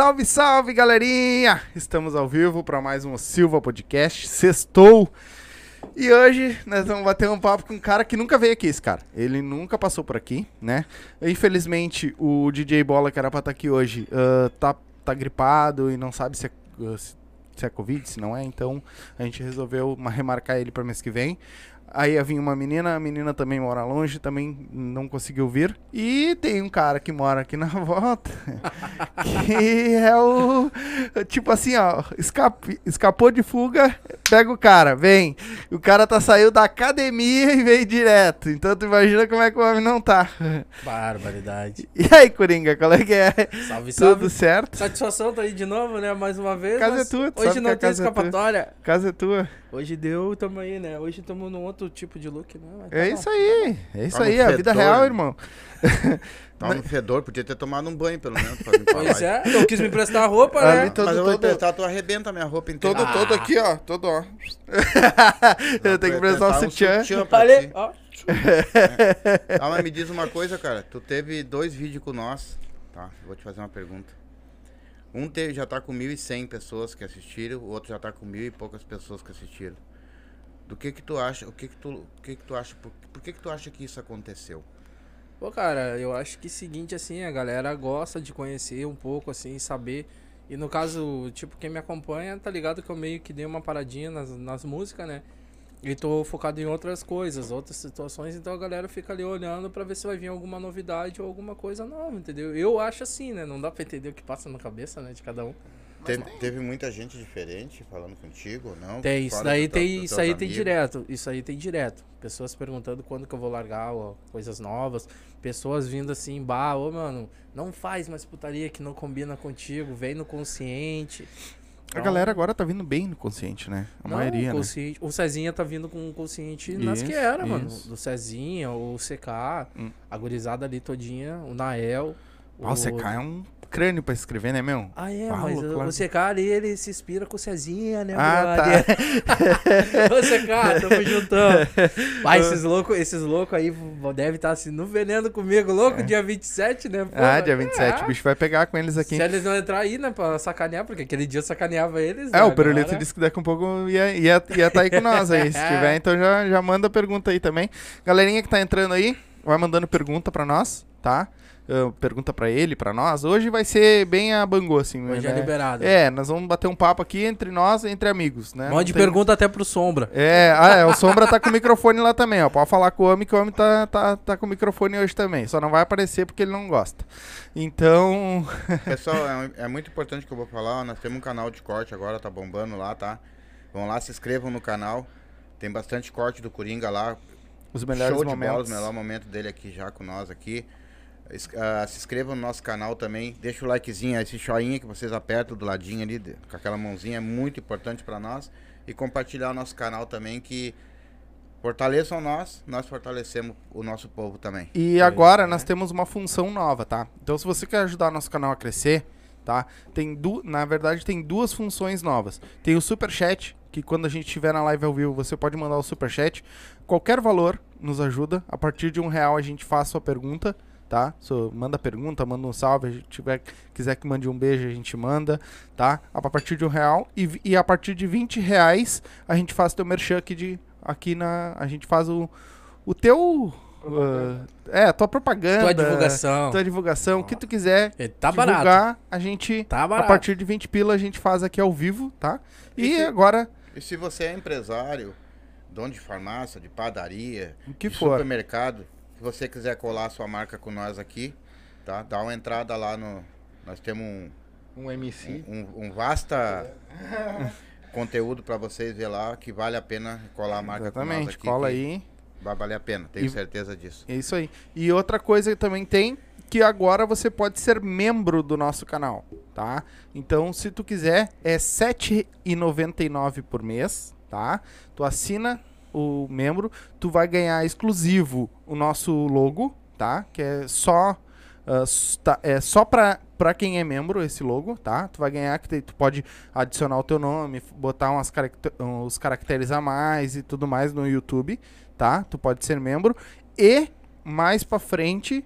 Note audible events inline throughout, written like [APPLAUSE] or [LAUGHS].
Salve, salve, galerinha! Estamos ao vivo para mais um Silva Podcast. Sextou. E hoje nós vamos bater um papo com um cara que nunca veio aqui, esse cara. Ele nunca passou por aqui, né? Infelizmente, o DJ Bola, que era pra estar aqui hoje, uh, tá, tá gripado e não sabe se é, uh, se é Covid, se não é. Então, a gente resolveu remarcar ele para mês que vem. Aí ia vir uma menina, a menina também mora longe, também não conseguiu vir. E tem um cara que mora aqui na [LAUGHS] volta, que é o. Tipo assim, ó, escapou de fuga, pega o cara, vem. O cara tá saiu da academia e veio direto. Então tu imagina como é que o homem não tá. Barbaridade. E aí, Coringa, qual é que é? Salve, salve. Tudo certo? Satisfação tá aí de novo, né? Mais uma vez. Casa é tua, tu Hoje não tem casa é escapatória. Casa é tua. Hoje deu, tamo aí, né? Hoje tamo num outro tipo de look, né? Tá É bom. isso aí. É isso Tá aí, é a vida fedor, real, né? irmão. [LAUGHS] Tava no fedor, podia ter tomado um banho pelo menos. Pra Pois é, não quis me emprestar a roupa, né? todo- Mas eu vou todo- emprestar, tu arrebenta a minha roupa inteira. Todo, Ah. todo aqui, ó. Todo, ó. [LAUGHS] eu tenho que prestar um sutiã. Olha, ti. ó. Ah, mas me diz uma coisa, cara. Tu teve dois vídeos com nós. Tá, vou te fazer uma pergunta. Um te, já tá com 1.100 pessoas que assistiram, o outro já tá com mil e poucas pessoas que assistiram. Do que que tu acha? O que que tu, o que que tu acha? Por, por que que tu acha que isso aconteceu? Pô, cara, eu acho que seguinte, assim, a galera gosta de conhecer um pouco, assim, saber. E no caso, tipo, quem me acompanha, tá ligado que eu meio que dei uma paradinha nas, nas músicas, né? E tô focado em outras coisas, outras situações, então a galera fica ali olhando pra ver se vai vir alguma novidade ou alguma coisa nova, entendeu? Eu acho assim, né? Não dá pra entender o que passa na cabeça, né, de cada um. Teve, teve muita gente diferente falando contigo não? Tem, isso daí do tem, isso aí tem amigos? direto, isso aí tem direto. Pessoas perguntando quando que eu vou largar ó, coisas novas, pessoas vindo assim, bah, ô mano, não faz mais putaria que não combina contigo, vem no consciente. A galera agora tá vindo bem no consciente, né? A não, maioria, né? O Cezinha tá vindo com o consciente nas Isso, que era, mano. Do Cezinha, o CK, Hum. a gurizada ali todinha, o Nael. Ah, o CK é um crânio pra escrever, né, meu? Ah, é, mas claro. o ali, ele se inspira com o Cezinha, né, Ah, tá. [LAUGHS] Ô, CK, tamo juntão. Mas esses loucos esses louco aí devem estar assim, no veneno comigo, louco, dia 27, né? pô? ah, dia 27. É. O bicho vai pegar com eles aqui. Se eles não entrar aí, né, pra sacanear, porque aquele dia eu sacaneava eles. É, né, o Perulito agora- disse que daqui um pouco ia, ia, ia tá aí com nós aí. Se [LAUGHS] tiver, então já, já manda pergunta aí também. Galerinha que tá entrando aí, vai mandando pergunta pra nós, tá? Pergunta pra ele, pra nós. Hoje vai ser bem a Bangu, assim. Hoje né? é liberado. É, nós vamos bater um papo aqui entre nós, entre amigos, né? Mande Não tem- pergunta até pro Sombra. É, ah, é, o Sombra tá com o microfone lá também, ó. Pode falar com o homem, que o homem tá, tá, tá com o microfone hoje também. Só não vai aparecer porque ele não gosta. Então, [LAUGHS] Pessoal, é, é muito importante que eu vou falar. ó, Nós temos um canal de corte agora, tá bombando lá, tá? Vão lá, se inscrevam no canal. Tem bastante corte do Coringa lá. os melhores Show de momentos. bola, o melhor momento dele aqui já com nós aqui. Ah, se inscrevam no nosso canal também. Deixa o likezinho, esse joinha que vocês apertam do ladinho ali, de- com aquela mãozinha, é muito importante para nós. E compartilhar o nosso canal também, que fortaleçam nós, nós fortalecemos o nosso povo também. E agora é. nós temos uma função nova, tá? Então, se você quer ajudar nosso canal a crescer, tá? Tem du na verdade, tem duas funções novas. Tem o Super Chat, que quando a gente estiver na live ao vivo, você pode mandar o Super Chat. Qualquer valor nos ajuda. A partir de um real a gente faz sua pergunta, tá? So, manda pergunta, manda um salve. A gente tiver, quiser que mande um beijo, a gente manda, tá? A partir de um real. E, e a partir de 20 reais, a gente faz teu merchan aqui, de, aqui na... A gente faz o, o teu... uh, é, a tua propaganda. Tua divulgação. Tua divulgação, o que tu quiser É, Tá divulgar, barato. a gente... Tá A barato. partir de 20 pila a gente faz aqui ao vivo, tá? E Esse- agora, E se você é empresário, dono de farmácia, de padaria, o que de for. supermercado, se você quiser colar a sua marca com nós aqui, tá? Dá uma entrada lá no. Nós temos um, Um MC. um, um vasta [LAUGHS] conteúdo para vocês ver lá que vale a pena colar a marca com nós Exatamente, aqui. cola aí. Vai valer a pena, tenho E- certeza disso. É isso aí. E outra coisa que também tem, que agora você pode ser membro do nosso canal, tá? Então, se tu quiser, é R$ 7,99 por mês, tá? Tu assina o membro, tu vai ganhar exclusivo o nosso logo, tá? Que é só s- tá- é só pra, pra quem é membro esse logo, tá? Tu vai ganhar que tu pode adicionar o teu nome, botar umas caracter, uns caracteres a mais e tudo mais no YouTube, tá? Tu pode ser membro e mais pra frente,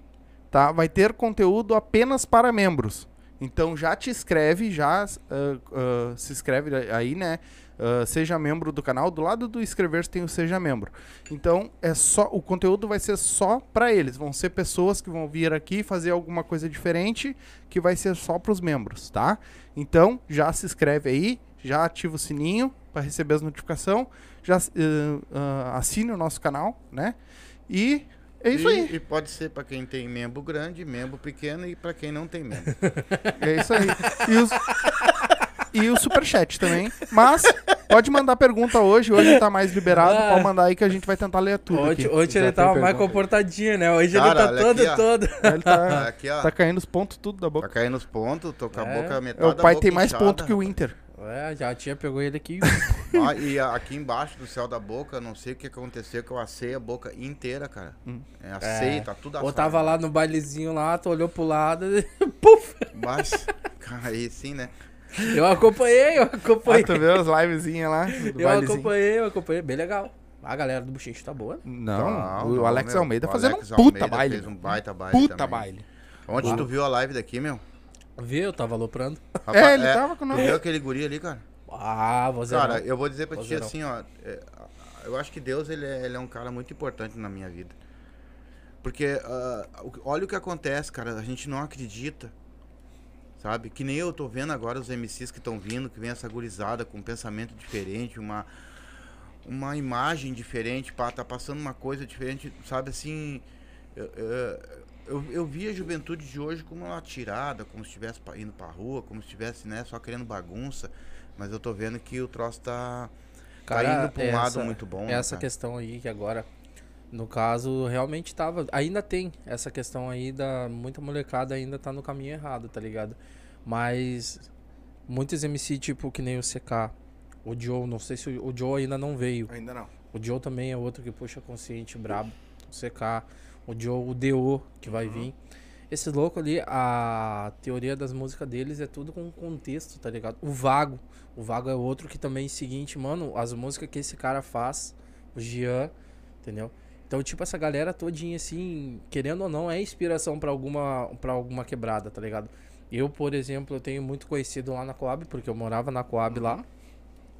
tá? Vai ter conteúdo apenas para membros. Então já te inscreve, já ah, ah, se inscreve aí, né? Ah, seja membro do canal. Do lado do inscrever-se tem o seja membro. Então é só o conteúdo vai ser só para eles. Vão ser pessoas que vão vir aqui fazer alguma coisa diferente que vai ser só para os membros, tá? Então já se inscreve aí, já ativa o sininho para receber as notificações, já ah, ah, assine o nosso canal, né? E é isso e, aí. E pode ser pra quem tem membro grande, membro pequeno e pra quem não tem membro. [LAUGHS] É isso aí. E, os... e o superchat também. Mas pode mandar pergunta hoje. Hoje tá mais liberado. Ah. Pode mandar aí que a gente vai tentar ler tudo. Hoje, aqui. hoje Já ele tava mais comportadinho, né? Hoje Cara, ele tá todo, aqui, todo. Ele tá, Aqui, ó. tá caindo os pontos tudo da Tá boca. caindo os pontos, tô com a É. boca metade É, o da pai boca tem mais inchada, ponto que o Inter. É, já tinha pegou ele aqui. Ó, [LAUGHS] e aqui embaixo do céu da boca, não sei o que aconteceu, que eu assei a boca inteira, cara. Hum. É, assei, É. tá tudo Ou assado. tava lá no bailezinho lá, tu olhou pro lado e [LAUGHS] puf! Mas, [LAUGHS] cara, aí sim, né? Eu acompanhei, eu Ah, acompanhei. tu vê as livezinhas lá? do eu bailezinho? acompanhei, eu acompanhei. Bem legal. A galera do Buchicho tá boa. Não, Não, o não, Alex meu. Almeida O fazendo Alex um puta Almeida baile. Fez um baita baile Puta também. baile. Onde tu viu a live daqui, meu? Viu? Eu tava aloprando. Rapaz, É, ele tava com Tu nós. viu aquele guri ali, cara? Ah, vou zerar. Cara, eu vou dizer pra ti assim, ó. é, eu acho que Deus, ele é, ele é um cara muito importante na minha vida. Porque, ah, o- olha o que acontece, cara. A gente não acredita. Sabe? Que nem eu tô vendo agora os MCs que estão vindo, que vem essa gurizada com um pensamento diferente, uma, uma imagem diferente, pá, tá passando uma coisa diferente, sabe? Assim, eu, eu, eu, vi a juventude de hoje como uma tirada, como se estivesse indo pra rua, como se estivesse, né, só querendo bagunça. Mas eu tô vendo que o troço tá, tá indo pra um lado muito bom. né, Essa cara? questão aí que agora, no caso, realmente tava. Ainda tem essa questão aí da. Muita molecada ainda tá no caminho errado, tá ligado? Mas muitos MC, tipo, que nem o CK, o Joe, não sei se o, o Joe ainda não veio. Ainda não. O Joe também é outro que puxa consciente brabo. O CK, o Joe, o DO que vai vir. Esse louco ali, a teoria das músicas deles é tudo com contexto, tá ligado? O Vago. O Vago é outro que também é o seguinte, mano, as músicas que esse cara faz, o Jean, entendeu? Então, tipo, essa galera todinha, assim, querendo ou não, é inspiração pra alguma, pra alguma quebrada, tá ligado? Eu, por exemplo, eu tenho muito conhecido lá na Coab, porque eu morava na Coab lá.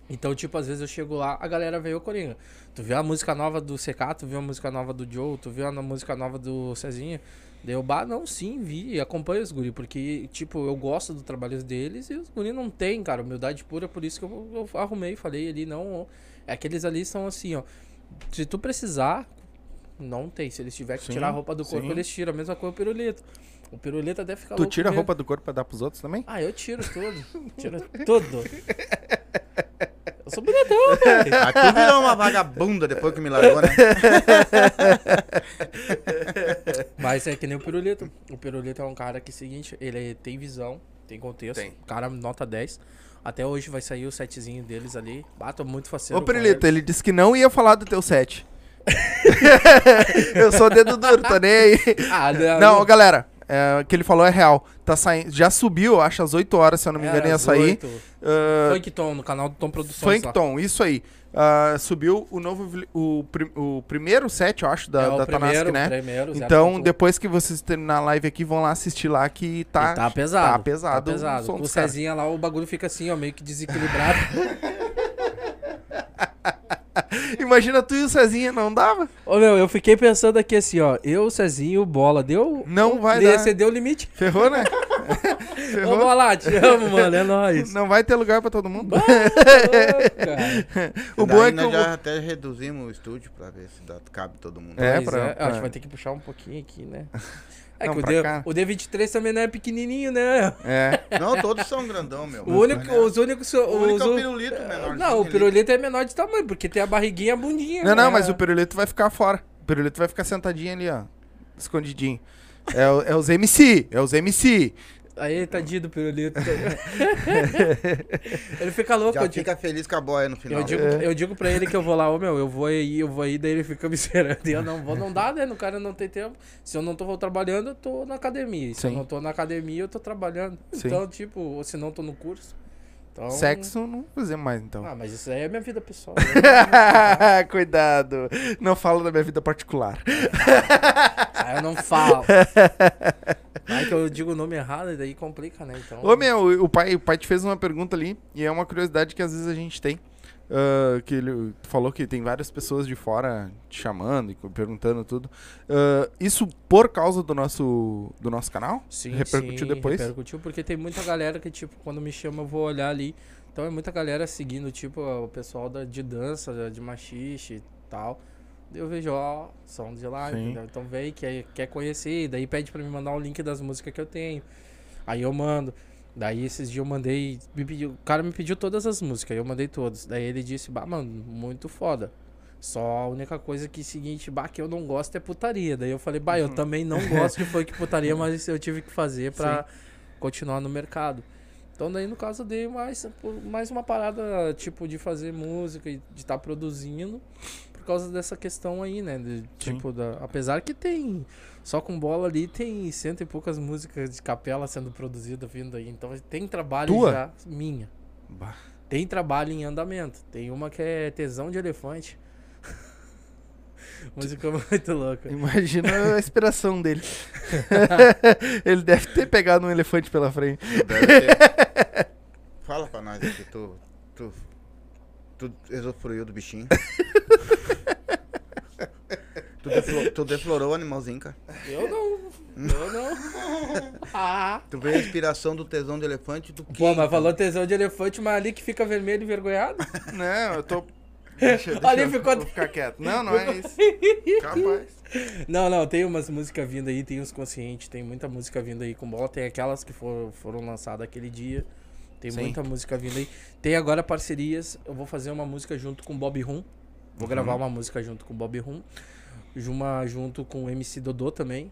Então, tipo, às vezes eu chego lá, a galera veio Coringa. Tu viu a música nova do CK, tu viu a música nova do Joe, tu viu a música nova do Cezinha. Deu bah, não, sim, vi e acompanho os guri, porque, tipo, eu gosto do trabalho deles e os guri não tem, cara, humildade pura, por isso que eu, eu arrumei, falei ali, não, é aqueles ali são assim, ó, se tu precisar, não tem, se eles tiver que Sim, tirar a roupa do corpo, sim. eles tiram, a mesma coisa o pirulito. O pirulito até fica Tu louco tira a roupa do corpo pra dar pros outros também? Ah, eu tiro tudo. Tiro tudo. Eu sou bonitão, velho. Ah, tu virou uma vagabunda depois que me largou, né? Mas é que nem o Pirulito. O Pirulito é um cara que, seguinte, ele tem visão, tem contexto. Tem. Cara, nota 10. Até hoje vai sair o setzinho deles ali. Bato muito faceiro. Ô, Pirulito, ele. ele disse que não ia falar do teu set. [LAUGHS] eu sou dedo duro, tô nem aí. Ah, não, Não, galera, é, o que ele falou é real. Tá saindo, já subiu, acho, às 8 horas, se eu não me engano, Era ia sair. Ah, Funk Tom, no canal do Tom Produções. Funkton, isso aí. Ah, subiu o novo, o, o primeiro set, eu acho, da, é da primeiro, Tanask, né? primeiro, Então, depois que vocês terminar a live aqui, vão lá assistir lá que tá, E tá pesado. Tá pesado. Tá pesado. Com o. Cezinha lá, o bagulho fica assim, ó, meio que desequilibrado. [LAUGHS] [LAUGHS] Imagina tu e o Cezinha, não dava? Ô, meu, eu fiquei pensando aqui assim, ó. Eu, Cezinho, Bola, deu... Não vai Deu- dar. Você deu o limite. Ferrou, né? [LAUGHS] Ô, Ferrou. Bola, te amo, mano. É nóis. Não vai ter lugar pra todo mundo. Bah, [LAUGHS] o bom é que nós eu já até reduzimos o estúdio pra ver se dá, cabe todo mundo. É, pra- é, pra- Acho que vai ter que puxar um pouquinho aqui, né? É Não, que o, D, cá. o D23 também não é pequenininho, né? É. [LAUGHS] Não, todos são grandão, meu. O único, os únicos... O único é os- o pirulito menorzinho. Não, o pirulito é menor de tamanho, porque tem a barriguinha e a bundinha. Não, não, né? mas o pirulito vai ficar fora. O pirulito vai ficar sentadinho ali, ó. Escondidinho. É, é os MC, é os MC. Aí, tadinho do pirulito. [LAUGHS] ele fica louco. Já eu, digo, fica feliz com a boia no final. eu, digo, eu digo pra ele que eu vou lá, ô meu, eu vou aí, eu vou aí, daí ele fica me [LAUGHS] esperando. E eu não vou, não dá, né? O cara não tem tempo. Se eu não tô trabalhando, eu tô na academia. Se eu Sim. não tô na academia, eu tô trabalhando. Sim. Então, tipo, ou se não tô no curso. Então... Sexo não fazemos mais, então. Ah, mas isso aí é minha vida pessoal. né? [LAUGHS] Cuidado. Não fala da minha vida particular. ah, eu não falo. Aí que eu digo o nome errado e daí complica, né? Então. Ô, meu, o- pai, o pai te fez uma pergunta ali, e é uma curiosidade que às vezes a gente tem. ah, que ele falou que tem várias pessoas de fora te chamando e perguntando tudo. Ah, isso por causa do nosso, do nosso canal? Sim, Repercutiu sim, depois? Repercutiu porque tem muita galera que, tipo, quando me chama eu vou olhar ali. Então é muita galera seguindo, tipo, o pessoal da, de dança, de machixe e tal. Eu vejo, ó, som de lá, Sim. entendeu? Então vem, quer, quer conhecer, daí pede pra me mandar o link das músicas que eu tenho. Aí eu mando. Daí esses dias eu mandei. me pediu- o cara me pediu todas as músicas, eu mandei todas. Daí ele disse, bah, mano, muito foda. Só a única coisa que seguinte, bah, que eu não gosto é putaria. Daí eu falei, bah, eu também não [LAUGHS] gosto de funk putaria, mas eu tive que fazer pra continuar no mercado. Então daí no caso eu dei mais, mais uma parada tipo de fazer música e de estar produzindo por causa dessa questão aí, né? De, tipo, da, apesar que tem só com bola ali tem cento e poucas músicas de capela sendo produzidas vindo aí. Então tem trabalho Tua? já minha. Bah. Tem trabalho em andamento. Tem uma que é tesão de elefante. [LAUGHS] Música muito louca. Imagina a [LAUGHS] inspiração dele. [LAUGHS] ele deve ter pegado um elefante pela frente. Fala pra nós aqui, tu. Tu. Tu usufruiu do bichinho. Tu, deflo- tu deflorou o animalzinho, cara. Eu não. Eu não. [LAUGHS] ah. Tu veio a inspiração do tesão de elefante do Pô, mas falou tesão de elefante, mas ali que fica vermelho e envergonhado. [LAUGHS] Não, eu tô. Deixa, [LAUGHS] deixa Ali eu- ficou- vou ficar quieto. Não, não é isso. Capaz. Não, não, tem umas músicas vindo aí, tem uns conscientes, tem muita música vindo aí com bola, tem aquelas que foram, foram lançadas aquele dia. Tem Sim. muita música vindo aí. Tem agora parcerias, eu vou fazer uma música junto com o Bob Rum. Vou gravar uma música junto com o Bob Rum. Uma junto com o MC Dodô também,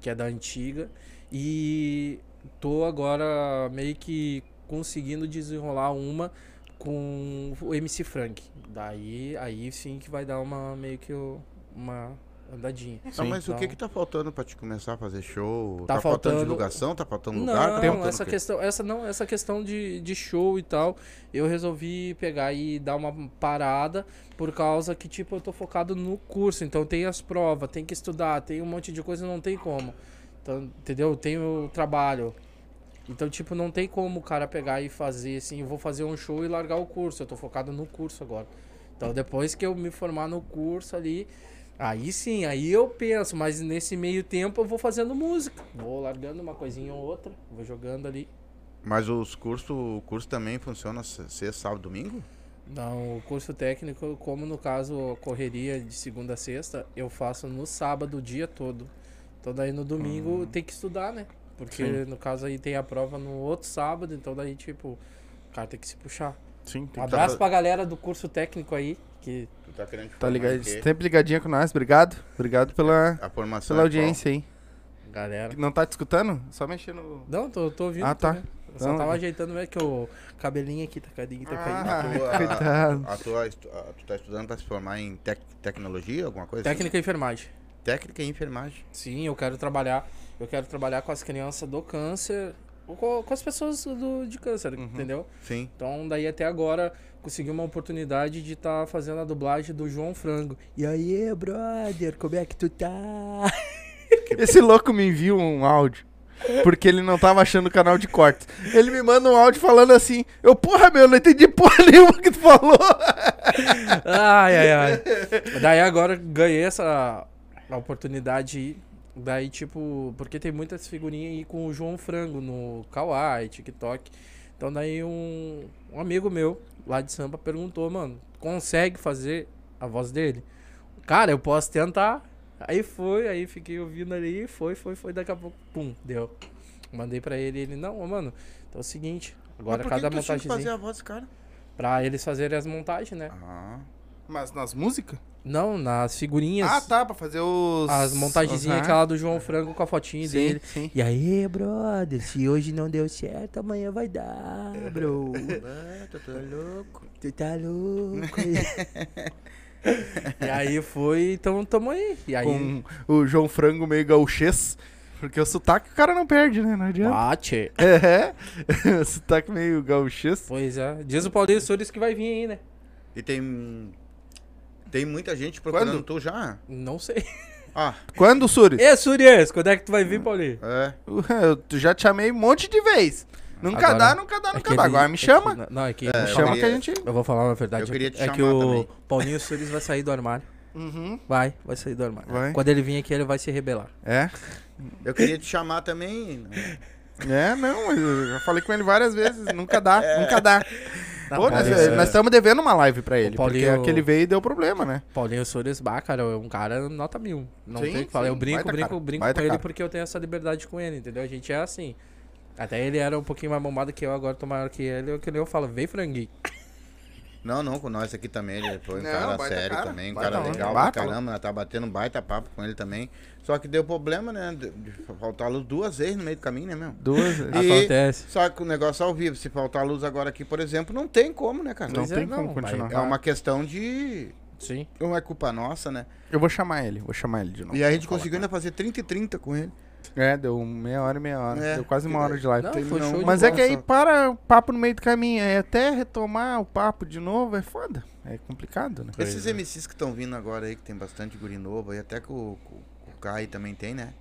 que é da antiga. E tô agora meio que conseguindo desenrolar uma com o MC Frank. Daí aí sim que vai dar uma meio que uma andadinha. Ah, mas o que Então- que tá faltando pra te começar a fazer show? Tá Tá, faltando faltando- divulgação? Tá faltando Não, lugar? Tá faltando essa questão, essa não, essa questão de, de show e tal, eu resolvi pegar e dar uma parada por causa que tipo eu tô focado no curso, então tem as provas, tem que estudar, tem um monte de coisa, não tem como. Então, entendeu? Tem o trabalho. Então, tipo, não tem como o cara pegar e fazer assim, eu vou fazer um show e largar o curso, eu tô focado no curso agora. Então, depois que eu me formar no curso ali, Aí sim, aí eu penso, mas nesse meio tempo eu vou fazendo música. Vou largando uma coisinha ou outra, vou jogando ali. Mas os cursos, o curso também funciona se- sexta, sábado, domingo? Não, o curso técnico, como no caso a correria de segunda a sexta, eu faço no sábado o dia todo. Então daí no domingo tem que estudar, né? Porque Sim. no caso aí tem a prova no outro sábado, então daí tipo, o cara tem que se puxar. Sim, Um tem abraço pra galera do curso técnico aí, que Tu tá querendo Tá ligado? Sempre ligadinha com nós. Obrigado. Obrigado pela, A formação pela é audiência aí. galera. Não tá te escutando? Só mexer no. Não, tô, tô ouvindo. Ah, tô tá. vendo. Eu só Então- tava ajeitando, é que o cabelinho aqui tá cadinho, tá caindo. Ah, A tua- [LAUGHS] coitado. A tua, estu- a- tu tá estudando pra se formar em tec- tecnologia, alguma coisa? assim? Técnica e enfermagem. Técnica e enfermagem. Sim, eu quero trabalhar. Eu quero trabalhar com as crianças do câncer. ou Com, com as pessoas do, de câncer, Uhum. entendeu? Sim. Então, daí até agora consegui uma oportunidade de estar fazendo a dublagem do João Frango. E aí, brother, como é que tu tá? [LAUGHS] Esse louco me enviou um áudio. Porque ele não tava achando o canal de cortes. Ele me manda um áudio falando assim: Eu, porra, meu, não entendi porra nenhuma que tu falou. [LAUGHS] Ai, ai, ai. Daí agora ganhei essa oportunidade aí. Daí, tipo, porque tem muitas figurinhas aí com o João Frango no Kawaii, TikTok. Então daí um, um amigo meu lá de Sampa perguntou, mano, consegue fazer a voz dele? Cara, eu posso tentar. Aí foi, aí fiquei ouvindo ali, foi, foi, foi, daqui a pouco, pum, deu. Mandei pra ele, ele, não, ô, mano, então é o seguinte, agora Mas por que cada tinha que fazer montagemzinha. a voz, cara? Pra eles fazerem as montagens, né? Ah. Mas nas músicas? Não, nas figurinhas. Ah, tá, pra fazer os. As montagenzinhas, Aham. aquela do João Frango com a fotinha Sim, dele. sim. E aí, brother, se hoje não deu certo, amanhã vai dar, bro. [LAUGHS] Ah, tu tá louco. Tu tá louco. e aí foi, então tamo aí. E aí, Com o João Frango meio gauchês. Porque o sotaque o cara não perde, né? Não adianta. bate. É, [LAUGHS] o sotaque meio gauchês. Pois é. Diz o Paulinho Soares que vai vir aí, né? E tem. Tem muita gente procurando Quando? tu já. Não sei. Ah, Quando, Suri? Ê, Surias, quando é que tu vai vir, Paulinho? é. [LAUGHS] Eu já te chamei um monte de vez. Nunca Agora, dá, nunca dá, É nunca que dá. ele- Agora me é que- chama. não, é que. É, chama vou que queria- a gente. eu vou falar uma verdade. Eu queria te é que chamar o também. Paulinho Surias vai sair do armário. Uhum. Vai, vai sair do armário. Vai. Quando ele vir aqui, ele vai se rebelar. É? Eu queria te chamar também. É, não, eu já falei com ele várias vezes. Nunca dá, [LAUGHS] nunca dá. Não, Pô, nós Paulinho- nós estamos devendo uma live pra ele. Paulinho- Porque aquele veio e deu problema, né? Paulinho Soares, cara, é um cara nota mil. Não Sim, tem o que falar. Eu sim, brinco, baita brinco, cara, brinco baita com ele cara. porque eu tenho essa liberdade com ele, entendeu? A gente é assim. Até ele era um pouquinho mais bombado que eu, agora tô maior que ele. Eu, que nem eu falo, vem franguinho. Não, não, com nós aqui também. Ele foi um Não, cara sério cara, também. Um baita cara legal pra caramba. Tá batendo um baita papo com ele também. Só que deu problema, né? De, de faltar luz duas vezes no meio do caminho, né, meu? Duas. E- Acontece. Só que o negócio ao vivo, se faltar luz agora aqui, por exemplo, não tem como, né, cara? Não é, tem não, como vai- continuar. É uma questão de. Sim. Não é culpa nossa, né? Eu vou chamar ele, vou chamar ele de novo. E a gente conseguiu ainda fazer 30 e 30 com ele. É, deu meia hora e meia hora. É, deu quase uma hora de live. Não, foi não, show de Mas é que aí para o papo no meio do caminho. Aí até retomar o papo de novo é foda. É complicado, né? Esses MCs que estão vindo agora aí, que tem bastante guri novo, e até que o, o, o Kai também tem, né?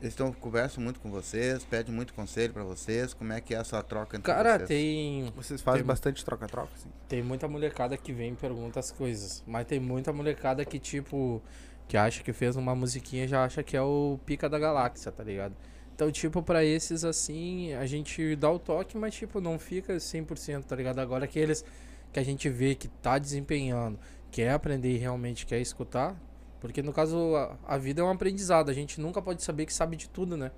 Eles tão, conversam muito com vocês, pedem muito conselho pra vocês. Como é que é essa troca entre Cara, vocês? tem, Vocês fazem Tem- bastante troca-troca, assim. tem muita molecada que vem e pergunta as coisas. Mas tem muita molecada que, tipo, que acha que fez uma musiquinha já acha que é o pica da galáxia, tá ligado? Então, tipo, pra esses, assim, a gente dá o toque, mas, tipo, não fica 100%, tá ligado? Agora aqueles que a gente vê que tá desempenhando, quer aprender e realmente quer escutar, porque no caso a, a vida é um aprendizado, a gente nunca pode saber que sabe de tudo, né?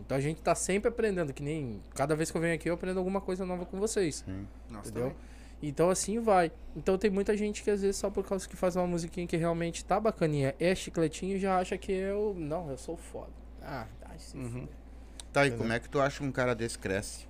Então a gente tá sempre aprendendo, que nem cada vez que eu venho aqui eu aprendo alguma coisa nova com vocês. Nossa, Entendeu? Então assim vai. Então tem muita gente que às vezes só por causa que faz uma musiquinha que realmente tá bacaninha, é chicletinho, já acha que eu. Não, eu sou foda. Ah, se Uhum. Tá, e Entendeu? como é que tu acha que um cara desse cresce?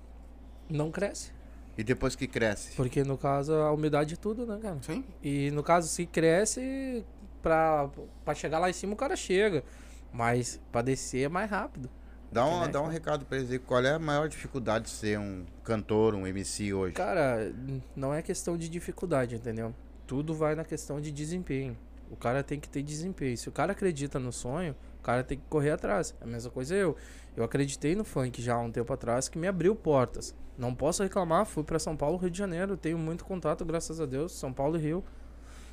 Não cresce. E depois que cresce? Porque no caso a umidade é tudo, né, cara? Sim. E no caso, se cresce, pra, pra chegar lá em cima o cara chega. Mas pra descer é mais rápido. Dá um, dá um né? recado pra eles aí. Qual é a maior dificuldade de ser um cantor, um MC hoje? Cara, não é questão de dificuldade, entendeu? Tudo vai na questão de desempenho. O cara tem que ter desempenho. Se o cara acredita no sonho, o cara tem que correr atrás. É a mesma coisa eu. Eu acreditei no funk já há um tempo atrás que me abriu portas. Não posso reclamar, fui pra São Paulo, Rio de Janeiro, tenho muito contato, graças a Deus, São Paulo e Rio.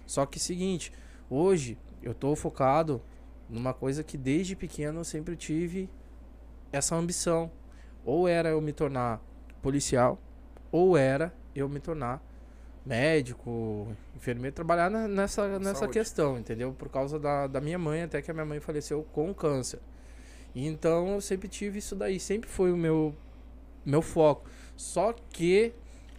Só que seguinte, hoje eu tô focado numa coisa que desde pequeno eu sempre tive essa ambição. Ou era eu me tornar policial, ou era eu me tornar médico, enfermeiro, trabalhar na- nessa, nessa Saúde. questão, entendeu? Por causa da, da minha mãe, até que a minha mãe faleceu com câncer. Então eu sempre tive isso daí, sempre foi o meu, meu foco. Só que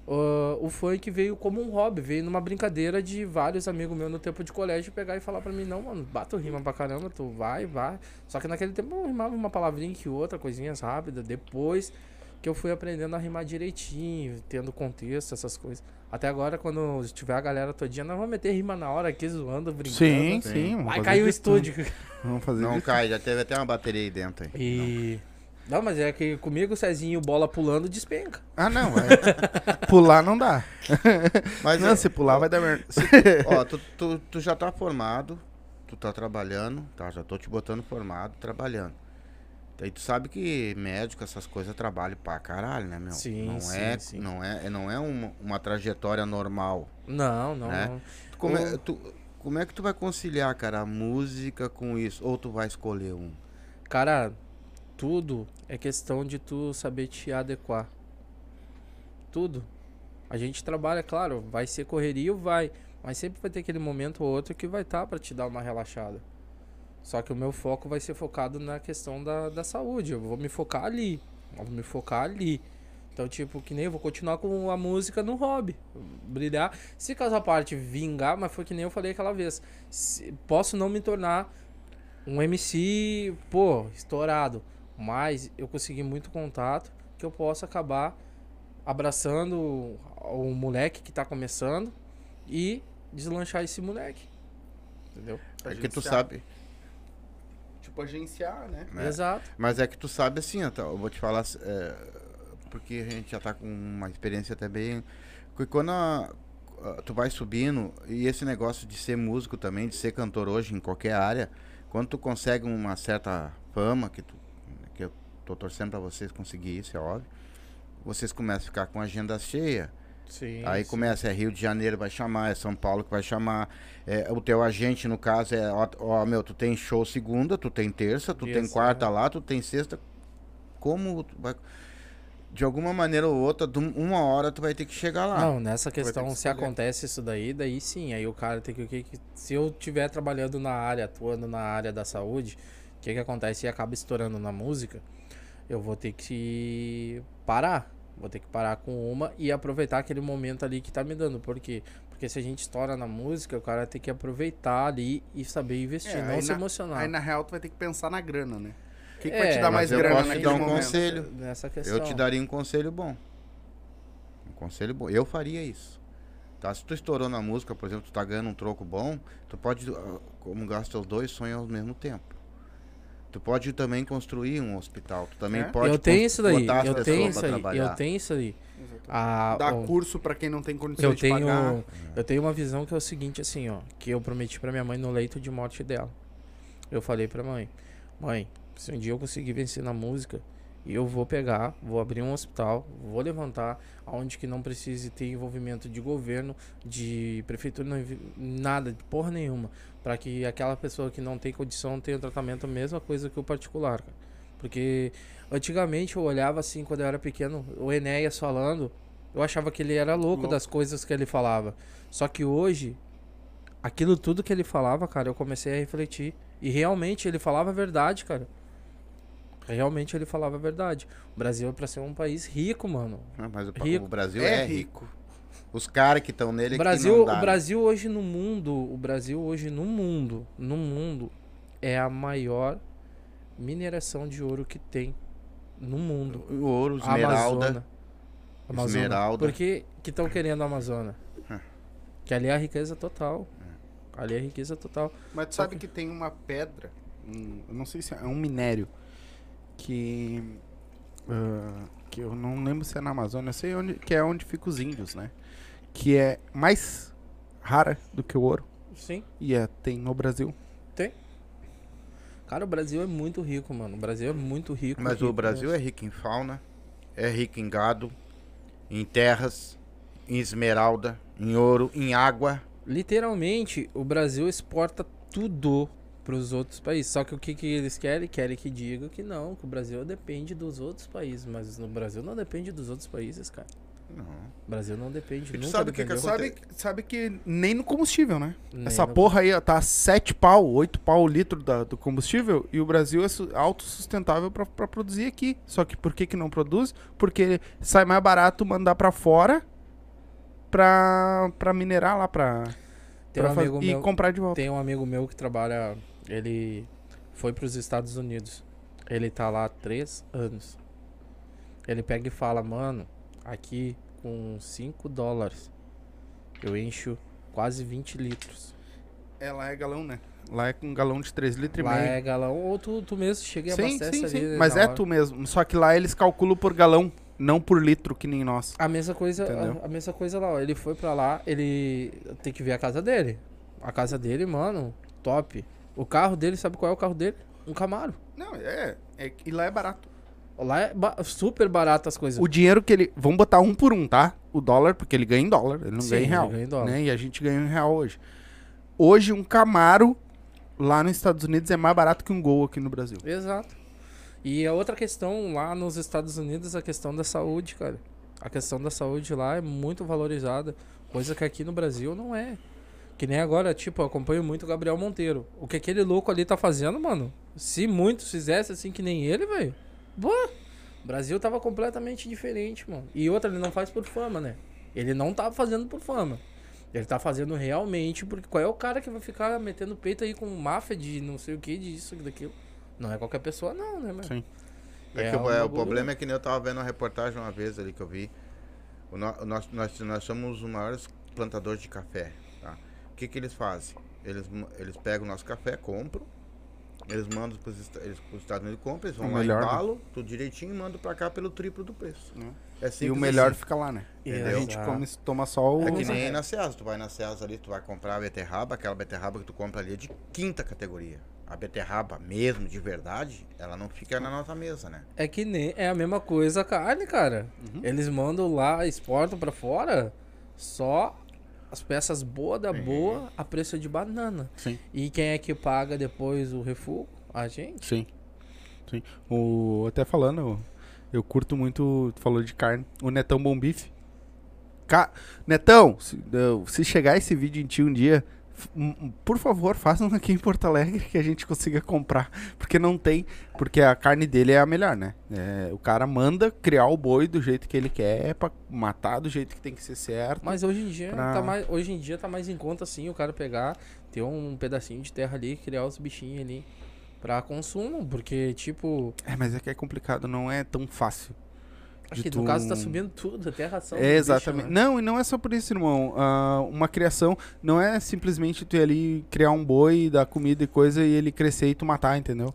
ah, o funk veio como um hobby, veio numa brincadeira de vários amigos meus no tempo de colégio pegar e falar pra mim, não, mano, bata rima pra caramba, tu vai, vai. Só que naquele tempo eu rimava uma palavrinha que outra, coisinhas rápidas. Depois que eu fui aprendendo a rimar direitinho, tendo contexto, essas coisas. Até agora, quando tiver a galera todinha, nós vamos meter rima na hora aqui, zoando, brincando. Sim, Sim. Vai cair o estúdio. Vamos fazer Não de cai, já teve até uma bateria aí dentro aí. E. Não, mas é que comigo, o Cezinho, bola pulando, despenca. Ah, não, vai. [LAUGHS] pular não dá. [LAUGHS] Mas não, é- se pular vai dar merda. [LAUGHS] Ó, tu, tu, tu já tá formado, tu tá trabalhando, tá? Já tô te botando formado, trabalhando. Daí tu sabe que médico, essas coisas, trabalham pra caralho, né, meu? Sim, não sim, é, sim. Não é, não é uma, uma trajetória normal. Não, não, Né? não. Tu Como, é, Ô. tu, como é que tu vai conciliar, cara, a música com isso? Ou tu vai escolher um? Cara, tudo é questão de tu saber te adequar. Tudo. A gente trabalha, claro, vai ser correria, vai. Mas sempre vai ter aquele momento ou outro que vai estar pra te dar uma relaxada. Só que o meu foco vai ser focado na questão da, da saúde. Eu vou me focar ali. Eu vou me focar ali. Então, tipo, que nem eu vou continuar com a música no hobby. Brilhar. Se caso a parte vingar, mas foi que nem eu falei aquela vez. Se- posso não me tornar um MC, pô, estourado. Mas eu consegui muito contato que eu possa acabar abraçando o, o moleque que tá começando e deslanchar esse moleque. Entendeu? É que tu sabe. Tipo, agenciar, né? É. Exato. Mas é que tu sabe assim, tá, eu vou te falar, é, porque a gente já tá com uma experiência até bem. Porque quando a- a- tu vai subindo, e esse negócio de ser músico também, de ser cantor hoje em qualquer área, Quando tu consegue uma certa fama, que, tu, tô torcendo pra vocês conseguir isso, é óbvio, vocês começam a ficar com a agenda cheia. Sim. Aí sim. começa, é Rio de Janeiro vai chamar, é São Paulo que vai chamar. É, o teu agente, no caso, é, ó, ó, meu, tu tem show segunda, tu tem terça, tu tem Isso, quarta né? lá, tu tem sexta. Como vai. De alguma maneira ou outra, de um- uma hora tu vai ter que chegar lá. Não, nessa questão, que se acontece isso daí, daí sim, aí o cara tem que, o que, que- se eu estiver trabalhando na área, atuando na área da saúde, o que que acontece e acaba estourando na música, eu vou ter que parar, vou ter que parar com uma e aproveitar aquele momento ali que tá me dando, por quê? Porque se a gente estoura na música, o cara tem que aproveitar ali e saber investir, É, não se na- emocionar. Aí na real tu vai ter que pensar na grana, né? O que, que É, vai te dar mais eu grana posso te dar um momento? conselho. Nessa questão. Eu te daria um conselho bom. Um conselho bom. Eu faria isso. Tá? Se tu estourou na música, por exemplo, tu tá ganhando um troco bom, tu pode ah, comungar os teus dois sonhos ao mesmo tempo. Tu pode também construir um hospital. Tu também É? pode eu tenho isso daí, botar as eu pessoas tenho pra isso aí, trabalhar. eu tenho isso aí. A, Dar curso pra quem não tem condições eu de tenho, pagar. eu tenho uma visão que é o seguinte, assim, ó, que eu prometi pra minha mãe no leito de morte dela. Eu falei pra mãe, mãe, se um dia eu conseguir vencer na música, eu vou pegar, vou abrir um hospital, vou levantar, aonde que não precise ter envolvimento de governo, de prefeitura, nada, de porra nenhuma, Pra que aquela pessoa que não tem condição tenha o tratamento a mesma coisa que o particular, cara. Porque antigamente eu olhava assim quando eu era pequeno, o Enéas falando, eu achava que ele era louco, Louco. das coisas que ele falava. Só que hoje, aquilo tudo que ele falava, cara, eu comecei a refletir. E realmente ele falava a verdade, cara. Realmente ele falava a verdade. O Brasil é pra ser um país rico, mano. Ah, mas o, Rico. o Brasil É é, rico. Os caras que estão nele O que Brasil, não dá, o né? Brasil hoje no mundo, o Brasil hoje no mundo, no mundo é a maior mineração de ouro que tem no mundo. O ouro, A esmeralda. Amazônia. Amazônia. Esmeralda. Por que que estão querendo a Amazônia? Que ali é a riqueza total. Ali é a riqueza total. Mas tu sabe que tem uma pedra, um- eu não sei se é um minério, que. ah, que eu não lembro se é na Amazônia, eu sei onde, que é onde ficam os índios, né? Que é mais rara do que o ouro. Sim. E é, tem no Brasil. Cara, o Brasil é muito rico, mano. O Brasil é muito rico. Mas rico o Brasil é rico em fauna, é rico em gado, em terras, em esmeralda, em ouro, em água. Literalmente, o Brasil exporta tudo para os outros países. Só que o que, que eles querem? Querem que diga que não, que o Brasil depende dos outros países. Mas no Brasil não depende dos outros países, cara. Não. O Brasil não depende. nunca sabe que que acontece? Sabe, sabe que nem no combustível, né? Nem Essa no- porra aí ó, tá 7 pau, 8 pau o litro da- do combustível e o Brasil é su- autossustentável pra, pra produzir aqui. Só que por que, que não produz? Porque sai mais barato mandar pra fora pra, pra minerar lá, pra, Tem pra um faz- e meu, comprar de volta. tem um amigo meu que trabalha. Ele foi para os Estados Unidos. Ele tá lá há três anos. Ele pega e fala, mano, aqui com 5 dólares eu encho quase 20 litros. É, lá é galão, né? Lá é com galão de 3 litros Lá e meio. é galão, ou tu, tu mesmo chega e sim, abastece sim, ali. sim. né, Mas é hora. tu mesmo. Só que lá eles calculam por galão, não por litro, que nem nós. A mesma coisa, a, a mesma coisa lá, ó. Ele foi pra lá, ele tem que ver a casa dele. A casa dele, mano, top. O carro dele, sabe qual é o carro dele? Um Camaro. Não, é. é e lá é barato. Lá é ba- super barato as coisas. O dinheiro que ele. Vamos botar um por um, tá? O dólar, porque ele ganha em dólar, ele não Sim, ganha em ele real. ganha em dólar. Né? E a gente ganha em real hoje. Hoje, um Camaro lá nos Estados Unidos é mais barato que um Gol aqui no Brasil. Exato. E a outra questão lá nos Estados Unidos é a questão da saúde, cara. A questão da saúde lá é muito valorizada, coisa que aqui no Brasil não é. Que nem agora, tipo, eu acompanho muito o Gabriel Monteiro. O que aquele louco ali tá fazendo, mano? Se muitos fizessem assim que nem ele, velho. Boa! O Brasil tava completamente diferente, mano. E outra, ele não faz por fama, né? Ele não tá fazendo por fama. Ele tá fazendo realmente porque qual é o cara que vai ficar metendo peito aí com máfia de não sei o que, disso, daquilo? Não é qualquer pessoa, não, né, mano? Sim. É que o, é, o problema é que nem eu tava vendo uma reportagem uma vez ali que eu vi. O no- nós, nós somos os maiores plantadores de café. O que, que eles fazem? Eles, eles pegam o nosso café, compram, eles mandam para os Estados Unidos, compram, eles vão O lá, melhor, né? embalam, tudo direitinho e mandam pra cá pelo triplo do preço. Né? É E o melhor assim. fica lá, né? Entendeu? A gente come, toma só o. É que nem na Ceasa, tu vai na Ceasa ali, tu vai comprar a beterraba, aquela beterraba que tu compra ali é de quinta categoria. a beterraba mesmo, de verdade, ela não fica na nossa mesa, né? É que nem é a mesma coisa a carne, cara. Uhum. Eles mandam lá, exportam pra fora só as peças boas da boa a preço de banana. Sim. E quem é que paga depois o refugo? A gente. Sim. Sim. O, até falando, eu curto muito, tu falou de carne, o Netão Bom Bife. Ca- Netão, se, eu- se chegar esse vídeo em ti um dia, por favor, façam aqui em Porto Alegre que a gente consiga comprar. Porque não tem, porque a carne dele é a melhor, né? É, o cara manda criar o boi do jeito que ele quer, pra matar do jeito que tem que ser certo. Mas hoje em dia Pra- tá mais, hoje em dia tá mais em conta assim, o cara pegar, ter um pedacinho de terra ali, criar os bichinhos ali pra consumo, porque tipo, É, mas é que é complicado, não é tão fácil. De aqui tu- no caso tá subindo tudo, até a ração. É, bicho, exatamente. né? Não, e não é só por isso, irmão. Ah, uma criação não é simplesmente tu ir ali criar um boi, dar comida e coisa e ele crescer e tu matar, entendeu?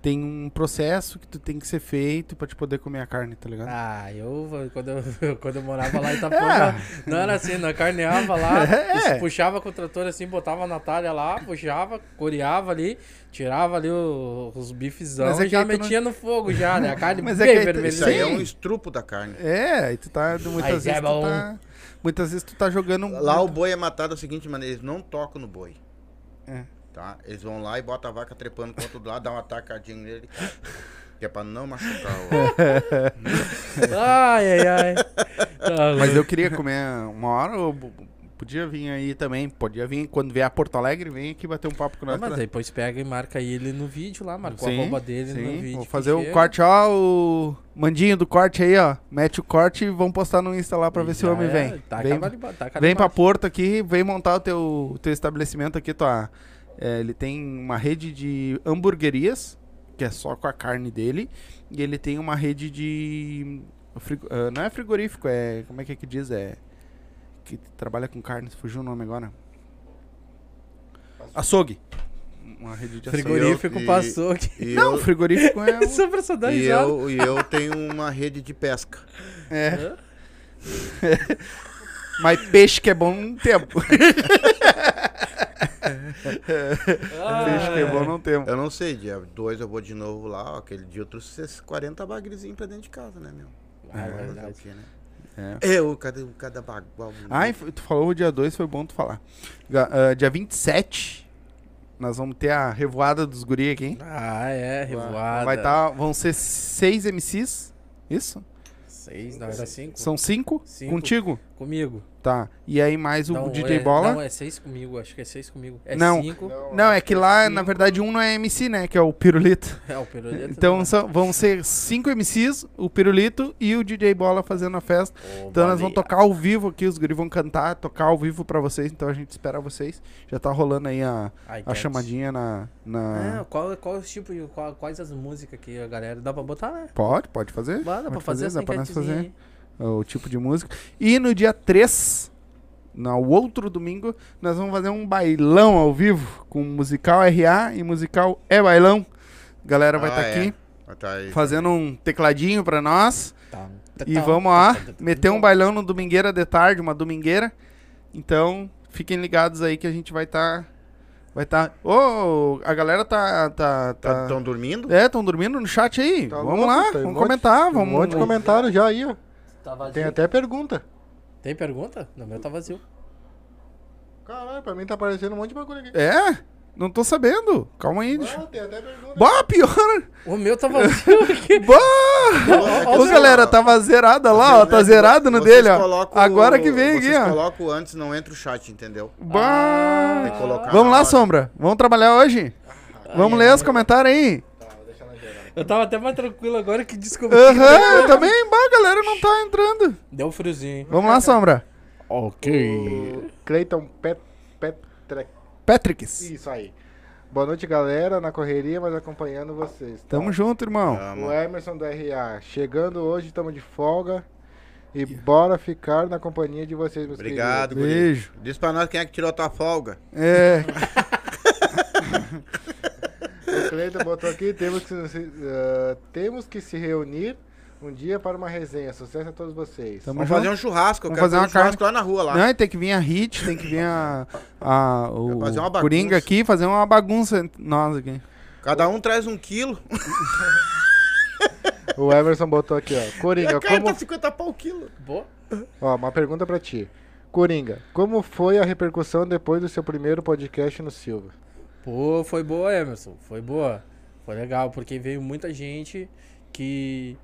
Tem um processo que tu tem que ser feito pra te poder comer a carne, tá ligado? Ah, eu quando eu, [LAUGHS] quando eu morava lá em [LAUGHS] Itapuã, não era assim, não carneava lá, [LAUGHS] É. puxava com o trator assim, botava na talha lá, puxava, coreava ali, tirava ali o- os bifezão Mas é e já aí tu não- metia no fogo já, né? A carne Mas é bem que aí tu- vermelhinha. Isso aí é um estrupo da carne. É, aí tu tá. Muitas Mas vezes é tu bom. tá. Muitas vezes tu tá jogando. Lá o boi é matado da seguinte maneira, eles não tocam no boi. É. Tá? Eles vão lá e botam a vaca trepando pro outro lado, dá uma tacadinha nele. Que é pra não machucar o. Ai, ai, ai. [LAUGHS] Tá Mas eu queria comer uma hora, b- podia vir aí também. Podia vir quando vier a Porto Alegre, vem aqui bater um papo com Ah, nós. mas pra- depois pega e marca ele no vídeo lá, marca Sim, a roupa dele sim, no vídeo. Vou fazer o chega. corte, ó, o mandinho do corte aí, ó. Mete o corte e vamos postar no Insta lá pra ver se o homem é, vem. Taca vem taca ali vem pra. Porto aqui, vem montar o teu, o teu estabelecimento aqui, tua. É, ele tem uma rede de hamburguerias, que é só com a carne dele, e ele tem uma rede de. frigo- ah, não é frigorífico, é. Como é que é que diz? É. Que trabalha com carne, fugiu o nome agora. Açougue. Uma rede de açougue. Frigorífico eu- passou aqui. E Não, eu, frigorífico é. [LAUGHS] um- Só pra só dar e, risada. eu, e eu tenho uma rede de pesca. é. [LAUGHS] Mas peixe que é bom não tempo. [LAUGHS] peixe que é bom não temos. Eu não sei, dia 2 eu vou de novo lá, ó, aquele dia eu trouxe esses 40 bagrezinhos pra dentro de casa, né, meu? Ah, é verdade. o quê, né? É. É, cada, cada bagual. Ai, tu falou o dia 2, foi bom tu falar. Ah, dia 27, nós vamos ter a revoada dos guri aqui, hein? Ah, é, revoada. Vai tá, vão ser seis MCs, isso? Seis, não, era cinco. São cinco? Cinco. Contigo? Comigo. Tá. E aí mais o Não, DJ é, Bola? Não, é seis comigo, acho que é seis comigo. É Não. cinco. Não, é que lá, cinco. na verdade, um não é MC, né? Que é o Pirulito. [LAUGHS] É, o pirulito. [LAUGHS] Então são- vão ser cinco MCs, o Pirulito e o DJ Bola fazendo a festa. Então nós vamos tocar ao vivo aqui, os guri vão cantar, tocar ao vivo pra vocês, então a gente espera vocês. Já tá rolando aí a, a chamadinha na... na... É, qual, qual o tipo, de- qual- quais as músicas que a galera dá pra botar, né? Pode, pode fazer. Dá, dá pra Pode fazer, essa dá pra nós fazer aí. O tipo de música. E no dia 3, no outro domingo, nós vamos fazer um bailão ao vivo com musical RA e musical É Bailão. Galera vai Ah, estar é. aqui Tá aí. fazendo um tecladinho pra nós. Tá. E Tá. vamos lá, meter um bailão no domingueira de tarde, uma domingueira. Então, fiquem ligados aí que a gente vai estar. vai estar. Ô, a galera tá. tá, tá... Estão dormindo? É, estão dormindo no chat aí. Tá vamos louco, lá, um vamos monte- comentar. Tem um Vamos monte de comentário já aí, ó. Tá vazio. Tem até pergunta. Tem pergunta? No meu tá vazio. Caralho, pra mim tá aparecendo um monte de bagulho aqui. É? Não tô sabendo. Calma aí. Deixa... Ah, tem até pergunta. Bah, pior! O meu tá vazio [LAUGHS] aqui. Bah! Ó, Ô, galera, tava zerada lá, ó. Tá zerado no dele, ó. colocam Agora que vem aqui, ó. colocam o antes, não entra o chat, entendeu? Bah! Vamos lá, hora. Sombra. Vamos trabalhar hoje? Vamos ler os comentários aí. Eu tava até mais tranquilo agora que descobri. Aham, eu também. Bah, a galera não tá entrando. Deu um friozinho. Vamos lá, Sombra. Ok. O Cleiton Pet. Patricks. Isso aí. Boa noite, galera. Na correria, mas acompanhando vocês. tá? Tamo junto, irmão. Vamos. O Emerson do RA. Chegando hoje, estamos de folga. E bora ficar na companhia de vocês, meus Obrigado, guri. Beijo. Diz pra nós quem é que tirou a tua folga. É. [LAUGHS] O Cleiton botou aqui, temos que, se, ah, temos que se reunir Um dia para uma resenha. Sucesso a todos vocês. Tamo Vamos junto. fazer um churrasco. Eu Vamos quero fazer fazer, uma um churrasco lá na rua lá. Não, tem que vir a Hit, tem que vir a, a o Fazer uma bagunça. Coringa aqui, fazer uma bagunça nós aqui. Cada um traz um quilo. [LAUGHS] O Emerson botou aqui, ó. Coringa, como... tá 50 pau o quilo. Boa. Ó, uma pergunta pra ti. Coringa, como foi a repercussão depois do seu primeiro podcast no Silva? Pô, foi boa, Emerson. Foi boa. Foi legal, porque veio muita gente que.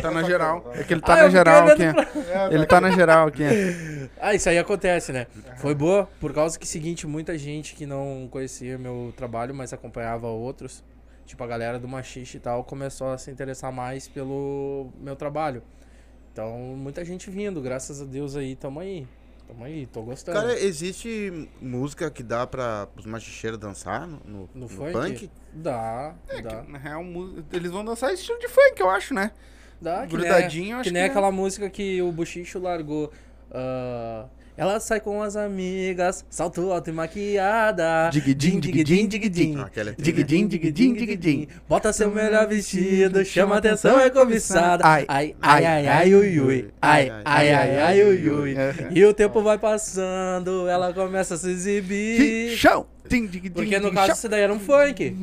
Tá na geral. É que ele Ah, tá eu na geral aqui. olhando Ele tá na geral aqui. [LAUGHS] Ah, isso aí acontece, né? Foi boa, por causa que, seguinte, muita gente que não conhecia meu trabalho, mas acompanhava outros, tipo a galera do Machixe e tal, começou a se interessar mais pelo meu trabalho. Então, muita gente vindo, graças a Deus aí, tamo aí. Tamo aí, tô gostando. Cara, existe música que dá pra os machicheiros dançar no, no, no no funk? punk? Dá, É, dá. que, na real, eles vão dançar estilo de funk, eu acho, né? Dá, que Grudadinho, nem, acho que que nem é. aquela música que o Buchicho largou. ah, ela sai com as amigas, salto alto e maquiada. Digidim, digidim, digidim. Ah, aquela é Digidim, digidim, digidim. Bota seu melhor vestido, chama atenção, é cobiçada. Ai, Ai, ai, ai, ai, ui, ui. Ai, ai, ai, ai, ui, ui. E o tempo vai passando, ela começa a se exibir. Chão. Porque no caso isso daí era um funk.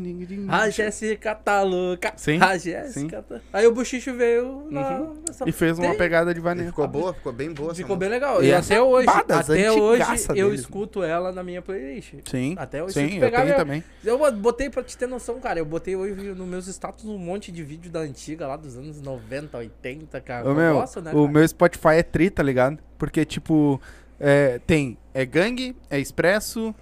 A Jéssica tá louca. Sim, A Jéssica tá... Aí o Buchicho veio na... nessa- E fez uma pegada de E Vanessa. ficou boa, ficou bem boa. Ficou bem legal. E E, essa até hoje, badas, até hoje eu deles. escuto ela na minha playlist. Sim, Até hoje, sim, eu tenho minha- também. Eu botei pra te ter noção, cara. Eu botei hoje nos meus status um monte de vídeo da antiga, lá dos anos 90, 80, cara. Eu meu, gosto, né? o cara? meu Spotify é tri, tá ligado? Porque, tipo, é, tem é gangue, é expresso,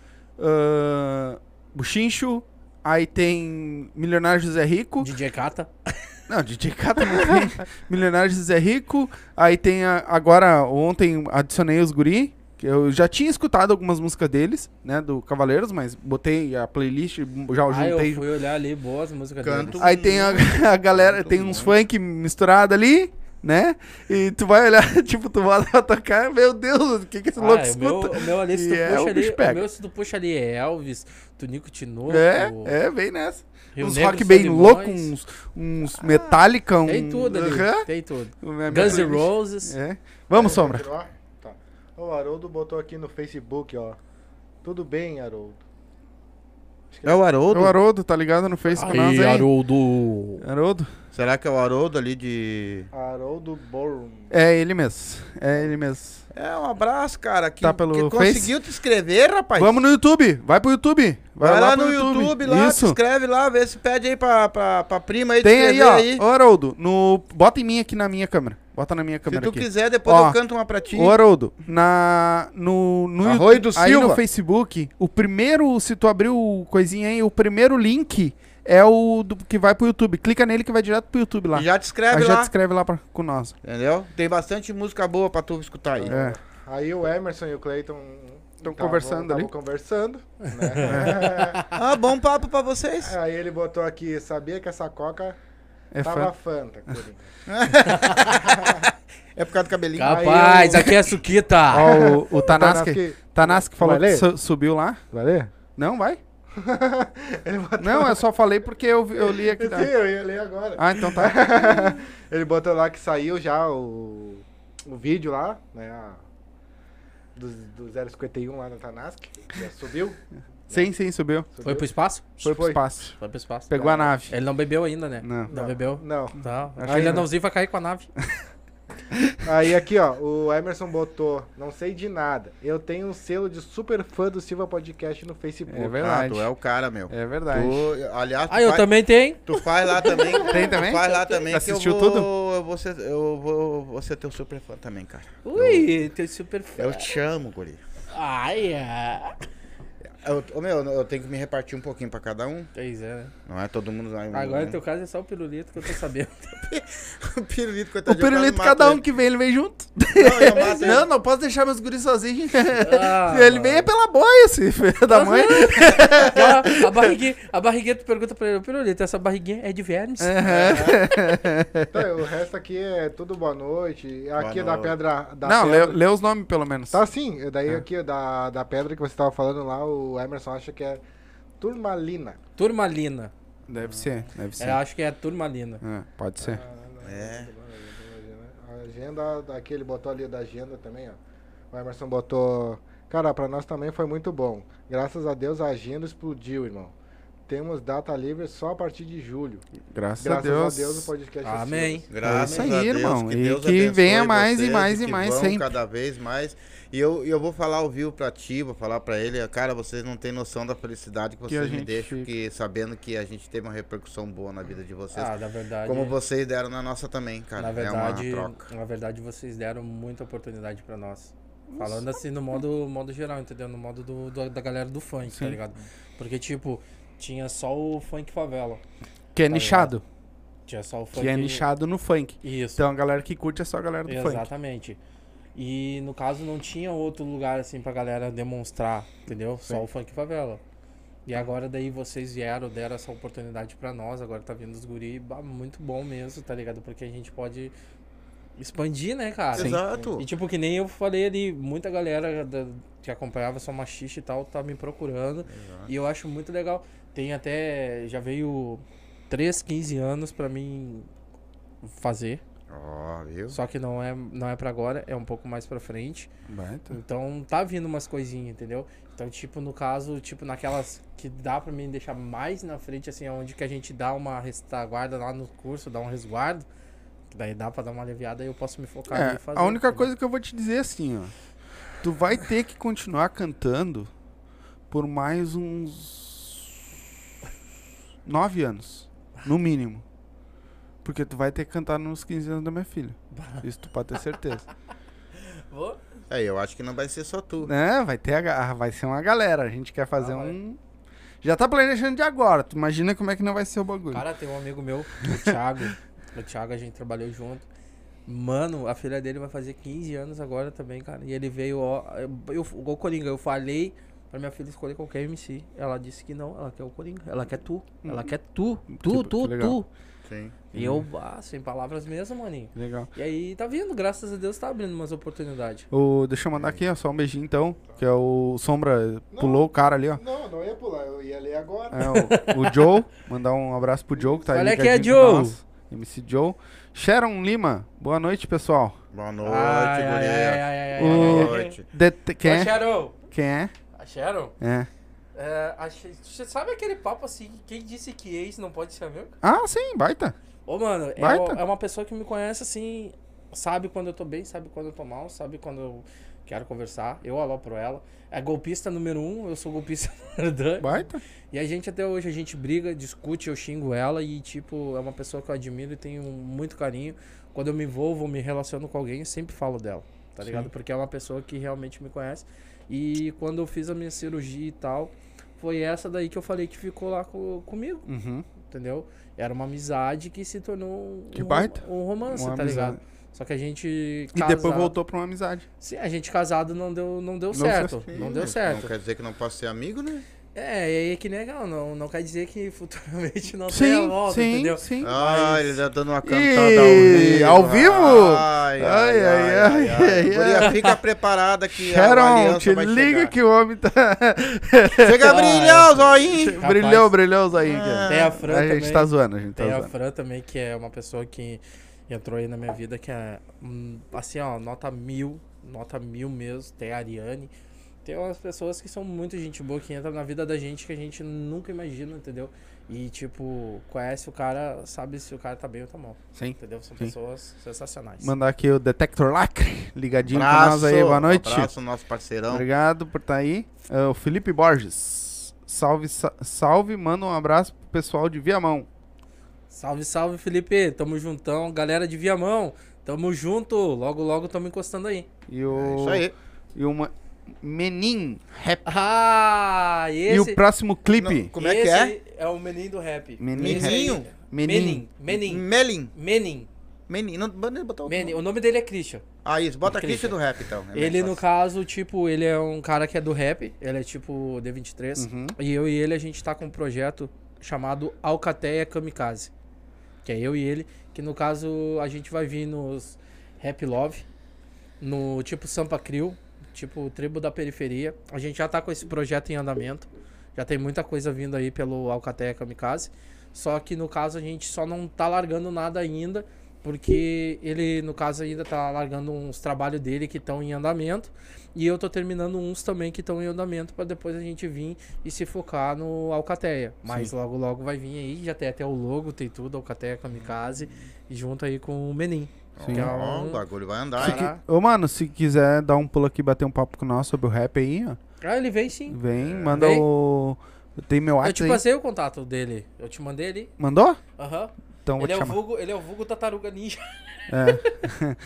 buchincho, aí tem Milionário José Rico. DJ Kata. [LAUGHS] Não, DJ Kata não tem. Milionário José Rico. Aí tem a- agora, ontem adicionei os guri. Que eu já tinha escutado algumas músicas deles, né? Do Cavaleiros, mas botei a playlist, já Ah, eu juntei. fui olhar ali, boas músicas Canto. deles. Aí tem a, [LAUGHS] a galera, tem uns funk misturado ali, né? E tu vai olhar, [LAUGHS] tipo, tu vai pra tocar, meu Deus, o que que esse louco Ah, o meu, escuta? o meu ali, se tu E é, puxa o ali, o pega. meu se tu puxa ali é Elvis, Tunico Tinoco, É, é, bem nessa. Rio uns Negro rock bem Solimões. louco, uns, uns Metallica, um... Tem tudo ali, Aham. tem tudo. O Guns N'. Roses. É. Vamos, Sombra. Continuar? Tá. O Haroldo botou aqui no Facebook, ó. Tudo bem, Haroldo? É o Haroldo? O Haroldo, tá ligado no Face com nós Aí, aí? Haroldo. Haroldo? Será que é o Haroldo ali de. Haroldo Borum. É ele mesmo, é ele mesmo. É, um abraço, cara. Que, Tá pelo que Face? conseguiu te inscrever, rapaz. Vamos no YouTube, vai pro YouTube. Vai, lá, pro no YouTube, lá, Isso. se inscreve lá, vê se pede aí pra, pra, pra prima aí Tem aí, ó. aí. Ô, Haroldo, no... bota em mim aqui na minha câmera. Bota na minha Se câmera tu aqui. quiser, depois Ó, eu canto uma pra ti. Ô, Haroldo, na, no, no Arroio do aí Silva. no Facebook, o primeiro, se tu abrir o coisinha aí, o primeiro link é o do, que vai pro YouTube. Clica nele que vai direto pro YouTube lá. E já te escreve aí já lá. te inscreve lá pra, com nós. Entendeu? Tem bastante música boa pra tu escutar aí. É. Aí o Emerson e o Cleiton Tão tavam- conversando ali. conversando, né? [LAUGHS] Ah, bom papo pra vocês. Aí ele botou aqui, sabia que essa coca É tava fã. fanta. [LAUGHS] É por causa do cabelinho. Capaz, eu- aqui é Suquita. Ó, o, o [LAUGHS] Tanaski, Tanaski, Tanaski falou que su- subiu lá. vai ler? Não, vai. [LAUGHS] Ele botou... Não, eu só falei porque eu, eu li aqui. Sim, eu ia ler agora. Ah, então tá. Ele botou lá que saiu já o, o vídeo lá, né? a- do, do 051 lá na Tanask. Já subiu. Sim, sim, subiu. Foi pro espaço? Foi pro espaço. Foi pro espaço. Pegou a nave. Ele não bebeu ainda, né? Não. Não, bebeu? Não. Tá. Acho que não. anãozinho vai cair com a nave. [LAUGHS] Aí aqui, ó, o Emerson botou, não sei de nada. Eu tenho um selo de super fã do Silva Podcast no Facebook. É Ah, verdade. tu é o cara, meu. É verdade. Tu, aliás, tu, Ah, eu faz, também tenho. tu faz lá também. [LAUGHS] Tem também? Tu faz lá também Assistiu eu vou, tudo? Eu vou, ser, eu vou, vou ser teu super fã também, cara. Ui, tem super fã. Eu te amo, guri. Ai, é. Eu, ô, meu, eu tenho que me repartir um pouquinho pra cada um. Pois é, né? Não é todo mundo. Vai, Agora no teu caso é só o pirulito que eu tô sabendo. [LAUGHS] o pirulito, O coitadinho. eu pirulito, quase cada mato um que vem, ele vem junto. ele. Não, eu [LAUGHS] ele. Não, não posso deixar meus guris sozinhos. Ah, [LAUGHS] ele vem é pela boia, esse filho da mãe. a, barriguinha, a barriguinha, tu pergunta pra ele, pirulito, essa barriguinha é de vermes? Então, o resto aqui é tudo boa noite. Aqui é da noite. pedra. Da Não, lê, pedra. lê os nomes pelo menos. Tá sim, daí aqui da, da pedra que você tava falando lá, o Emerson acha que é turmalina. Turmalina. Deve ser, deve ser. É, acho que é turmalina. É, pode ser. É. A agenda, daqui ele botou ali da agenda também, ó. O Emerson botou. Cara, pra nós também foi muito bom. Graças a Deus a agenda explodiu, irmão. Temos data livre só a partir de julho. Graças, Graças a Deus. a Deus o podcast Amém. Graças É isso aí, a Deus, irmão. Que E Deus que abençoe venha mais e vocês mais e que mais vão sempre. cada vez mais. E eu, e eu vou falar ao vivo pra ti, vou falar pra ele, cara, vocês não têm noção da felicidade que Que a vocês me gente deixam, fica. que, sabendo que a gente teve uma repercussão boa na vida de vocês. Ah, na verdade. como vocês deram na nossa também, cara. na verdade, é uma troca. na verdade, vocês deram muita oportunidade pra nós. Falando assim no modo, modo geral, entendeu? No modo do, do- da galera do funk, tá Sim. ligado? Porque, tipo, tinha só o funk favela. Que é Tá nichado. Tinha só o funk. Que é nichado no funk. Isso. Então a galera que curte é só a galera do funk. Exatamente. E no caso não tinha outro lugar assim pra galera demonstrar, entendeu? Só Sim. o funk favela. E agora daí vocês vieram, deram essa oportunidade pra nós, agora tá vindo os guri, muito bom mesmo, tá ligado? Porque a gente pode expandir, né, cara? Exato. E tipo, que nem eu falei ali, muita galera da- que acompanhava só machista e tal, tá me procurando. E eu acho muito legal. Tem até. Já veio 3, 15 anos pra mim fazer. Ó, viu? Só que não é, não é pra agora, é um pouco mais pra frente. Baita. Então tá vindo umas coisinhas, entendeu? Então, tipo, no caso, tipo, naquelas que dá pra mim deixar mais na frente, assim, onde que a gente dá uma retaguarda lá no curso, dá um resguardo, que daí dá pra dar uma aliviada e eu posso me focar É, e fazer. a única entendeu? coisa que eu vou te dizer é assim, ó. Tu vai ter que continuar cantando por mais uns nove anos, no mínimo. Porque tu vai ter que cantar nos 15 anos da minha filha. Isso tu pode ter certeza. [LAUGHS] Vou? É, eu acho que não vai ser só tu. né? Vai ter a, ga- vai ser uma galera. A gente quer fazer Ah, vai. um. Já tá planejando de agora. Tu imagina como é que não vai ser o bagulho. Cara, tem um amigo meu, o Thiago. o Thiago, a gente trabalhou junto. Mano, a filha dele vai fazer 15 anos agora também, cara. E ele veio, ó. Eu, eu, igual o Coringa, eu falei pra minha filha escolher qualquer MC. Ela disse que não, ela quer o Coringa. Ela quer tu. Ela quer tu. Tu, Que- tu, que legal. tu. Sim. E eu, ah, sem palavras mesmo, maninho. Legal. E aí tá vindo, graças a Deus tá abrindo umas oportunidades. O, deixa eu mandar aqui, ó, só um beijinho então. Que é o Sombra. Pulou o cara ali, ó. Não, não ia pular, eu ia ler agora. É, o, o Joe. Mandar um abraço pro Joe que tá aí. Qual é que é, Joe? nós. MC Joe. Sharon Lima. Boa noite, pessoal. Boa noite, ai, ai, guria. ai, ai, ai, ai, O- ai, Boa ai. noite. Det- quem Ô, é? Quem é? A Sharon? É. É, achei- você sabe aquele papo assim, quem disse que ex não pode ser amigo? Ah, sim, baita. Ô, mano, é, Baita. o- é uma pessoa que me conhece assim, sabe quando eu tô bem, sabe quando eu tô mal, sabe quando eu quero conversar. Eu alopro ela. É golpista número um, eu sou golpista [LAUGHS] número dois. Baita. E a gente até hoje, a gente briga, discute, eu xingo ela e, tipo, é uma pessoa que eu admiro e tenho muito carinho. Quando eu me envolvo, me relaciono com alguém, eu sempre falo dela, tá Sim. ligado? Porque é uma pessoa que realmente me conhece. E quando eu fiz a minha cirurgia e tal, foi essa daí que eu falei que ficou lá co- comigo, Uhum. entendeu? Era uma amizade que se tornou um, Que baita. um romance, Uma tá amizade. ligado? Só que a gente. E casado- depois voltou pra uma amizade. Sim, a gente casado não deu, não deu Não certo. Não deu certo. Não quer dizer que não posso ser amigo, né? É, e aí é que legal, não, não quer dizer que futuramente não Sim, tenha volta, sim, entendeu? sim. Ah, Mas- ele tá dando uma cantada ao vivo. ao vivo? Ai, Ai, ai, ai, ai. ai, ai, ai, Guria, ai. fica preparada que a Sharon, aliança te vai liga chegar. que o homem tá. Chega a brilhar o zoinho. Brilhou, brilhou os aí. cara. Tem a Fran A gente também. tá zoando, a gente tá Tem a zoando. Fran também, que é uma pessoa que entrou aí na minha vida, que é, hum, assim, ó, nota mil, nota mil mesmo. Tem a Ariane. Tem umas pessoas que são muito gente boa, que entram na vida da gente que a gente nunca imagina, entendeu? E, tipo, conhece o cara, sabe se o cara tá bem ou tá mal, Sim. entendeu? São Sim. pessoas sensacionais. Mandar aqui o Detector Lacre, ligadinho com Abraço, nós aí, boa noite. Abraço, nosso parceirão. Obrigado por estar aí. É, o Felipe Borges. Salve, sa- salve, manda um abraço pro pessoal de Viamão. Salve, salve, Felipe. Tamo juntão. Galera de Viamão, tamo junto. Logo, logo tamo encostando aí. E É o. isso aí. E uma. Menin Rap. Ah, E esse... o próximo clipe. Não, como é que esse é? é o menino do rap. Menin. Meninho? Menin. Menin. Melin. Menin. Menin. Não, botar o Menin. O nome dele é Christian. Ah, isso. Bota a Christian. Christian do rap, então. É ele, no caso, tipo, ele é um cara que é do rap. Ele é tipo D23. Uhum. E eu e ele, a gente tá com um projeto chamado Alcateia Kamikaze. Que é eu e ele. Que no caso, a gente vai vir nos Rap Love. No tipo Sampa Crew. Tipo Tribo da Periferia. A gente já tá com esse projeto em andamento. Já tem muita coisa vindo aí pelo Alcateia Kamikaze. Só que no caso a gente só não tá largando nada ainda. Porque ele, no caso, ainda tá largando uns trabalhos dele que estão em andamento. E eu tô terminando uns também que estão em andamento pra depois a gente vir e se focar no Alcateia. Mas logo, logo vai vir aí, já tem até o logo, tem tudo, Alcateia Kamikaze, e junto aí com o Menin. Sim. Que é Ó, um- o bagulho vai andar, Se qui- Ô, mano, se quiser dar um pulo aqui bater um papo com nós sobre o rap aí, ó. Ah, ele veio sim. Vem, manda Vem. o. Tem meu Eu te WhatsApp aí. passei o contato dele. Eu te mandei ali. Mandou? Aham. Então vou Ele, te é o vulgo, ele é o vulgo tartaruga ninja. É. [LAUGHS]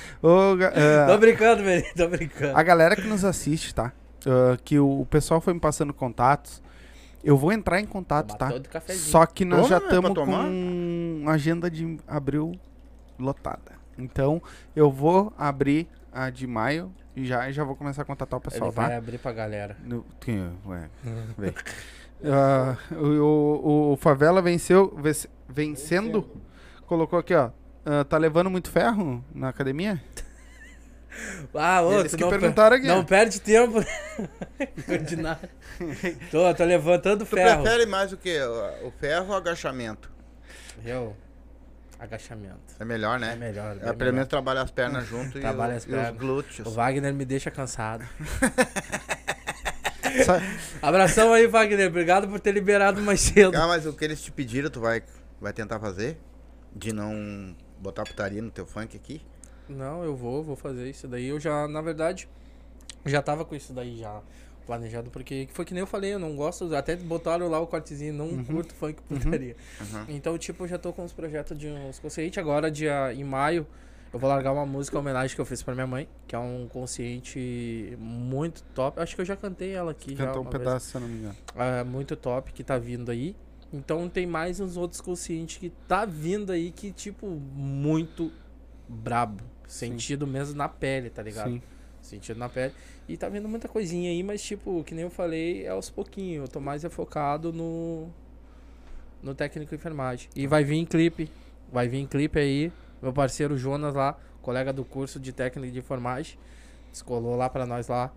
É, [LAUGHS] Tô brincando, velho. Tô brincando. a galera que nos assiste, tá? Ah, que o, o pessoal foi me passando contatos. Eu vou entrar em contato, tá? Só que nós Toma, já né, estamos tomar? com agenda de abril lotada. Então, eu vou abrir a de maio e já, já vou começar a contatar o pessoal, Ele tá? vai abrir pra galera. No, quem, ué, [LAUGHS] vem. Ah, o, o- o Favela venceu, vence- vencendo, colocou aqui, ó. ah, tá levando muito ferro na academia? [LAUGHS] Ah, ô, Eles tu que perguntaram aqui. não perde tempo. [LAUGHS] de nada. Tô, tô levantando Tu ferro. prefere mais o quê? O o ferro ou o agachamento? Eu, agachamento. É melhor, É né? melhor. É, pelo menos melhor. trabalha as pernas junto [LAUGHS] e, Trabalha o- as e os pernas. glúteos. O Wagner me deixa cansado. [LAUGHS] Sa- [LAUGHS] Abração aí, Wagner. Obrigado por ter liberado mais cedo. Ah, mas o que eles te pediram, tu vai, vai tentar fazer? De não botar putaria no teu funk aqui? Não, eu vou, vou fazer isso daí. Eu já, na verdade, já tava com isso daí já planejado, porque foi que nem eu falei, eu não gosto, até botaram lá o cortezinho, não curto funk putaria. Uhum. Então, tipo, eu já tô com os projetos de uns conscientes. Agora, dia, em maio, eu vou largar uma música homenagem que eu fiz pra minha mãe, que é um consciente muito top. Acho que eu já cantei ela aqui. já Cantou um pedaço, se eu não me engano. É, muito top que tá vindo aí. Então tem mais uns outros conscientes que tá vindo aí que, tipo, muito brabo. Sentido mesmo na pele, tá ligado? Sim. Sentido na pele. E tá vindo muita coisinha aí, mas, tipo, que nem eu falei, é aos pouquinhos. Eu tô mais focado no. No técnico de enfermagem. E vai vir em clipe. Vai vir em clipe aí. Meu parceiro Jonas lá, colega do curso de técnico de enfermagem. Descolou lá pra nós lá.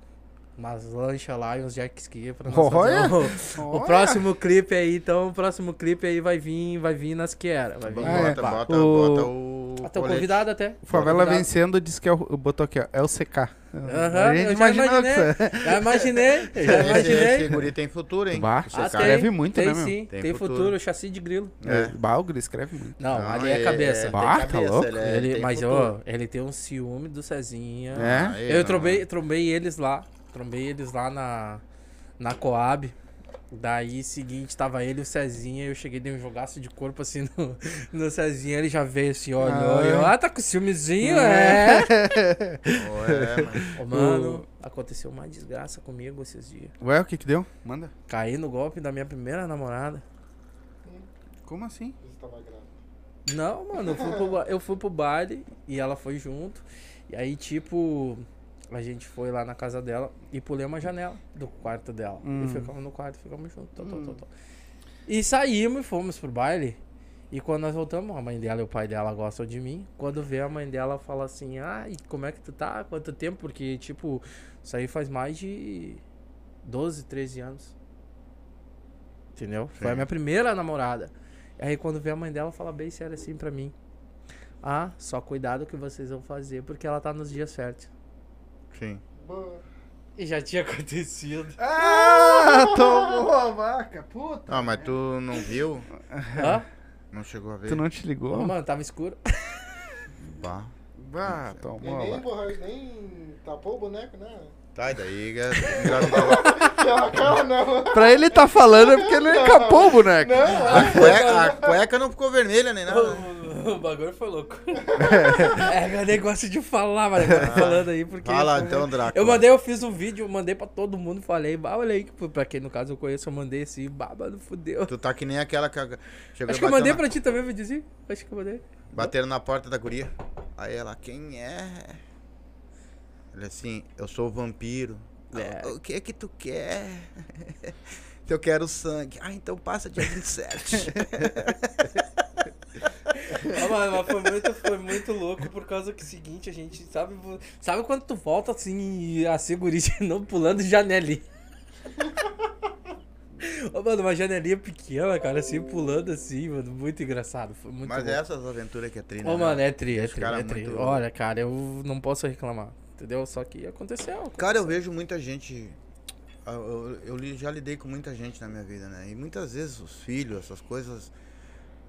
Umas lanchas lá e uns jet ski pra nós Olha! fazer o, o próximo clipe aí, então, o próximo clipe aí vai vir, vai vir nas que era. Vai vir. Bota, é. bota, bota, O- bota o. Ah, tô colete. convidado até. O Favela Convidado. vencendo disse que é o, botou aqui, ó, é o CK. Aham, gente eu já imaginei. que. Já imaginei, [LAUGHS] já Esse, esse imaginei. guri tem futuro, hein? Bah, Ah, escreve muito, tem né, meu? sim, Tem tem, futuro. futuro. chassi de grilo. É. Bah, o Gris escreve muito. Não, Não, ali é ele- cabeça. tem Bah, tá cabeça, louco. ele é- Ele, tem mas, futuro. ó, ele tem um ciúme do Cezinha. É? Eu trombei eles lá. Trombei eles lá na, na Coab. Daí, seguinte, tava ele e o Cezinha. Eu cheguei, dei um jogaço de corpo assim no, [LAUGHS] no Cezinha. Ele já veio assim, olhou. Ah. e eu, ah, tá com ciúmezinho, é? É, [LAUGHS] mano. Ô, mano, aconteceu uma desgraça comigo esses dias. Ué, o que que deu? Manda. Caí no golpe da minha primeira namorada. Como assim? Você tava grávida. Não, mano, eu fui, pro, eu fui pro baile e ela foi junto. E aí, tipo, a gente foi lá na casa dela e pulei uma janela do quarto dela. Hum. E ficamos no quarto, ficamos juntos. Tó, tó, tó. E saímos e fomos pro baile. E quando nós voltamos, a mãe dela e o pai dela gostam de mim. Quando vê a mãe dela, fala assim: Ah, e como é que tu tá? Quanto tempo? Porque, tipo, isso aí faz mais de 12, 13 anos. Entendeu? Foi a Sim. minha primeira namorada. Aí quando vê a mãe dela, fala bem sério assim pra mim. Ah, só cuidado que vocês vão fazer, porque ela tá nos dias certos. Sim. Boa. E já tinha [LAUGHS] acontecido. Ah, tomou a vaca, puta. Ah, mas tu não viu? Hã? Não chegou a ver? Tu não te ligou? Ô, mano, tava escuro. Bah. Ah, E tomou a nem, vaca. nem tapou o boneco, né? Tá, e daí é- cara não. Pra ele tá falando é porque ele escapou o boneco. Não, A cueca, a cueca não ficou vermelha nem nada. o bagulho foi louco. é, eu nem gosto de falar, mas eu tô falando aí porque. Fala foi então, Draco. Eu mandei, eu fiz um vídeo, mandei pra todo mundo, falei, bah, olha aí, que pra quem no caso eu conheço, eu mandei assim, baba, não fudeu. Tu tá que nem aquela que chegou Acho que eu mandei na- pra ti também, me dizer. Acho que eu mandei. Bateram na porta da guria. Aí ela, quem é? Ele assim, eu sou o vampiro. É. O, o que é que tu quer? [LAUGHS] Eu quero sangue. Ah, então passa dia 27. [LAUGHS] Ah, mano, mas foi muito, foi muito louco por causa que é o seguinte, a gente sabe. Sabe quando tu volta assim e a segurança [LAUGHS] não pulando janelinha? Ô, mano, uma janelinha pequena, cara, assim, pulando assim, mano. Muito engraçado. Foi muito Mas bom. essas aventuras que é trina. Ô, mano, é tri, é tri, cara é tri. muito- Olha, cara, eu não posso reclamar. Entendeu? Só que aconteceu. Cara, eu vejo muita gente. Eu, eu- já lidei com muita gente na minha vida, né? E muitas vezes os filhos, essas coisas,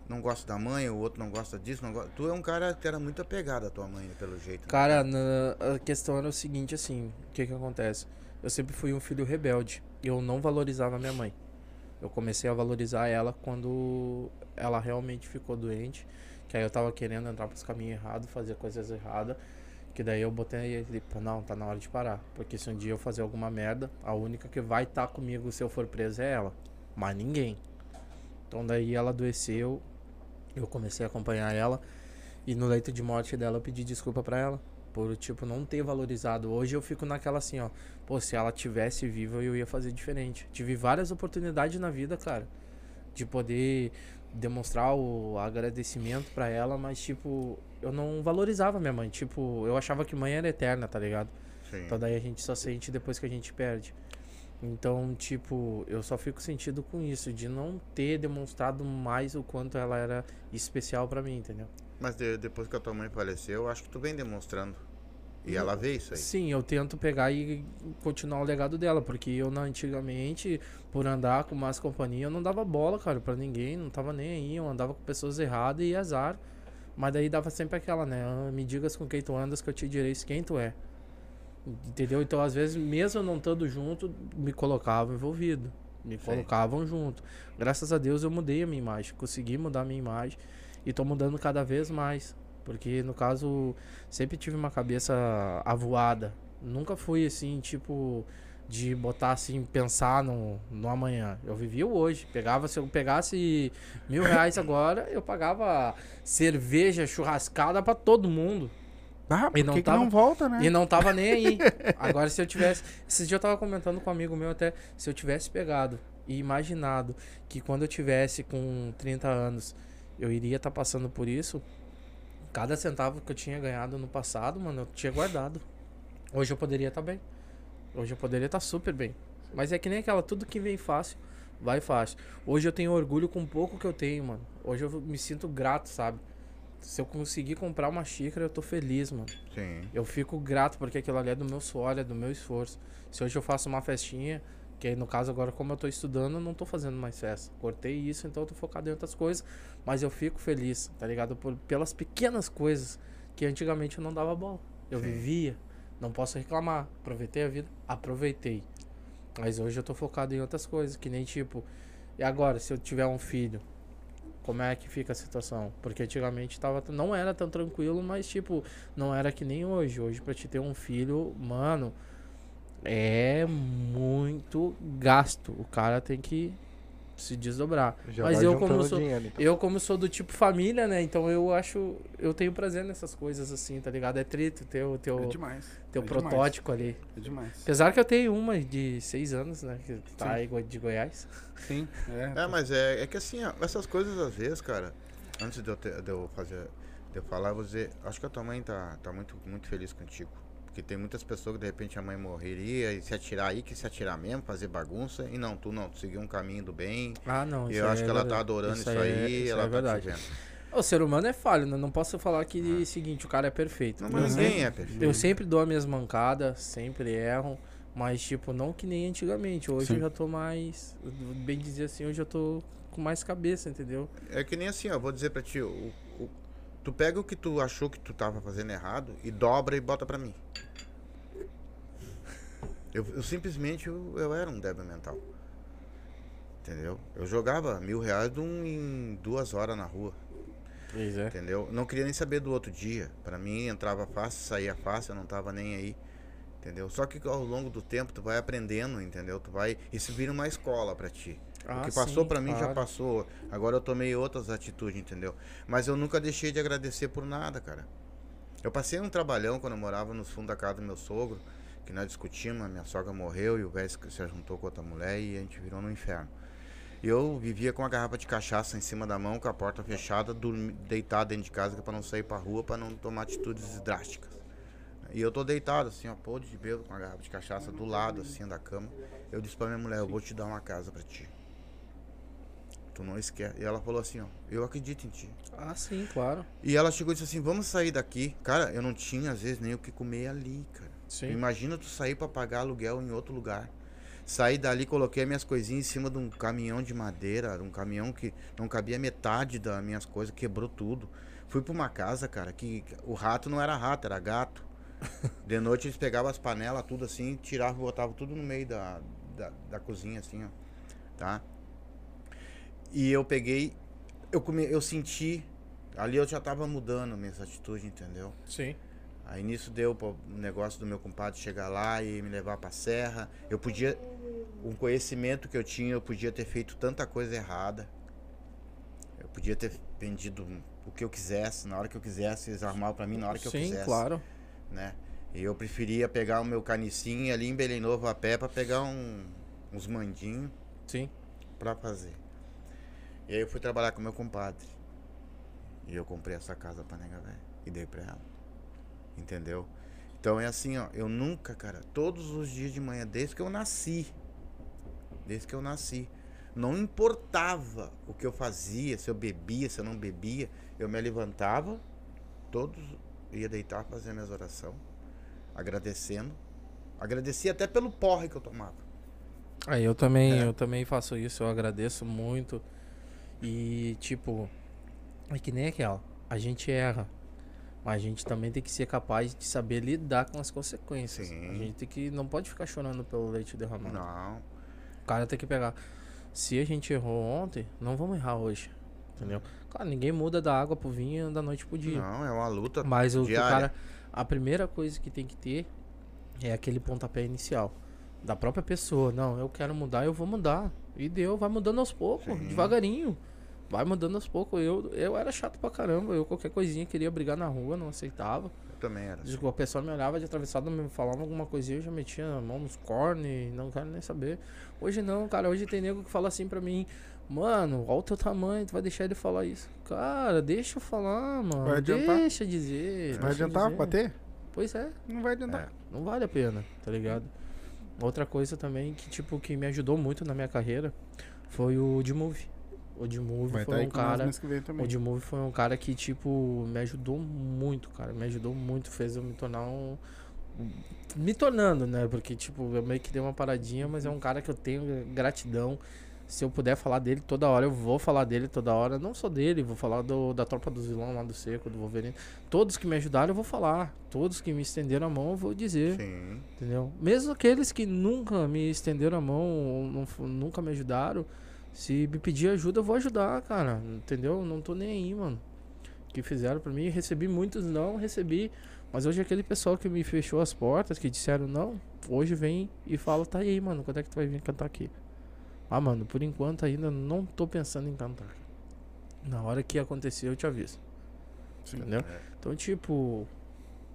não gostam da mãe, o outro não gosta disso. Não gosta... Tu é um cara que era muito apegado à tua mãe, pelo jeito. né? Cara, na- a questão era o seguinte, assim, o que que acontece? Eu sempre fui um filho rebelde. Eu não valorizava minha mãe. Eu comecei a valorizar ela quando ela realmente ficou doente. Que aí eu tava querendo entrar pros caminhos errados, fazer coisas erradas. Que daí eu botei pô, não, tá na hora de parar. Porque se um dia eu fazer alguma merda, a única que vai estar comigo se eu for preso é ela. Mas ninguém. Então daí ela adoeceu. Eu comecei a acompanhar ela. E no leito de morte dela eu pedi desculpa pra ela. Por, tipo, não ter valorizado. Hoje eu fico naquela assim, ó. Pô, se ela tivesse viva, eu ia fazer diferente. Tive várias oportunidades na vida, cara. De poder demonstrar o agradecimento pra ela, mas, tipo, eu não valorizava minha mãe. Tipo, eu achava que mãe era eterna, tá ligado? Sim. Então daí a gente só sente depois que a gente perde. Então, tipo, eu só fico sentido com isso, de não ter demonstrado mais o quanto ela era especial pra mim, entendeu? Mas de- depois que a tua mãe faleceu, eu acho que tu vem demonstrando. E ela vê isso aí. Sim, eu tento pegar e continuar o legado dela, porque eu antigamente, por andar com mais companhia, eu não dava bola, cara, pra ninguém, não tava nem aí, eu andava com pessoas erradas e azar. Mas daí dava sempre aquela, né? "Ah, Me digas com quem tu andas que eu te direi quem tu é. Entendeu? Então, às vezes, mesmo não estando junto, me colocavam envolvido. Me Sim. colocavam junto. Graças a Deus eu mudei a minha imagem. Consegui mudar a minha imagem. E tô mudando cada vez mais. Porque, no caso, sempre tive uma cabeça avoada. Nunca fui assim, tipo, de botar assim, pensar no, no amanhã. Eu vivia o hoje. Pegava, se eu pegasse mil reais agora, eu pagava cerveja, churrascada pra todo mundo. Ah, E não tava- não volta, né? E não tava nem aí. Agora, se eu tivesse. Esses dias eu tava comentando com um amigo meu até. Se eu tivesse pegado e imaginado que quando eu tivesse com 30 anos eu iria estar passando por isso, cada centavo que eu tinha ganhado no passado, mano, eu tinha guardado. Hoje eu poderia estar bem. Hoje eu poderia estar super bem. Mas é que nem aquela, tudo que vem fácil, vai fácil. Hoje eu tenho orgulho com o pouco que eu tenho, mano. Hoje eu me sinto grato, sabe? Se eu conseguir comprar uma xícara, eu tô feliz, mano. Sim. Eu fico grato porque aquilo ali é do meu suor, é do meu esforço. Se hoje eu faço uma festinha, que aí no caso agora como eu tô estudando, eu não tô fazendo mais festa. Cortei isso, então eu tô focado em outras coisas, mas eu fico feliz, tá ligado? Por, pelas pequenas coisas que antigamente eu não dava bola. Eu Sim. vivia, não posso reclamar. Aproveitei a vida, aproveitei. Mas hoje eu tô focado em outras coisas, que nem tipo, e agora, se eu tiver um filho, como é que fica a situação? Porque antigamente tava, não era tão tranquilo, mas tipo, não era que nem hoje. Hoje, pra te ter um filho, mano, é muito gasto. O cara tem que se desdobrar. Já Mas eu como sou, dinheiro, então. eu como sou do tipo família, né? Então eu acho, eu tenho prazer nessas coisas assim, tá ligado? É trito ter o teu, É demais. teu é demais, protótipo ali. É demais. Apesar que eu tenho uma de seis anos, né? Que tá aí de Goiás. Sim, é. É, mas é, é que assim, ó, essas coisas às vezes, cara, antes de eu, ter- de eu fazer, de eu falar, dizer, acho que a tua mãe tá, tá muito, muito feliz contigo. Porque tem muitas pessoas que de repente a mãe morreria e se atirar aí, que se atirar mesmo, fazer bagunça. E não, tu não, tu seguiu um caminho do bem. Ah, não. E isso eu aí acho é que ela tá adorando isso, é- aí, isso ela é tá verdade. te vendo. O ser humano é falho, né? Não posso falar que seguinte, o cara é perfeito. Não, Eu mas ninguém sempre- é perfeito. Eu sempre dou as minhas mancadas, sempre erro, mas tipo, não que nem antigamente. Hoje Sim. eu já tô mais, bem dizer assim, hoje eu tô com mais cabeça, entendeu? É que nem assim, ó, vou dizer pra ti, o- tu pega o que tu achou que tu tava fazendo errado e dobra e bota pra mim. Eu, eu simplesmente, eu, eu era um débil mental. Entendeu? Eu jogava mil reais de um em duas horas na rua. Pois é. Entendeu? Não queria nem saber do outro dia. Pra mim entrava fácil, saía fácil, eu não tava nem aí. Entendeu? Só que ao longo do tempo tu vai aprendendo, entendeu? Tu vai. Isso vira uma escola pra ti. Ah, o que passou pra mim já claro. passou. Agora eu tomei outras atitudes, entendeu? Mas eu nunca deixei de agradecer por nada, cara. Eu passei um trabalhão quando eu morava nos fundos da casa do meu sogro, que nós discutimos, a minha sogra morreu e o velho se juntou com outra mulher e a gente virou no inferno. E eu vivia com uma garrafa de cachaça em cima da mão, com a porta fechada, dormi, deitado dentro de casa, é pra não sair pra rua, pra não tomar atitudes drásticas. E eu tô deitado, assim, ó, podre de bêbado, com a garrafa de cachaça do lado, assim, da cama. Eu disse pra minha mulher, eu vou te dar uma casa pra ti. Tu não esquece. E ela falou assim, ó, eu acredito em ti. Ah, sim, claro. E ela chegou e disse assim, vamos sair daqui. Cara, eu não tinha, às vezes, nem o que comer ali, cara. Sim. Imagina tu sair pra pagar aluguel em outro lugar. Saí dali, coloquei minhas coisinhas em cima de um caminhão de madeira, um caminhão que não cabia metade das minhas coisas, quebrou tudo. Fui pra uma casa, cara, que o rato não era rato, era gato. [LAUGHS] De noite eles pegavam as panelas, tudo assim, tiravam e botavam tudo no meio da, da, da cozinha, assim, ó. Tá? E eu peguei, eu, come, eu senti, ali eu já tava mudando minhas atitudes, entendeu? Sim. Aí nisso deu o negócio do meu compadre chegar lá e me levar pra serra. Eu podia, um conhecimento que eu tinha, eu podia ter feito tanta coisa errada. Eu podia ter vendido o que eu quisesse, na hora que eu quisesse, eles arrumavam pra mim na hora que eu Sim, quisesse. claro. Né? E eu preferia pegar o meu canicinho ali em Belém Novo a pé pra pegar um, uns mandinhos Sim. pra fazer. E aí eu fui trabalhar com meu compadre. E eu comprei essa casa pra nega velha e dei pra ela. Entendeu? Então é assim, ó, eu nunca, cara, todos os dias de manhã, desde que eu nasci, desde que eu nasci, não importava o que eu fazia, se eu bebia, se eu não bebia, eu me levantava, todos ia deitar fazer minhas orações, agradecendo. Agradecia até pelo porre que eu tomava. Aí eu também, É. eu também faço isso, eu agradeço muito. E tipo, é que nem aquela, a gente erra. Mas a gente também tem que ser capaz de saber lidar com as consequências. Sim. A gente tem que. Não pode ficar chorando pelo leite derramado. Não. O cara tem que pegar. Se a gente errou ontem, não vamos errar hoje. Entendeu? Claro, ninguém muda da água pro vinho da noite pro dia. Não, é uma luta. Mas o o cara. A primeira coisa que tem que ter é aquele pontapé inicial. Da própria pessoa. Não, eu quero mudar, eu vou mudar. E deu, vai mudando aos poucos, Sim. devagarinho. Vai mudando aos poucos. Eu, eu era chato pra caramba. Eu qualquer coisinha queria brigar na rua, não aceitava. Eu também era. Tipo, a pessoa me olhava de atravessado, me falava alguma coisinha, eu já metia a mão nos cornes, não quero nem saber. Hoje não, cara, hoje tem nego que fala assim pra mim, mano, olha o teu tamanho, tu vai deixar ele falar isso. Cara, deixa eu falar, mano. Vai adiantar? Deixa dizer. Vai deixa adiantar dizer. bater? Pois é, Não vai adiantar. É. não vale a pena, tá ligado? Outra coisa também que, tipo, que me ajudou muito na minha carreira foi o D-Move. O Vai estar foi aí um cara. O D-Move foi um cara que, tipo, me ajudou muito, cara. Me ajudou muito, fez eu me tornar um. Me tornando, né? Porque, tipo, eu meio que dei uma paradinha, mas é um cara que eu tenho gratidão. Se eu puder falar dele toda hora, eu vou falar dele toda hora. Não só dele, vou falar do, da tropa dos vilões lá do Seco, do Wolverine. Todos que me ajudaram, eu vou falar. Todos que me estenderam a mão, eu vou dizer. Sim. Entendeu? Mesmo aqueles que nunca me estenderam a mão, ou não nunca me ajudaram, se me pedir ajuda, eu vou ajudar, cara. Entendeu? Não tô nem aí, mano. Que fizeram pra mim, recebi muitos não, recebi. Mas hoje aquele pessoal que me fechou as portas, que disseram não, hoje vem e fala, tá aí, mano, quando é que tu vai vir cantar aqui? Ah, mano, por enquanto ainda não tô pensando em cantar. Na hora que acontecer, eu te aviso. Entendeu? É. Então, tipo,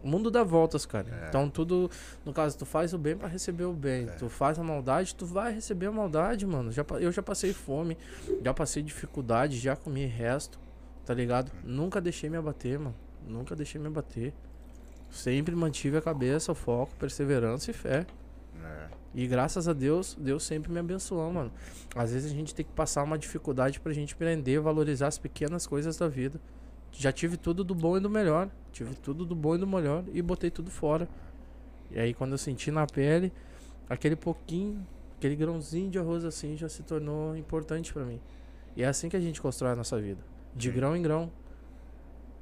o mundo dá voltas, cara. É. Então, tudo, no caso, tu faz o bem pra receber o bem. É. Tu faz a maldade, tu vai receber a maldade, mano. Já, eu já passei fome, já passei dificuldade, já comi resto, tá ligado? Nunca deixei me abater, mano. Nunca deixei me abater. Sempre mantive a cabeça, o foco, perseverança e fé. É. E graças a Deus, Deus sempre me abençoou, mano. Às vezes a gente tem que passar uma dificuldade pra gente aprender, valorizar as pequenas coisas da vida. Já tive tudo do bom e do melhor. Tive tudo do bom e do melhor e botei tudo fora. E aí quando eu senti na pele, aquele pouquinho, aquele grãozinho de arroz assim já se tornou importante pra mim. E é assim que a gente constrói a nossa vida. De Sim. grão em grão.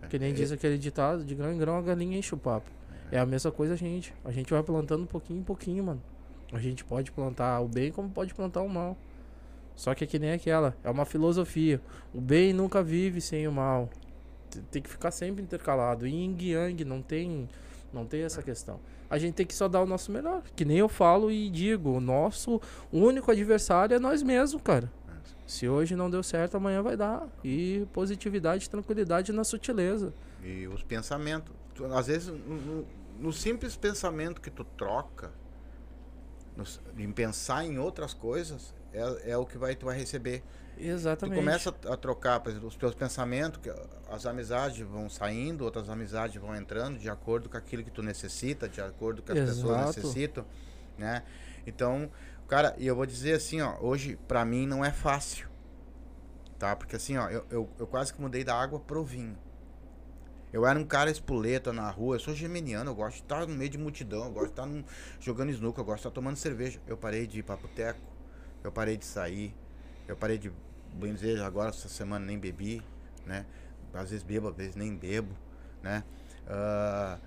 Que nem É. diz aquele ditado, de grão em grão a galinha enche o papo. É a mesma coisa a gente. A gente vai plantando pouquinho em pouquinho, mano. A gente pode plantar o bem como pode plantar o mal. Só que é que nem aquela, é uma filosofia. O bem nunca vive sem o mal. Tem que ficar sempre intercalado. Yin yang, não tem, não tem essa questão. A gente tem que só dar o nosso melhor. Que nem eu falo e digo, o nosso único adversário é nós mesmos, cara. Se hoje não deu certo, amanhã vai dar. E positividade, tranquilidade na sutileza. E os pensamentos. Tu- às vezes, no, no- simples pensamento que tu troca, no em pensar em outras coisas, é, é o que vai, tu vai receber. Tu Exatamente. começa a trocar, por exemplo, os teus pensamentos, que as amizades vão saindo, outras amizades vão entrando de acordo com aquilo que tu necessita, de acordo com as pessoas Exato. necessitam, né? Então, cara, e eu vou dizer assim, ó, hoje pra mim não é fácil. tá? Porque assim, ó, eu, eu, eu quase que mudei da água pro vinho. Eu era um cara espoleta na rua, eu sou geminiano, eu gosto de estar no meio de multidão, eu gosto de estar num- jogando snooker, eu gosto de estar tomando cerveja. Eu parei de ir pra boteco, eu parei de sair, eu parei de, bem dizer, agora essa semana nem bebi, né? Às vezes bebo, às vezes nem bebo, né? Ah,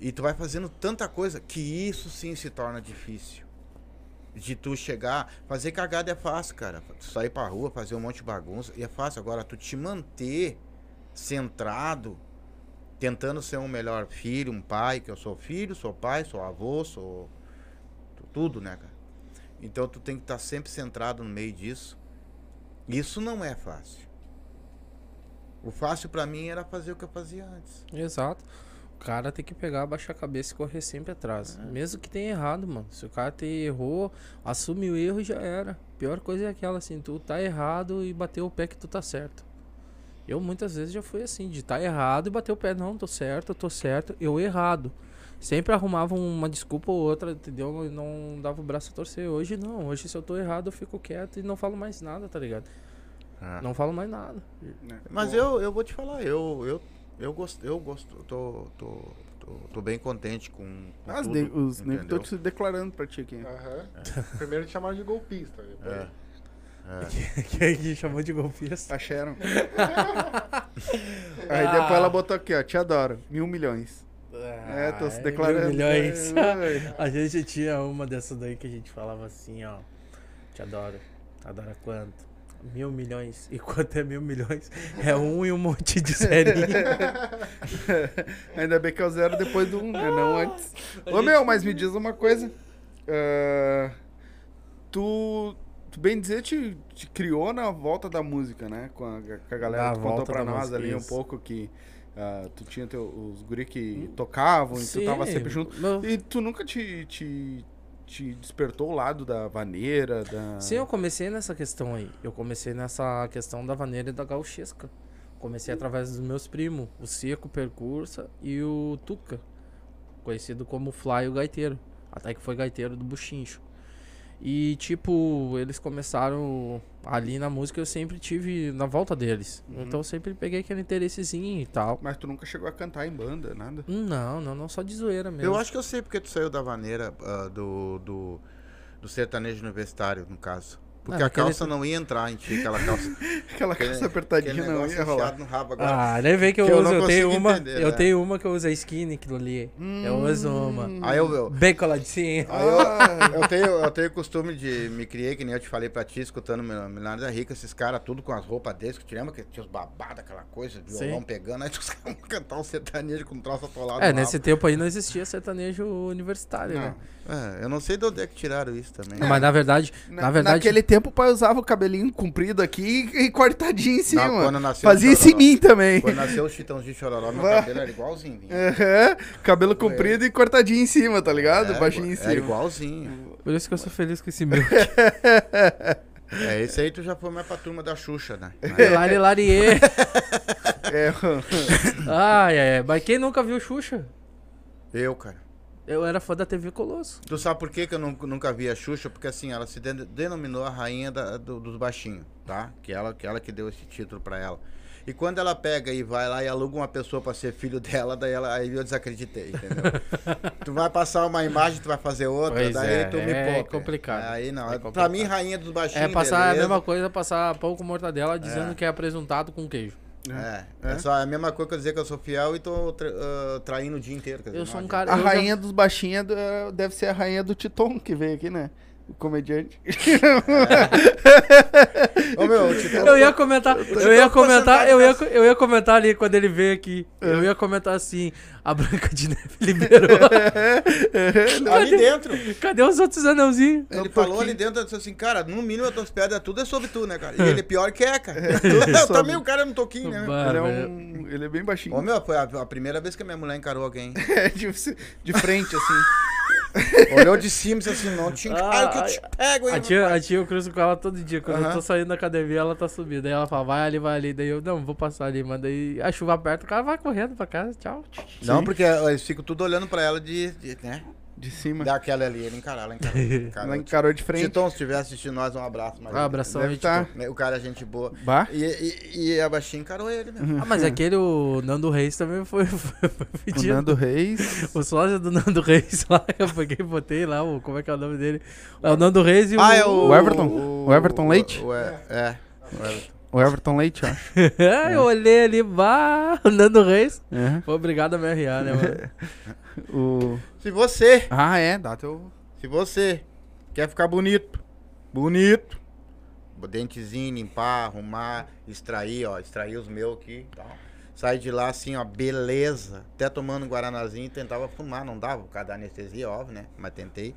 e tu vai fazendo tanta coisa que isso sim se torna difícil. De tu chegar, fazer cagada é fácil, cara. Tu sair pra rua, fazer um monte de bagunça, e é fácil. Agora, tu te manter centrado, tentando ser um melhor filho, um pai, que eu sou filho, sou pai, sou avô, sou tu- tudo, né, cara? Então tu tem que estar sempre centrado no meio disso. Isso não é fácil. O fácil pra mim era fazer o que eu fazia antes. Exato. O cara tem que pegar, baixar a cabeça e correr sempre atrás. É. Mesmo que tenha errado, mano. Se o cara te errou, assume o erro e já era. Pior coisa é aquela assim, tu tá errado e bateu o pé que tu tá certo. Eu muitas vezes já fui assim, de tá errado e bater o pé, não, tô certo, tô certo, eu errado. Sempre arrumava uma desculpa ou outra, entendeu? E não dava o braço a torcer. Hoje não, hoje se eu tô errado eu fico quieto e não falo mais nada, tá ligado? É. Não falo mais nada. Mas eu, eu vou te falar, eu, eu, eu gosto, eu gosto, tô, tô, tô, tô bem contente com, com Ah, os tudo, ne- os negros se declarando pra ti aqui. Aham. Primeiro te chamaram de golpista. depois- É. [LAUGHS] Quem que chamou de golpista? Acharam. [LAUGHS] Aí depois ela botou aqui, ó, te adoro. Mil milhões. É, tô se declarando. mil milhões. [LAUGHS] A gente tinha uma dessas daí que a gente falava assim, ó. Te adoro. Adora quanto? Mil milhões. E quanto é mil milhões? É um e um monte de serinha. [LAUGHS] Ainda bem que é o zero depois do um, né? Não antes. [LAUGHS] Ô meu, mas me diz uma coisa. Ah, tu, tu bem dizer, te, te criou na volta da música, né? Com a, com a galera. Na tu contou pra nós ali um isso. pouco que ah, tu tinha teu, os guri que tocavam e tu tava sempre junto. Meu- E tu nunca te, te, te despertou o lado da vaneira, da... Sim, eu comecei nessa questão aí. Eu comecei nessa questão da vaneira e da gauchesca. Comecei através dos meus primos, o Seco Percursa e o Tuca, conhecido como Fly o Gaiteiro. Até que foi gaiteiro do Buchincho. E tipo, eles começaram ali na música, eu sempre tive na volta deles. Então eu sempre peguei aquele interessezinho e tal. Mas tu nunca chegou a cantar em banda, nada? Não, não, não, só de zoeira mesmo. Eu acho que eu sei porque tu saiu da vaneira ah, do, do, do sertanejo universitário, no caso. Porque Ah, a calça não ia entrar em ti, aquela calça. [LAUGHS] Aquela calça aquele apertadinha não ia rolar. no rabo agora. Ah, nem vem que eu Que eu uso, não eu, tenho uma, entender, eu né? tenho uma que eu uso a skinny aquilo ali. eu uso uma. Aí eu, eu, Bem coladinha. Aí eu, eu, tenho, eu tenho costume de. Me criei, que nem eu te falei pra ti, escutando Mil- Milionário da Rica, esses caras tudo com as roupas deles, que te lembra que tinha os babados, aquela coisa, violão Sim. pegando, aí [LAUGHS] os caras vão cantar um sertanejo com um troço atolado. É, nesse rabo. tempo aí não existia sertanejo universitário, né? É, eu não sei de onde é que tiraram isso também. Mas na verdade, Na, na verdade, Naquele tempo o pai usava o cabelinho comprido aqui e cortadinho em cima. Não, quando nasceu Fazia isso em mim também. Quando nasceu o Chitãozinho Chororó, meu cabelo era igualzinho. Aham, cabelo comprido e cortadinho em cima, tá ligado? É, Baixinho em Era cima. igualzinho. por isso que eu sou feliz com esse meu. [LAUGHS] É, esse aí tu já foi mais pra turma da Xuxa, né? [LAUGHS] Lari Larie. [LAUGHS] É, Ai, ai, ai. Mas quem nunca viu Xuxa? Eu, cara. Eu era fã da TV Colosso. Tu sabe por que, que eu nun- nunca vi a Xuxa? Porque assim, ela se den- denominou a rainha da- do- dos baixinhos, tá? Que ela, que ela que deu esse título pra ela. E quando ela pega e vai lá e aluga uma pessoa pra ser filho dela, daí ela, aí eu desacreditei, entendeu? [LAUGHS] tu vai passar uma imagem, tu vai fazer outra, Pois daí é, tu me é poupa. complicado. Aí não, É pra complicado. mim, rainha dos baixinhos, É passar a beleza. mesma coisa, passar pão com mortadela dizendo É. que é apresentado com queijo. É, é. só a mesma coisa que eu dizer que eu sou fiel e tô tra- ah, traindo o dia inteiro. quer dizer, Eu sou um cara. a eu já- rainha dos baixinhos é- deve ser a rainha do Titon que veio aqui, né? O comediante. [LAUGHS] Ô meu, Eu ia comentar, eu tô ia com comentar, eu ia, eu ia comentar ali quando ele veio aqui. É. Eu ia comentar assim, a Branca de Neve [LAUGHS] liberou. ali dentro. Cadê os outros anãozinhos? Ele Um falou ali dentro, ele disse assim, cara, no mínimo as tuas pedras, tudo é sobre tu, né, cara? E ele pior que é, cara. [LAUGHS] Também o cara é um toquinho, né? meu? ele, é um, ele é bem baixinho. Ô, meu, foi a, a primeira vez que a minha mulher encarou alguém. É, de, de frente, assim. Olhou de cima e disse assim, não te encaro que eu te pego, hein? A tia, a tia eu cruzo com ela todo dia. Quando eu Aham. tô saindo da academia, ela tá subindo. Daí ela fala, vai ali, vai ali. Daí eu, não, vou passar ali. Mas daí a chuva aperta, o cara vai correndo pra casa. Tchau. Não, porque eles ficam tudo olhando pra ela de, de, né? De cima. Daquela ali, ele encarou, ela encarou. [LAUGHS] encarou. Ela encarou de frente. Titão, se estiver assistindo nós, um abraço. Mas Ah, abração aí, tá. tipo. O cara é gente boa. Bah. E, e, e a baixinha encarou ele, né? Ah, mas aquele, o Nando Reis também foi, [LAUGHS] foi, foi O pedido. Nando Reis. [LAUGHS] O sócio do Nando Reis lá, eu peguei botei lá, o, como é que é o nome dele? É o Nando Reis e o... Ah, é o Everton? O Everton Leite? o- é, é. o Everton. O Everton Leite, ó. [LAUGHS] É, eu olhei ali, bah, o [LAUGHS] Nando Reis. É. Foi obrigado a me arriar, né, mano? [LAUGHS] O... Se você, Ah, é, dá teu. se você quer ficar bonito, bonito, dentezinho, limpar, arrumar, extrair, ó, extrair os meus aqui e tal. Sai de lá assim, ó, beleza. Até tomando um guaranazinho, tentava fumar, não dava, por causa da anestesia, óbvio, né? Mas tentei.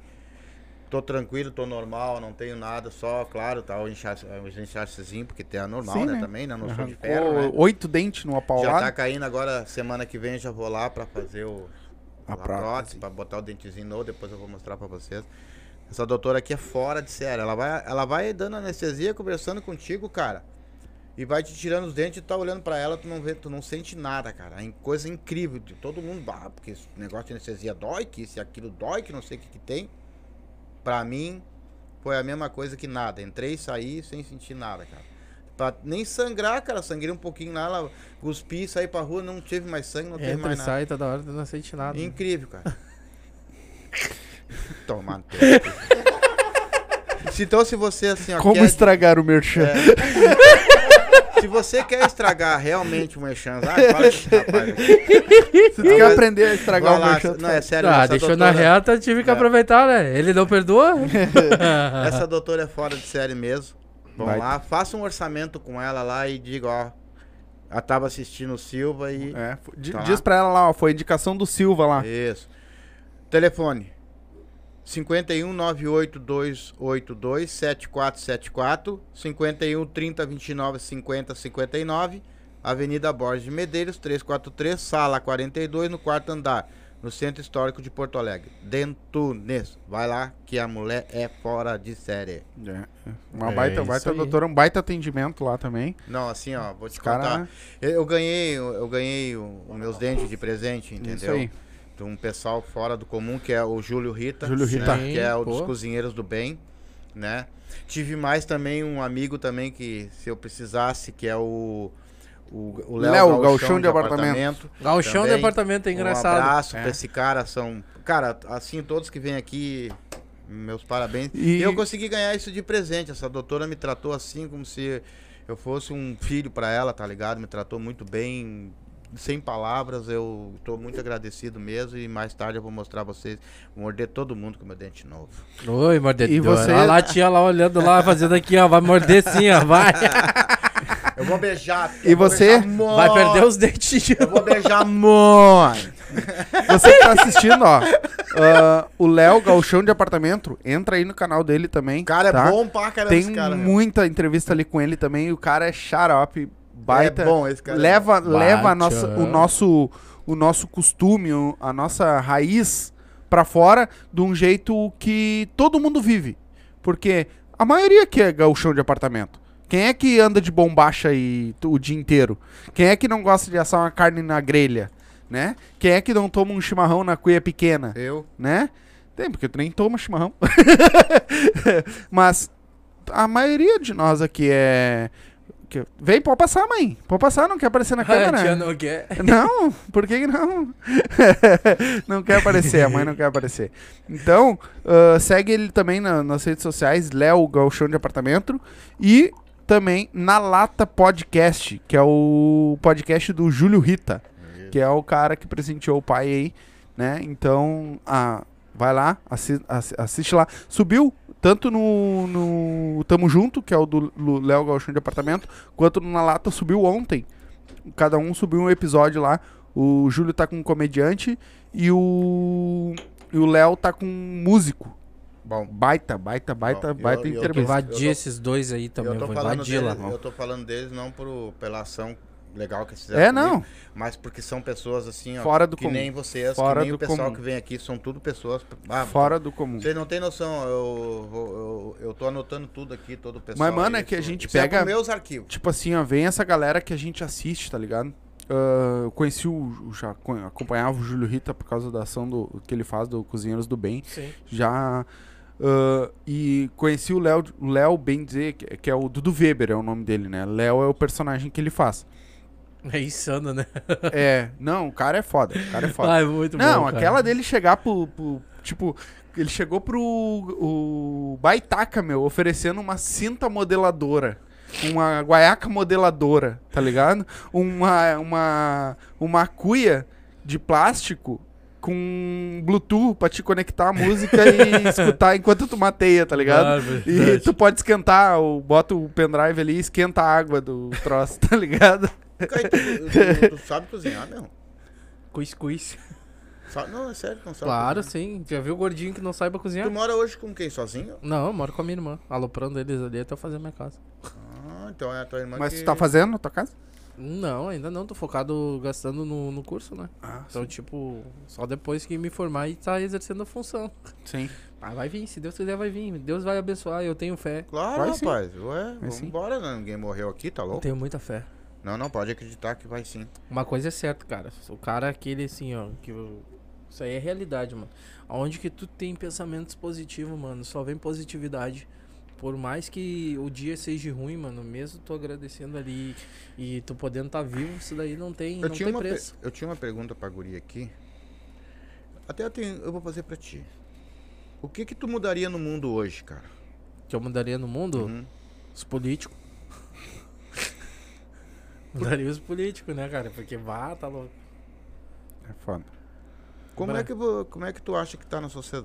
Tô tranquilo, tô normal, não tenho nada, só, claro, tá o os inchaçozinhos, porque tem a normal, Sim, né, né? também, né? Não sou de ferro, né? oito dentes numa Já tá paulada. caindo agora, semana que vem já vou lá pra fazer o, A a, prótese. prótese, pra botar o dentezinho novo, depois eu vou mostrar pra vocês. Essa doutora aqui é fora de sério, ela vai, ela vai dando anestesia, conversando contigo, cara. E vai te tirando os dentes e tá olhando pra ela, tu não vê, tu não sente nada, cara. É coisa incrível. de- Todo mundo, bah, porque esse negócio de anestesia dói, que isso e aquilo dói, que não sei o que que tem. Pra mim, foi a mesma coisa que nada. Entrei e saí sem sentir nada, cara. Pra nem sangrar, cara. Sangrei um pouquinho lá, ela cuspi, saí pra rua, não tive mais sangue, não teve Entra e mais nada. sai toda hora, tu não sente nada. né? Incrível, cara. [LAUGHS] Toma no teu cu. Se- Então, se você assim, ó, Como quer, estragar o merchan? É. [LAUGHS] se você quer estragar realmente uma chance, ah, [LAUGHS] fala com esse rapaz aqui. Se tu quer aprender a estragar Vai o lá, merchan, não, é sério, Ah, deixou na doutora- reta, tive que É. aproveitar, né? Ele não perdoa? [LAUGHS] Essa doutora é fora de série mesmo. Vão Vai. lá, faça um orçamento com ela lá e diga, ó. Ela tava assistindo o Silva e. É, Tá. Diz pra ela lá, ó, foi indicação do Silva lá. Isso. Telefone. 51 98 282 7474 51 30 29 50 59 Avenida Borges de Medeiros 343 Sala 42 no quarto andar no Centro Histórico de Porto Alegre Dentunes vai lá que a mulher é fora de série É, Uma É baita, baita aí. doutora, um baita atendimento lá também. não assim ó vou te Os contar cara- eu, eu ganhei eu ganhei o- os meus dentes de presente entendeu Isso aí. De um pessoal fora do comum, que é o Júlio Rita. Júlio né, Rita. Que é o dos pô. Cozinheiros do Bem, né? Tive mais também um amigo também que, se eu precisasse, que é o... O, o Léo, Gauchão de apartamento. Galchão de apartamento é engraçado. Um abraço É. pra esse cara, são... Cara, assim, todos que vêm aqui, meus parabéns. E- E eu consegui ganhar isso de presente. Essa doutora me tratou assim, como se eu fosse um filho pra ela, tá ligado? Me tratou muito bem, sem palavras. Eu tô muito agradecido mesmo. E mais tarde eu vou mostrar a vocês, vou morder todo mundo com meu dente novo. Oi, mordedor. E você- Olha lá a tia lá olhando lá, fazendo aqui, ó. Vai morder sim, ó. Vai. [LAUGHS] Eu vou beijar. E você? beijar. Vai perder os dentes de Eu vou beijar muito. Você que tá assistindo, ó. ah, o Léo Galchão de apartamento, entra aí no canal dele também. O cara tá? é bom pra caramba Tem esse cara. meu. muita entrevista ali com ele também. O cara é xarope, baita. É bom esse cara. leva Baita. leva a nossa, o nosso o nosso costume, a nossa raiz pra fora de um jeito que todo mundo vive. Porque a maioria que é gauchão de apartamento. Quem é que anda de bombacha aí o dia inteiro? Quem é que não gosta de assar uma carne na grelha, né? Quem é que não toma um chimarrão na cuia pequena? Eu. né? Tem, porque tu nem toma chimarrão. [LAUGHS] Mas a maioria de nós aqui é. Que- Vem, pode passar, mãe. Pode passar, não quer aparecer na [LAUGHS] A tia câmera. não quer. [LAUGHS] Não, por que não? [LAUGHS] não quer aparecer, a mãe não quer aparecer. Então, ah, segue ele também na- nas redes sociais, Léo Galchão de Apartamento. E também na Lata Podcast, que é o podcast do Júlio Rita, que é o cara que presenteou o pai aí, né? Então, ah, vai lá, assi- assi- assiste lá. Subiu tanto no, no Tamo Junto, que é o do Léo Galchão de Apartamento, quanto no Na Lata subiu ontem. Cada um subiu um episódio lá. O Júlio tá com um comediante e o e o Léo tá com um músico. Bom. Baita, baita, baita, Bom, eu- baita eu tô-. Invadir tô- esses dois aí também. eu tô Vou falando invadir lá. deles, eu tô falando deles não por, pela ação legal que eles fizeram É, comigo, não. mas porque são pessoas assim, ó, Fora do que comum. nem vocês, Fora que nem do o pessoal comum. que vem aqui, são tudo pessoas... Ah, Fora do comum. Vocês não tem noção, eu, eu, eu, eu tô anotando tudo aqui, todo o pessoal. Mas, mano, é que a gente isso é pega- pros meus arquivos. Tipo assim, ó, vem essa galera que a gente assiste, tá ligado? ah, eu conheci o. Já co- acompanhava o Júlio Rita por causa da ação do, que ele faz do Cozinheiros do Bem. Sim. Já. ah, e conheci o Léo, Léo bem dizer, que, que é o Dudu Weber, é o nome dele, né? Léo é o personagem que ele faz. É insano, né? é, não, o cara é foda. O cara é foda. [LAUGHS] Ah, é muito Não, bom, cara. aquela dele chegar pro, pro- Tipo, ele chegou pro o Baitaca, meu, oferecendo uma cinta modeladora. Uma guaiaca modeladora, tá ligado? Uma, uma, uma cuia de plástico com Bluetooth pra te conectar a música e [LAUGHS] escutar enquanto tu mateia, tá ligado? Ah, E tu pode esquentar, ou bota o pendrive ali e esquenta a água do troço, tá ligado? Tu, tu- tu sabe cozinhar, meu? Cuscuz. Sabe- Não, é sério, não sabe Claro, cozinhar. sim. Já viu o gordinho que não saiba cozinhar? Tu mora hoje com quem? Sozinho? Não, eu moro com a minha irmã. Aloprando eles ali até eu fazer minha casa. Ah, então é a tua irmã Mas que... tu tá fazendo na tua casa? Não, ainda não. Tô focado gastando no, no curso, né? Ah, Então, tipo, só depois que me formar e tá exercendo a função. sim. Mas vai vir, se Deus quiser, vai vir. Deus vai abençoar, eu tenho fé. Claro, Vai sim. rapaz. Ué, Vai sim. vambora, né? Ninguém morreu aqui, tá Eu louco? tenho muita fé. Não, não, pode acreditar que vai sim. Uma coisa é certa, cara. O cara aquele assim, ó, que isso aí é realidade, mano. Aonde que tu tem pensamentos positivos, mano, só vem positividade. Por mais que o dia seja ruim, mano, mesmo tu agradecendo ali e tu podendo estar vivo, isso daí não tem, Eu não tinha, tem preço. eu tinha uma pergunta pra Guri aqui. Até eu, tenho, eu vou fazer pra ti. O que que tu mudaria no mundo hoje, cara? Que eu mudaria no mundo, Uhum. os políticos. Mudaria os políticos, né, cara? Porque vá, tá louco. É foda. Como Bra- é, que, como é que tu acha que tá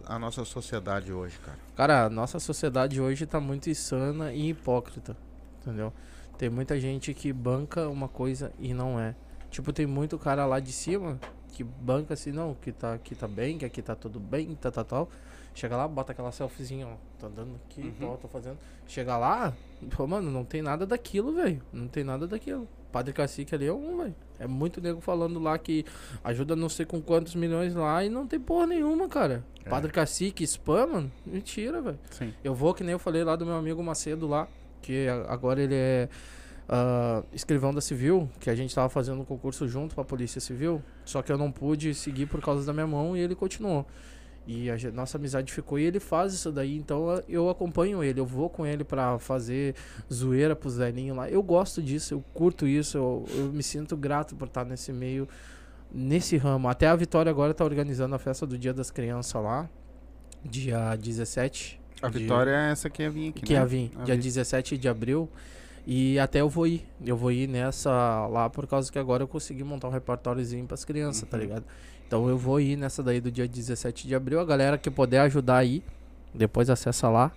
a nossa sociedade hoje, cara? Cara, a nossa sociedade hoje tá muito insana e hipócrita, entendeu? Tem muita gente que banca uma coisa e não é. Tipo, tem muito cara lá de cima que banca assim, não, que tá, que tá bem, que aqui tá tudo bem, tá, tá, tal. Chega lá, bota aquela selfiezinha, ó, tá andando aqui, tal, tô fazendo. Chega lá, pô, mano, não tem nada daquilo, velho. Não tem nada daquilo. Padre Cacique ali é um, velho. É muito nego falando lá que ajuda não sei com quantos milhões lá e não tem porra nenhuma, cara. É. Padre Cacique, spam, mano, mentira, velho. Sim. Eu vou, que nem eu falei lá do meu amigo Macedo lá, que agora ele é ah, escrivão da Civil, que a gente tava fazendo um concurso junto pra Polícia Civil, só que eu não pude seguir por causa da minha mão e ele continuou. E a nossa amizade ficou e ele faz isso daí, então eu acompanho ele, eu vou com ele pra fazer zoeira pros velhinhos lá. Eu gosto disso, eu curto isso, eu, eu me sinto grato por estar nesse meio, nesse ramo. Até a Vitória agora tá organizando a festa do Dia das Crianças lá, dia 17. A de- vitória é essa que ia vir aqui, que né? ia vir, A dia vi- 17 de abril. E até eu vou ir. Eu vou ir nessa lá por causa que agora eu consegui montar um repertóriozinho pras crianças, tá Uhum. ligado? Então eu vou ir nessa daí do dia 17 de abril. A galera que puder ajudar aí, depois acessa lá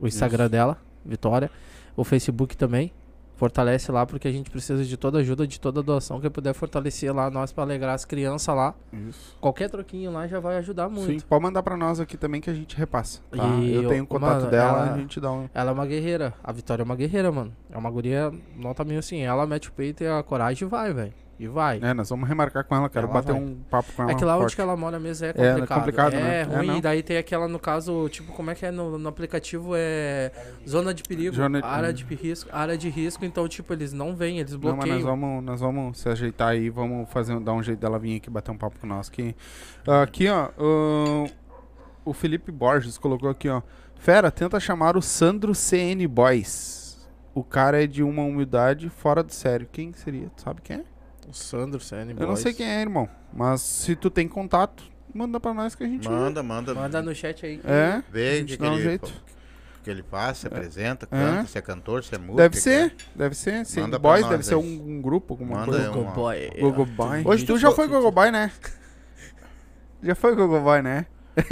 o Instagram dela, Vitória. O Facebook também. Fortalece lá porque a gente precisa de toda ajuda, de toda doação que puder fortalecer lá nós pra alegrar as crianças lá. Isso. Qualquer troquinho lá já vai ajudar muito. Sim, pode mandar pra nós aqui também que a gente repassa. Tá? E eu tenho eu- o contato mano, dela, ela- a gente dá um. Ela é uma guerreira. A Vitória é uma guerreira, mano. É uma guria, nota meio assim. Ela mete o peito e a coragem vai, velho. E vai. É, nós vamos remarcar com ela, quero Ela bater vai. um papo com ela. É que lá onde forte. que ela mora mesmo é É, complicado. é complicado, é né? É, ruim. não. e daí tem aquela, no caso, tipo, como é que é no, no aplicativo? É zona de perigo. Zona- Área de risco. Área de risco. Então, tipo, eles não vêm, eles Não, mas bloqueiam. nós vamos, nós vamos se ajeitar aí, vamos fazer, dar um jeito dela vir aqui bater um papo com nós. Aqui, aqui ó, ahn, o Felipe Borges colocou aqui, ó. Fera, tenta chamar o Sandro CN Boys. O cara é de uma humildade fora do sério. Quem seria? Tu sabe quem é? O Sandro, CN Eu não sei quem é, irmão. Mas se tu tem contato, manda pra nós que a gente. Manda, manda. Manda no chat aí. É, Vê a o gente que, que, dá um ele, jeito. que ele faz, se apresenta, É. canta, se é cantor, se é música. Deve ser, deve ser. CN Manda pra Boys nós deve ser um, um grupo, alguma Manda coisa. Gogo Boy. Gogo Boy. Hoje tu já fo- foi Gogo Boy, né? Já foi Gogo Boy, né? [LAUGHS]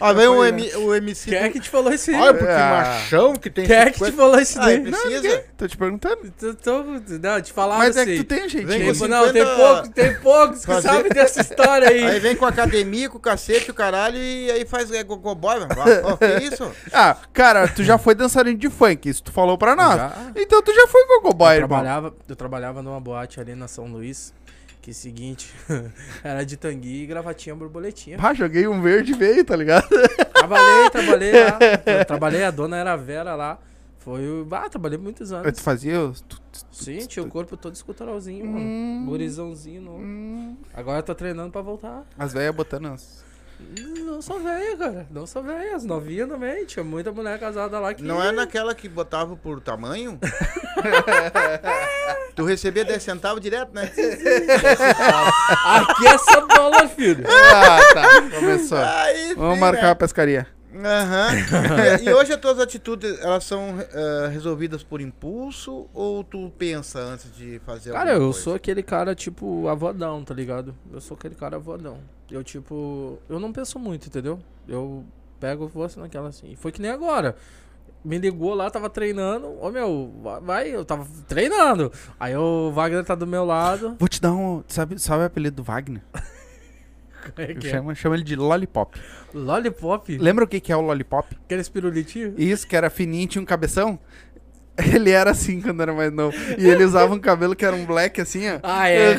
Ah, vem o, Foi, M, o MC. Quem é que te falou isso aí? Olha, porque Ah. machão que tem Quem é que te 50 falou isso Ah, daí? precisa? Tô te perguntando. Tô, tô, não, te falaram Mas é assim. que tu tem jeitinho. Vem Tem- com não, tem 50 poucos, tem poucos que fazer- sabem dessa história aí. Aí vem com academia, com o cacete, o caralho, e aí faz é, gogoboy, mano. Ó, que isso? [LAUGHS] Ah, cara, tu já foi dançarino de funk, isso tu falou pra nós. Já. Então tu já foi Gogo Boy, eu, irmão. trabalhava, eu trabalhava numa boate ali na São Luís, que seguinte, [LAUGHS] era de tangui e gravatinha borboletinha. Ah, joguei um verde e veio, tá ligado? [LAUGHS] Trabalhei, trabalhei lá. [LAUGHS] Eu trabalhei, a dona era a Vera lá. Foi. o- Ah, trabalhei muitos anos. Tu fazia. os- tu- tu- Sim, tinha o corpo todo esculturalzinho, Hum. mano. Novo. Hum, Agora eu tô treinando pra voltar. As velhas botando. as- Não sou velha, cara. Não sou velha. As novinhas também. Tinha muita mulher casada lá que. Não é naquela que botava por tamanho? [LAUGHS] tu recebia 10 centavos direto, né? Aqui é só dólar, filho. Ah, tá. Começou. Aí, Vamos marcar né? a pescaria. Aham. e, [LAUGHS] e hoje as tuas atitudes, elas são eh, resolvidas por impulso ou tu pensa antes de fazer Cara, alguma eu coisa? sou aquele cara, tipo, avodão, tá ligado? Eu sou aquele cara avodão. Eu, tipo, eu não penso muito, entendeu? Eu pego e vou assim naquela assim. Foi que nem agora. Me ligou lá, tava treinando. Ô meu, vai- vai, eu tava treinando. Aí o Wagner tá do meu lado. Vou te dar um. Sabe, sabe o apelido do Wagner? [LAUGHS] [LAUGHS] É Eu que é? chamo ele de Lollipop. Lollipop? Lembra o que, que é o Lollipop? Aqueles pirulitinhos? Isso, que era fininho e tinha um cabeção? [LAUGHS] Ele era assim quando era mais novo. E ele usava um cabelo que era um black assim, ó. Ah, é.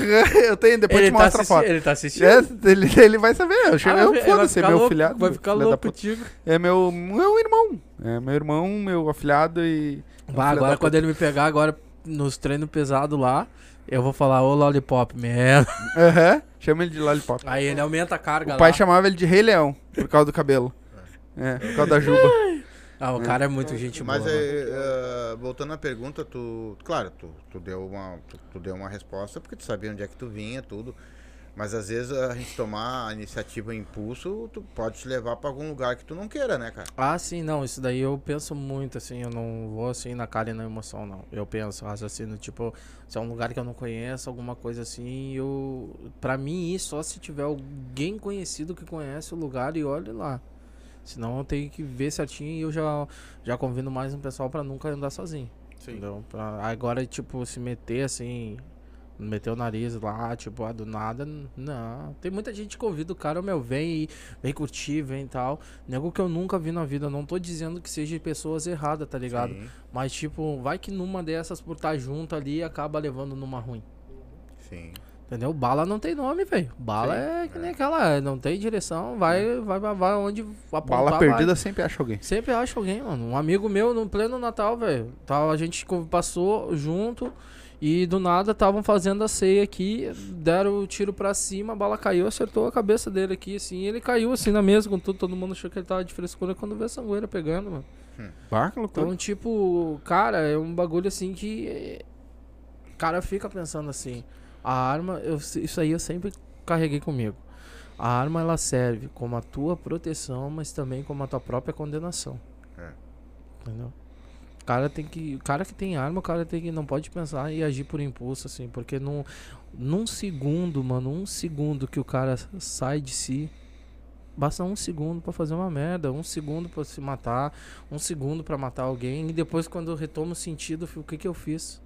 Eu tenho, depois Ele te tá, mostro a foto. ele tá assistindo? É, ele, ele vai saber. Eu, chamo, Ah, eu foda-se, é ficar meu louco, filhado. Vai ficar da louco contigo. É meu, meu irmão. É meu irmão, meu afilhado e. Bah, agora quando ele me pegar agora nos treinos pesados lá, eu vou falar, ô Lollipop, merda. [LAUGHS] Aham, chama ele de Lollipop. Aí ele aumenta a carga O pai lá. chamava ele de Rei Leão, por causa do cabelo. É, por causa da juba. Ah, o cara é muito gente Mas boa. mano. eh, eh, voltando à pergunta, tu. Claro, tu, tu, deu uma, tu, tu deu uma resposta porque tu sabia onde é que tu vinha, tudo. Mas às vezes a gente tomar a iniciativa em impulso, tu pode te levar pra algum lugar que tu não queira, né, cara? Ah, sim, não, isso daí eu penso muito, assim, eu não vou assim na cara e na emoção, não. Eu penso, raciocínio, tipo, se é um lugar que eu não conheço, alguma coisa assim, eu. Pra mim, ir só se tiver alguém conhecido que conhece o lugar e olhe lá. Senão eu tenho que ver certinho e eu já, já convido mais um pessoal pra nunca andar sozinho. Entendeu? Pra agora, tipo, se meter assim, meter o nariz lá, tipo, ah, do nada, não. Tem muita gente que convida o cara, meu, vem e vem curtir, vem e tal. Nego que eu nunca vi na vida. Não tô dizendo que seja pessoas erradas, tá ligado? Sim, Mas, tipo, vai que numa dessas, por estar junto ali, acaba levando numa ruim. sim. Entendeu? Bala não tem nome, velho. Bala Sim, é que nem aquela, não tem direção, vai, vai, vai, vai onde apontar, Bala vai. perdida sempre acha alguém. Sempre acho alguém, mano. Um amigo meu no pleno Natal, velho. Tava, a gente passou junto e do nada estavam fazendo a ceia aqui, deram o tiro pra cima, a bala caiu, acertou a cabeça dele aqui, assim, e ele caiu assim na mesa com tudo, todo mundo achou que ele tava de frescura quando vê a sangueira pegando, mano. Loucura. Então, tipo, cara, é um bagulho assim que. eh, O cara fica pensando assim. A arma, eu, isso aí eu sempre carreguei comigo. A arma ela serve como a tua proteção, mas também como a tua própria condenação. É. Entendeu? O cara tem que. O cara que tem arma, o cara tem que. Não pode pensar e agir por impulso, assim. Porque num, num segundo, mano, um segundo que o cara sai de si. Basta um segundo pra fazer uma merda, um segundo pra se matar, um segundo pra matar alguém, e depois quando retoma o sentido, o que que eu fiz?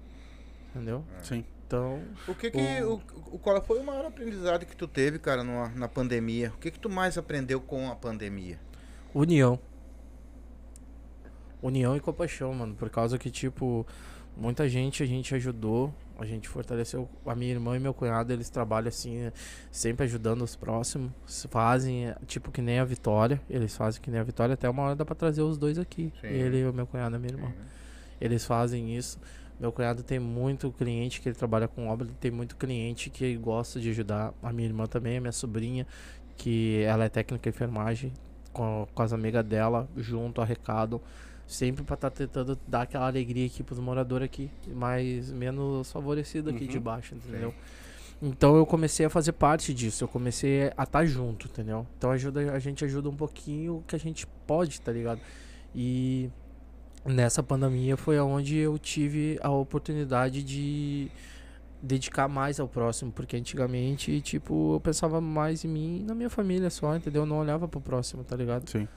Entendeu? Sim. Então, O que que. O, o, qual foi o maior aprendizado que tu teve, cara, numa- na pandemia? O que que tu mais aprendeu com a pandemia? união. União e compaixão, mano. Por causa que, tipo, muita gente a gente ajudou, a gente fortaleceu. A minha irmã e meu cunhado, eles trabalham assim, sempre ajudando os próximos. Fazem, tipo, que nem a Vitória. Eles fazem que nem a Vitória. Até uma hora dá pra trazer os dois aqui. Sim. Ele e o meu cunhado e a minha irmã. Eles fazem isso. Meu cunhado tem muito cliente que ele trabalha com obra, tem muito cliente que gosta de ajudar. A minha irmã também, a minha sobrinha, que ela é técnica de enfermagem, com, com as amigas dela, junto, arrecado. Sempre pra estar tentando dar aquela alegria aqui pros moradores aqui, mais menos favorecido aqui Uhum. de baixo, entendeu? Então eu comecei a fazer parte disso, eu comecei a estar junto, entendeu? Então ajuda, a gente ajuda um pouquinho o que a gente pode, tá ligado? E nessa pandemia foi onde eu tive a oportunidade de dedicar mais ao próximo, porque antigamente, tipo, eu pensava mais em mim e na minha família só, entendeu? Eu não olhava pro próximo, tá ligado? Sim.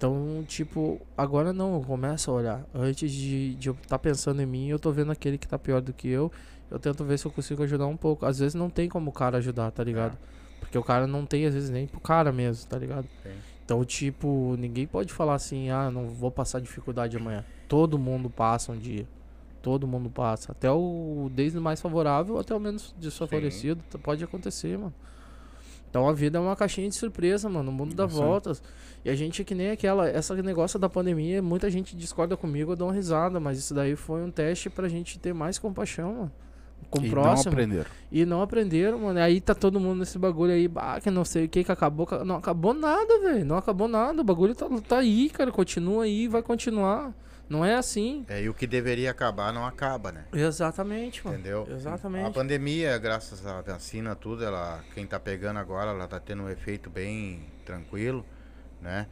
Então, tipo, agora não, eu começo a olhar. Antes de, de eu estar pensando em mim, eu tô vendo aquele que tá pior do que eu, eu tento ver se eu consigo ajudar um pouco. Às vezes não tem como o cara ajudar, tá ligado? Porque o cara não tem, às vezes, nem pro cara mesmo, tá ligado? Sim. Então, tipo, ninguém pode falar assim, ah, não vou passar dificuldade amanhã. Todo mundo passa um dia. Todo mundo passa. Até o desde o mais favorável até o menos desfavorecido. T- Pode acontecer, mano. Então a vida é uma caixinha de surpresa, mano. O mundo dá voltas. E a gente é que nem aquela. Esse negócio da pandemia, muita gente discorda comigo, eu dou uma risada. Mas isso daí foi um teste pra gente ter mais compaixão, mano. Com o E não próximo. aprenderam. E não aprenderam, mano. Aí tá todo mundo nesse bagulho aí, bah, que não sei o que, que acabou. ca- Não acabou nada, velho. Não acabou nada. O bagulho tá, tá aí, cara. Continua aí, vai continuar. Não é assim. É, e o que deveria acabar não acaba, né? Exatamente, mano. Entendeu? A Exatamente. pandemia, graças à vacina, tudo, ela, quem tá pegando agora, ela tá tendo um efeito bem tranquilo, né?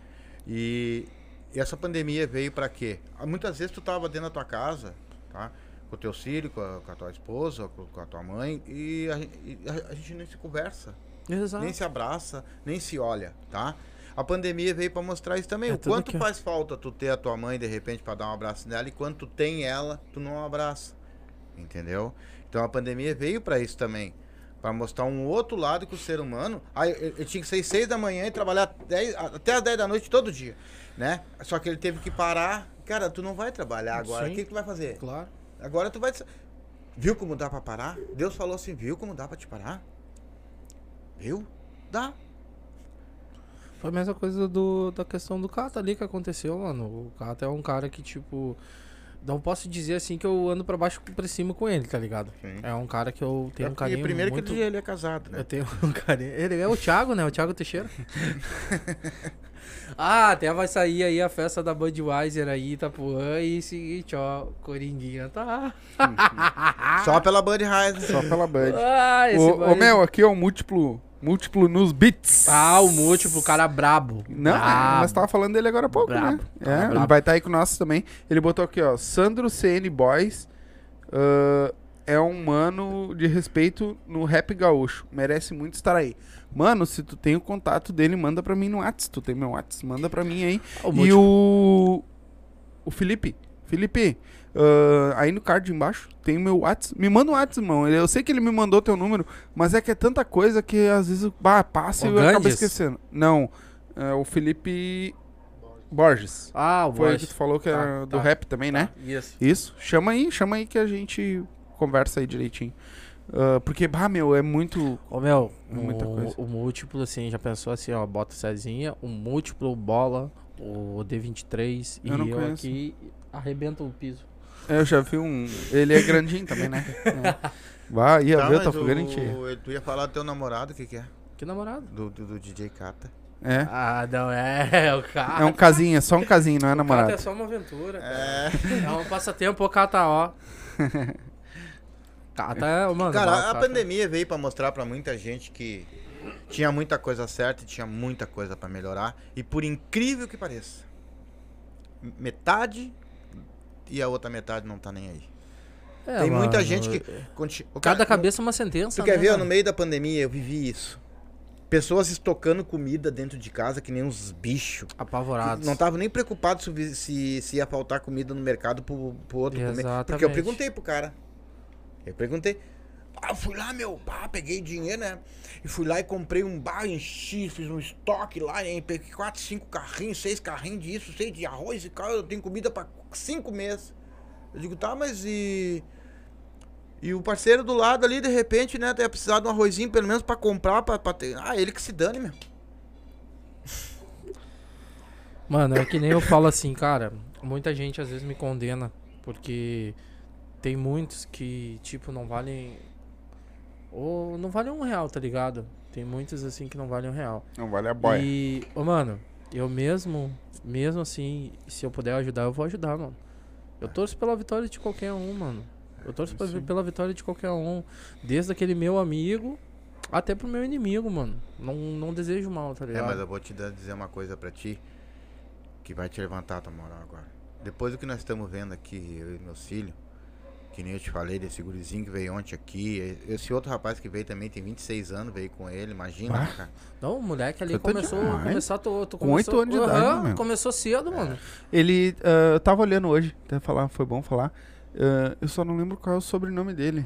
E, e essa pandemia veio pra quê? Ah, Muitas vezes tu tava dentro da tua casa, tá? Com o teu filho, com a, com a tua esposa, com, com a tua mãe, e a, e a- a gente nem se conversa, Exato. nem se abraça, nem se olha, tá? A pandemia veio pra mostrar isso também. É o quanto ó. faz falta tu ter a tua mãe de repente pra dar um abraço nela e quando tu tem ela, tu não abraça. Entendeu? Então a pandemia veio pra isso também. Pra mostrar um outro lado que o ser humano. Ele ele tinha que sair seis da manhã e trabalhar 10 até as 10 da noite todo dia. Né? Só que ele teve que parar. Cara, tu não vai trabalhar agora. O Sim. que, que tu vai fazer? Claro. Agora tu vai. Viu como dá pra parar? Deus falou assim: viu como dá pra te parar? Viu? Dá. Foi a mesma coisa do, da questão do Kata ali que aconteceu, mano. O Kata é um cara que, tipo. Não posso dizer assim que eu ando pra baixo e pra cima com ele, tá ligado? Sim. É um cara que eu tenho É um carinho. primeiro muito... que ele é casado, né? Eu tenho um [LAUGHS] carinho. Ele é o Thiago, né? O Thiago Teixeira. [LAUGHS] ah, até vai sair aí a festa da Budweiser aí, Itapuã. E seguinte, ó. Coringuinha tá. Só pela Budweiser. Só pela Bud. Ah, esse Ô, vai- ô, Mel, aqui é o múltiplo, múltiplo nos beats. Ah, o múltiplo, o cara brabo. Não, brabo. mas tava falando dele agora há pouco, Brabo, né? É, ele brabo. vai estar aí com nós também. Ele botou aqui, ó, Sandro CN Boys ah, é um mano de respeito no rap gaúcho. Merece muito estar aí. Mano, se tu tem o contato dele, manda pra mim no Whats. Tu tem meu Whats, manda pra mim aí. O e o... O Felipe. Felipe, ah, aí no card embaixo tem o meu Whats. Me manda o Whats, irmão. Eu sei que ele me mandou teu número, mas é que é tanta coisa que às vezes bah, passa O e eu acabo esquecendo. Não, é o Felipe Borges. Ah, o Foi Bosch. que tu falou que Tá, era do tá. rap também, né? Isso. Isso. Chama aí, chama aí que a gente conversa aí direitinho. Ah, porque, bah, meu, é muito. Ô, meu, É muita o, coisa. o múltiplo, assim, já pensou assim, ó, bota o Cezinha, o múltiplo, bola, o D23 Eu não e eu conheço. aqui arrebento o piso. Eu já vi um. Ele é grandinho também, né? [LAUGHS] É. Bah, ia Tá, ver, tá fogando cheio. o, tu ia falar do teu namorado, o que que é? Que namorado? Do, do, do DJ Kata. É. Ah, não, é, o cara. É um casinho, é só um casinho, não é O Kata namorado. é só uma aventura, cara. É. É um passatempo, o Kata, ó. [LAUGHS] Kata é, mano. Cara, a pandemia veio pra mostrar pra muita gente que tinha muita coisa certa e tinha muita coisa pra melhorar. E por incrível que pareça, metade e a outra metade não tá nem aí. É, Tem muita mano, gente que. o Cada cara- cabeça é uma sentença, Tu quer né, ver? ó, mano? No meio da pandemia eu vivi isso. Pessoas estocando comida dentro de casa que nem uns bichos. Apavorados. Não tava nem preocupado se, se, se ia faltar comida no mercado pro, pro outro comer. Porque eu Exatamente. perguntei pro cara. Eu perguntei. Ah, fui lá, meu, pá, peguei dinheiro, né? E fui lá e comprei um bar, enchi, fiz um estoque lá, hein? Peguei quatro, cinco carrinhos, seis carrinhos disso, seis de arroz e cara, eu tenho comida pra cinco meses. Eu digo, tá, mas e. E o parceiro do lado ali, de repente, né, ia precisar de um arrozinho, pelo menos pra comprar, pra, pra ter. Ah, ele que se dane, meu. Mano, é que nem eu falo assim, cara. Muita gente às vezes me condena porque tem muitos que, tipo, não valem. Ou não valem um real, tá ligado? Tem muitos assim que não valem um real. Não vale a boia. E, ô, mano, eu mesmo, mesmo assim, se eu puder ajudar, eu vou ajudar, mano. Eu torço pela vitória de qualquer um, mano. Eu torço pra- pela vitória de qualquer um. Desde aquele meu amigo até pro meu inimigo, mano. Não, não desejo mal, tá É, ligado? mas eu vou te dizer uma coisa pra ti que vai te levantar a tua moral agora. Depois do que nós estamos vendo aqui, eu e meus filhos, que nem eu te falei desse gurizinho que veio ontem aqui, esse outro rapaz que veio também tem 26 anos, veio com ele, imagina, Ah. cara. Não, o moleque ali tá começou, demais. começou, tô, tô, Com oito começou- anos de idade, meu. Começou cedo, mano. Ele. ah, eu tava olhando hoje, até falar, foi bom falar. Ah, eu só não lembro qual é o sobrenome dele.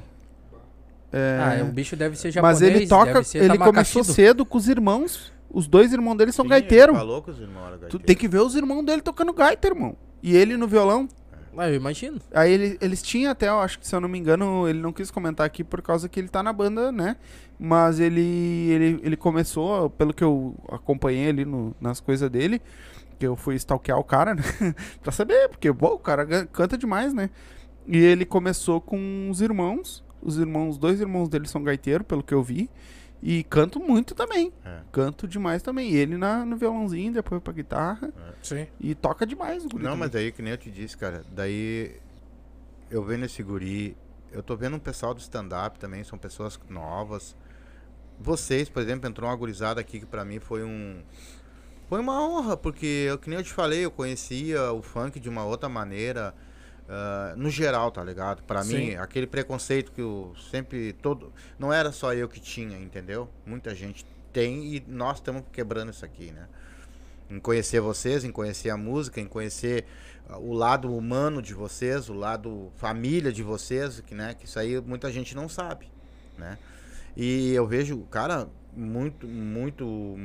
É, Ah, o bicho deve ser japonês, mas ele toca, deve ser ele começou cedo com os irmãos. Os dois irmãos dele são Sim, gaiteiros. ele Falou com os irmãos, era Tu tem que ver os irmãos dele tocando gaita, irmão. E ele no violão. Ah, eu imagino. Aí ele- eles tinham até, eu acho que se eu não me engano, ele não quis comentar aqui por causa que ele tá na banda, né? Mas ele, ele, ele começou, pelo que eu acompanhei ali no- nas coisas dele, que eu fui stalkear o cara, né? [LAUGHS] pra saber, porque, o cara canta demais, né? E ele começou com os irmãos, os irmãos, dois irmãos dele são gaiteiros, pelo que eu vi, e canto muito também. É. Canto demais também. E ele na, no violãozinho, depois pra guitarra, Sim. e toca demais o guri Não, também. mas daí, que nem eu te disse, cara, daí eu vendo esse guri, eu tô vendo um pessoal do stand-up também, são pessoas novas. Vocês, por exemplo, entrou uma gurizada aqui que pra mim foi um. Foi uma honra, porque, eu, que nem eu te falei, eu conhecia o funk de uma outra maneira, ah, no geral, tá ligado? Pra Sim. mim, aquele preconceito que eu sempre. todo Não era só eu que tinha, entendeu? Muita gente tem e nós estamos quebrando isso aqui, né? Em conhecer vocês, em conhecer a música, em conhecer ah, o lado humano de vocês, o lado família de vocês, que, né, que isso aí muita gente não sabe, né? E eu vejo, cara, muito, muito,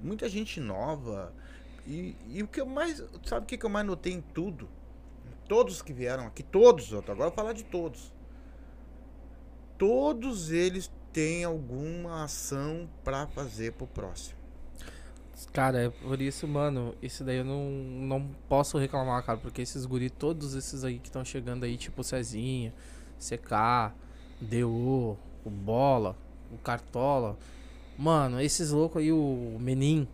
muita gente nova. E, e o que eu mais, sabe o que eu mais notei em tudo? Todos que vieram aqui, todos, eu agora falar de todos. Todos eles têm alguma ação pra fazer pro próximo. Cara, é por isso, mano, isso daí eu não, não posso reclamar, cara, porque esses guri, todos esses aí que estão chegando aí, tipo Cezinha, CK, DO, o Bola, o Cartola, mano, esses loucos aí, o Menin,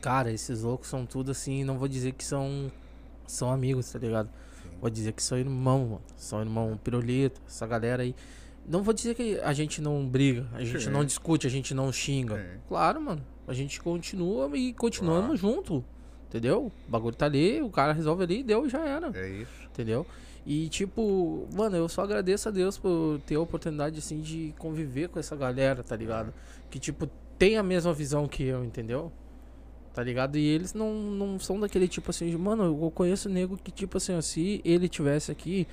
cara, esses loucos são tudo assim, não vou dizer que são, são amigos, tá ligado? Vou dizer que são irmão, mano, são irmão Pirulito, essa galera aí. Não vou dizer que a gente não briga, a gente Sim. não discute, a gente não xinga. Sim. Claro, mano. A gente continua e continuamos junto. Entendeu? O bagulho tá ali, o cara resolve ali, deu e já era. É isso. Entendeu? E tipo, mano, eu só agradeço a Deus por ter a oportunidade assim de conviver com essa galera, tá ligado? Que tipo, tem a mesma visão que eu, entendeu? Tá ligado? E eles não, não são daquele tipo assim, de, mano, eu conheço nego que tipo assim, se ele tivesse aqui,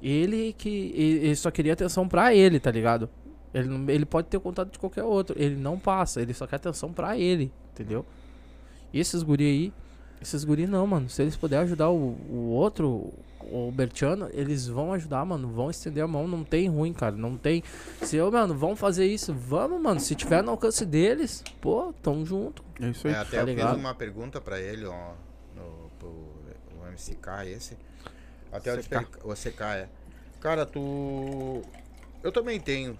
ele que ele só queria atenção pra ele, tá ligado? Ele, ele pode ter contato de qualquer outro, ele não passa, ele só quer atenção pra ele, entendeu? E esses guri aí, esses guri não, mano. Se eles puderem ajudar o, o outro, o Bertiano, eles vão ajudar, mano. Vão estender a mão. Não tem ruim, cara. Não tem. Se eu, mano, vão fazer isso, vamos, mano. Se tiver no alcance deles, pô, tamo junto. É isso aí. É, até tá eu fiz ligado? uma pergunta pra ele, ó, no, pro, o MCK esse. Até pra ele, o CK é. Cara, tu. Eu também tenho.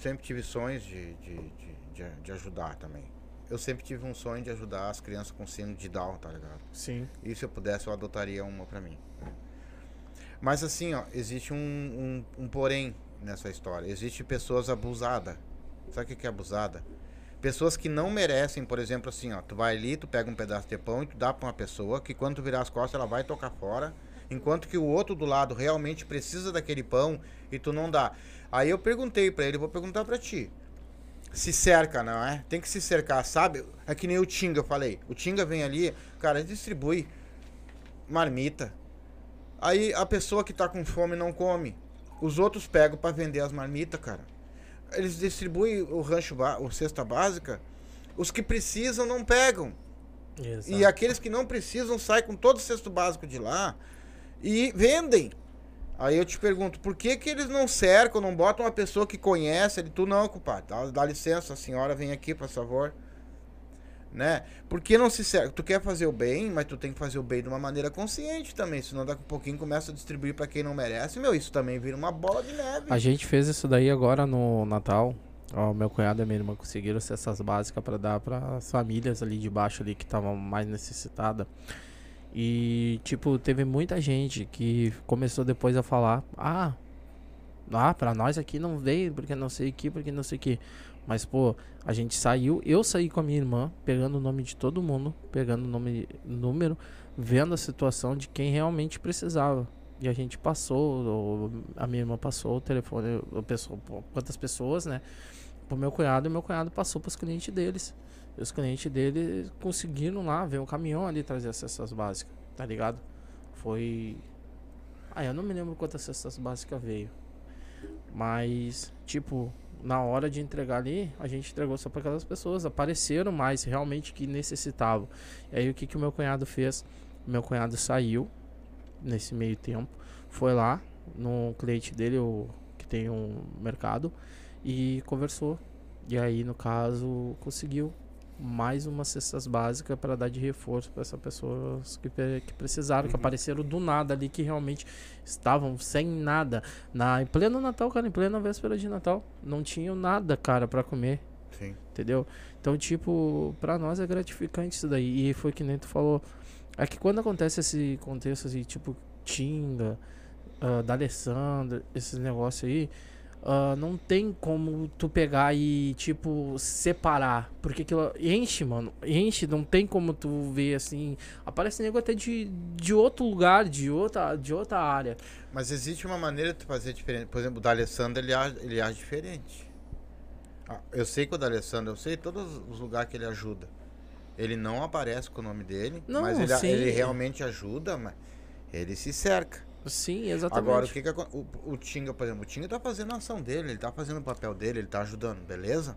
Sempre tive sonhos de, de, de, de, de ajudar também. Eu sempre tive um sonho de ajudar as crianças com síndrome de Down, tá ligado? Sim. E se eu pudesse, eu adotaria uma pra mim. né? Mas assim, ó, existe um, um, um porém nessa história. Existe pessoas abusadas. Sabe o que é abusada? Pessoas que não merecem, por exemplo, assim, ó, tu vai ali, tu pega um pedaço de pão e tu dá pra uma pessoa que quando tu virar as costas ela vai tocar fora, enquanto que o outro do lado realmente precisa daquele pão e tu não dá. Aí eu perguntei pra ele, vou perguntar pra ti. Se cerca, não é? Tem que se cercar, sabe? É que nem o Tinga, eu falei. O Tinga vem ali, cara, distribui marmita. Aí a pessoa que tá com fome não come. Os outros pegam pra vender as marmitas, cara. Eles distribuem o rancho, o cesta básica. Os que precisam não pegam. E aqueles que não precisam saem com todo o cesto básico de lá e vendem. Aí eu te pergunto, por que que eles não cercam, não botam uma pessoa que conhece? Ele, tu não, compadre, dá, dá licença, a senhora vem aqui, por favor. Né? Por que não se cerca? Tu quer fazer o bem, mas tu tem que fazer o bem de uma maneira consciente também, senão daqui a pouquinho começa a distribuir pra quem não merece. Meu, isso também vira uma bola de neve. A gente fez isso daí agora no Natal. Ó, meu cunhado e minha irmã conseguiram cestas básicas pra dar para as famílias ali de baixo ali que estavam mais necessitadas. E tipo, teve muita gente que começou depois a falar: "Ah, ah, para nós aqui não veio porque não sei o que, porque não sei o que". Mas pô, a gente saiu, eu saí com a minha irmã, pegando o nome de todo mundo, pegando o nome, número, vendo a situação de quem realmente precisava. E a gente passou, o- a minha irmã passou o telefone, o pessoal, quantas pessoas, né? Pro meu cunhado, e meu cunhado passou pros clientes deles. E os clientes dele conseguiram lá ver um caminhão ali trazer as cestas básicas, tá ligado? Foi. Ah, eu não me lembro quantas cestas básicas veio. Mas, tipo, na hora de entregar ali, a gente entregou só para aquelas pessoas. Apareceram mais realmente que necessitavam. E aí o que, que o meu cunhado fez? Meu cunhado saiu, nesse meio tempo. Foi lá no cliente dele, o, que tem um mercado, e conversou. E aí, no caso, conseguiu mais umas cestas básicas para dar de reforço para essas pessoas que, que precisaram, que apareceram do nada ali, que realmente estavam sem nada. Na, em pleno Natal, cara, em plena véspera de Natal, não tinham nada, cara, para comer. Sim. Entendeu? Então, tipo, pra nós é gratificante isso daí. E foi que nem tu falou. É que quando acontece esse contexto assim, tipo, Tinga, uh, da Alessandra, esses negócios aí, ah, não tem como tu pegar e, tipo, separar. Porque aquilo enche, mano. Enche, não tem como tu ver assim. Aparece nego até de, de outro lugar, de outra, de outra área. Mas existe uma maneira de tu fazer diferente. Por exemplo, o da Alessandro, ele age, ele age diferente. Ah, Eu sei que o da Alessandro, eu sei todos os lugares que ele ajuda. Ele não aparece com o nome dele, Não, mas ele, ele realmente ajuda, mas ele se cerca. Sim, exatamente. Agora, o que que acon- o, o Tinga, por exemplo, o Tinga tá fazendo a ação dele, ele tá fazendo o papel dele, ele tá ajudando, beleza?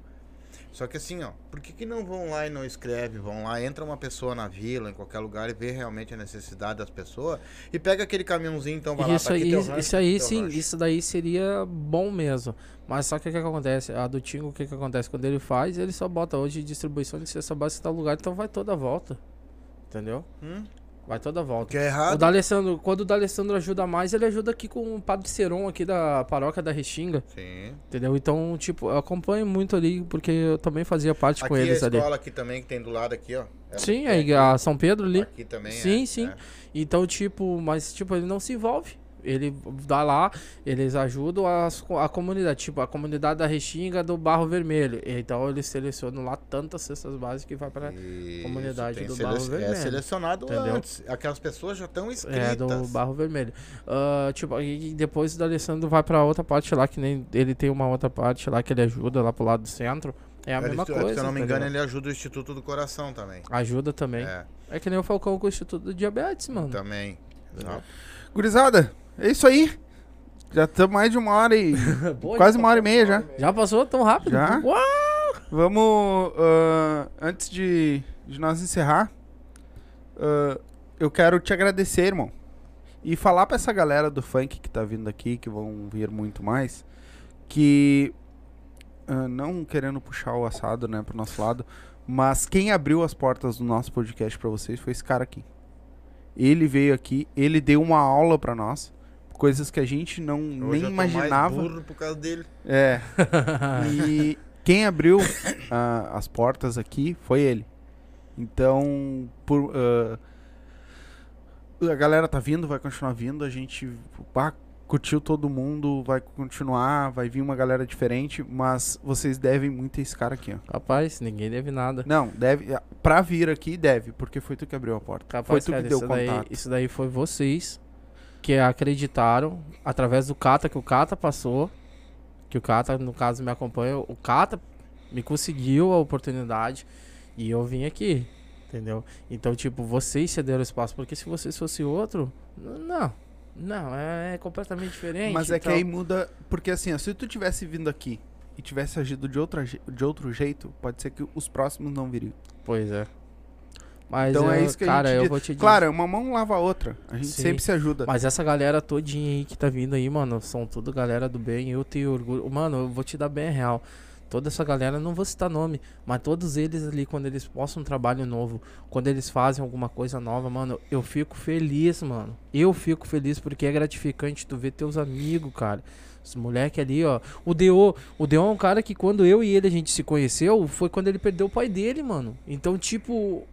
Só que assim, ó, por que que não vão lá e não escreve, vão lá, entra uma pessoa na vila, em qualquer lugar e vê realmente a necessidade das pessoas e pega aquele caminhãozinho, então vai lá, Isso tá aqui aí, teu isso, rancho, aí sim, rancho. isso daí seria bom mesmo. Mas só que o que, que acontece? A do Tingo, o que, que acontece? Quando ele faz, ele só bota hoje distribuição de cesta básica em tal lugar, então vai toda a volta. Entendeu? Hum? Vai toda a volta. Que é O errado. D'Alessandro, quando o D'Alessandro ajuda mais, ele ajuda aqui com o Padre Seron aqui da paróquia da Restinga, Sim. entendeu? Então, tipo, eu acompanho muito ali, porque eu também fazia parte com Aqui eles a ali. escola aqui também, que tem do lado aqui, ó. É- Sim, é aí a São Pedro ali. Aqui também Sim, é, sim. é. Então, tipo, mas tipo, ele não se envolve. Ele dá lá, eles ajudam as a, comunidade, tipo, a comunidade da Restinga do Barro Vermelho. Então eles selecionam lá tantas cestas básicas que vai pra Isso, comunidade do Barro É Vermelho. selecionado Entendeu? antes. Aquelas pessoas já estão inscritas. é, do Barro Vermelho. Ah, tipo, e depois o Alessandro vai pra outra parte lá, que nem ele tem uma outra parte lá que ele ajuda lá pro lado do centro. É a Ele- mesma se coisa. eu não me entendeu? engano, ele ajuda o Instituto do Coração também. Ajuda também. É, É que nem o Falcão com o Instituto do Diabetes, mano. também. Gurizada, é isso aí. Já estamos mais de uma hora e. [LAUGHS] Pô, quase uma hora e meia já. Já passou tão rápido? Já? Uau! Vamos. ah, antes de, de nós encerrar, ah, eu quero te agradecer, irmão. E falar pra essa galera do funk que tá vindo aqui, que vão vir muito mais, que. ah, não querendo puxar o assado, né, pro nosso lado, mas quem abriu as portas do nosso podcast pra vocês foi esse cara aqui. Ele veio aqui, ele deu uma aula pra nós, coisas que a gente não Hoje nem tô imaginava. mais burro por causa dele. É. [LAUGHS] e quem abriu ah, as portas aqui foi ele. Então, por, ah, a galera tá vindo, vai continuar vindo. A gente pá, curtiu todo mundo, vai continuar, vai vir uma galera diferente. Mas vocês devem muito a esse cara aqui, ó. Rapaz, ninguém deve nada. Não, deve. Pra vir aqui, deve, porque foi tu que abriu a porta. foi tu cara, que deu isso, daí, contato. isso daí foi vocês que acreditaram através do Kata que o Kata passou. Que o Kata, no caso, me acompanha. O Kata me conseguiu a oportunidade e eu vim aqui. Entendeu? Então, tipo, vocês cederam espaço. Porque se vocês fossem outro, não. Não, é, é completamente diferente. Mas é que então- aí muda. Porque assim, se tu tivesse vindo aqui e tivesse agido de, outra, je- de outro jeito, pode ser que os próximos não viriam. Pois é. Mas Então é eu- isso que a cara, gente eu diz. vou te dizer. Claro, uma mão lava a outra. A gente Sim. sempre se ajuda. Mas essa galera todinha aí que tá vindo aí, mano, são tudo galera do bem. Eu tenho orgulho. Mano, eu vou te dar bem a real. Toda essa galera, não vou citar nome, mas todos eles ali, quando eles postam um trabalho novo, quando eles fazem alguma coisa nova, mano, eu fico feliz, mano. Eu fico feliz porque é gratificante tu ver teus amigos, cara. Os moleque ali, ó. O Deo, o Deo é um cara que quando eu e ele a gente se conheceu, foi quando ele perdeu o pai dele, mano. Então, tipo,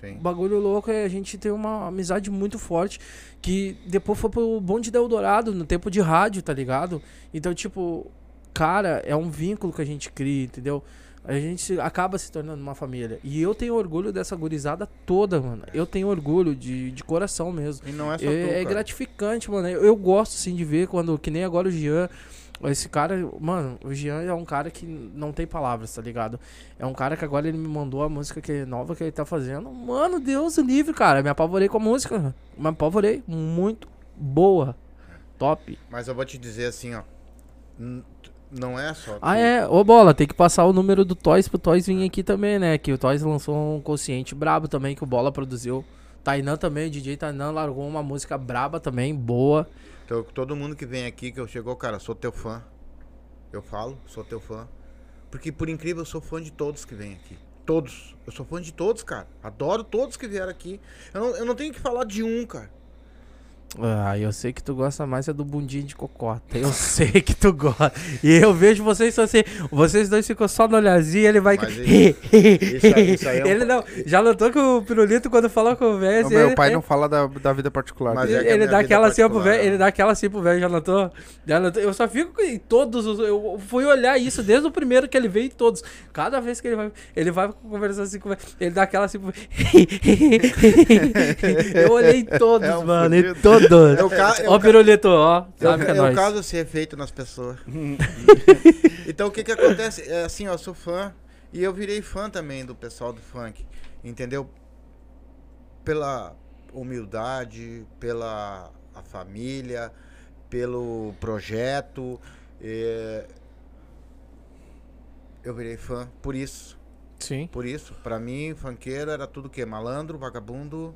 Sim. o bagulho louco é a gente ter uma amizade muito forte. Que depois foi pro bonde da Eldorado, no tempo de rádio, tá ligado? Então, tipo, cara, é um vínculo que a gente cria, entendeu? A gente acaba se tornando uma família. E eu tenho orgulho dessa gurizada toda, mano. Eu tenho orgulho de, de coração mesmo. E não é só É, tu, é gratificante, mano. Eu, eu gosto, assim, de ver quando, que nem agora o Jean. Esse cara, mano, o Jean é um cara que não tem palavras, tá ligado? É um cara que agora ele me mandou a música que, nova que ele tá fazendo. Mano, Deus o livre, cara. Me apavorei com a música. Me apavorei. Muito boa. Top. Mas eu vou te dizer assim, ó. Não é só. Ah, é. Ô, Bola, tem que passar o número do Toys pro Toys vir aqui também, né? Que o Toys lançou um consciente brabo também que o Bola produziu. Tainan também, o DJ Tainan largou uma música braba também, boa. Então, todo mundo que vem aqui, que eu chegou, cara, sou teu fã. Eu falo, sou teu fã. Porque, por incrível, eu sou fã de todos que vêm aqui. Todos. Eu sou fã de todos, cara. Adoro todos que vieram aqui. Eu não, eu não tenho que falar de um, cara. Ah, eu sei que tu gosta mais é do bundinho de cocota. Eu [LAUGHS] sei que tu gosta. E eu vejo vocês só assim. Vocês dois ficam só no olhazinho ele vai. Mas [LAUGHS] isso- aí- isso aí é um- ele não. Já notou que o pirulito, quando falou com o velho. O meu ele- pai ele- não fala da, da vida particular Mas é que a ele dá vida aquela assim pro velho, né? ele dá aquela assim pro velho, já notou? Já notou? Eu só fico em todos os. Eu fui olhar isso desde o primeiro que ele veio em todos. Cada vez que ele vai. Ele vai conversando assim com o velho. Ele dá aquela assim pro velho. [LAUGHS] Eu olhei em todos, É um mano. Em fudido. Todos. É o ca- é Ó, o ca- pirulito, ó. Sabe que é eu nóis. causo esse efeito nas pessoas. [LAUGHS] então o que que acontece? É assim, ó, eu sou fã e eu virei fã também do pessoal do funk, entendeu? Pela humildade, pela a família, pelo projeto. é, Eu virei fã por isso. Sim. Por isso, pra mim, funkeiro era tudo que? Malandro, vagabundo,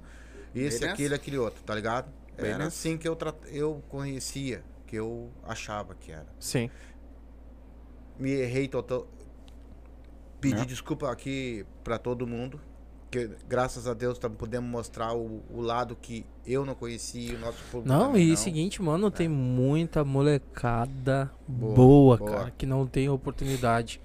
esse, aquele, aquele outro, tá ligado? Bem era assim que eu, eu conhecia, que eu achava que era. Sim. Me errei total. Pedi É. desculpa aqui pra todo mundo, que graças a Deus podemos mostrar o, o lado que eu não conhecia o nosso público Não, e não. seguinte, mano, tem muita molecada boa, Boa, cara, boa. que não tem oportunidade.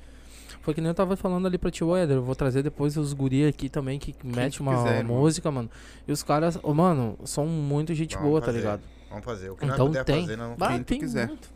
Foi que nem eu tava falando ali pra tio Éder, eu vou trazer depois os guri aqui também que mete tu uma quiser, música, mano. E os caras, ô, mano, são muito gente Vamos boa, tá fazer. ligado? Vamos fazer. O que nós Então puder tem. fazer, não. Bah, quem tem quiser. muito.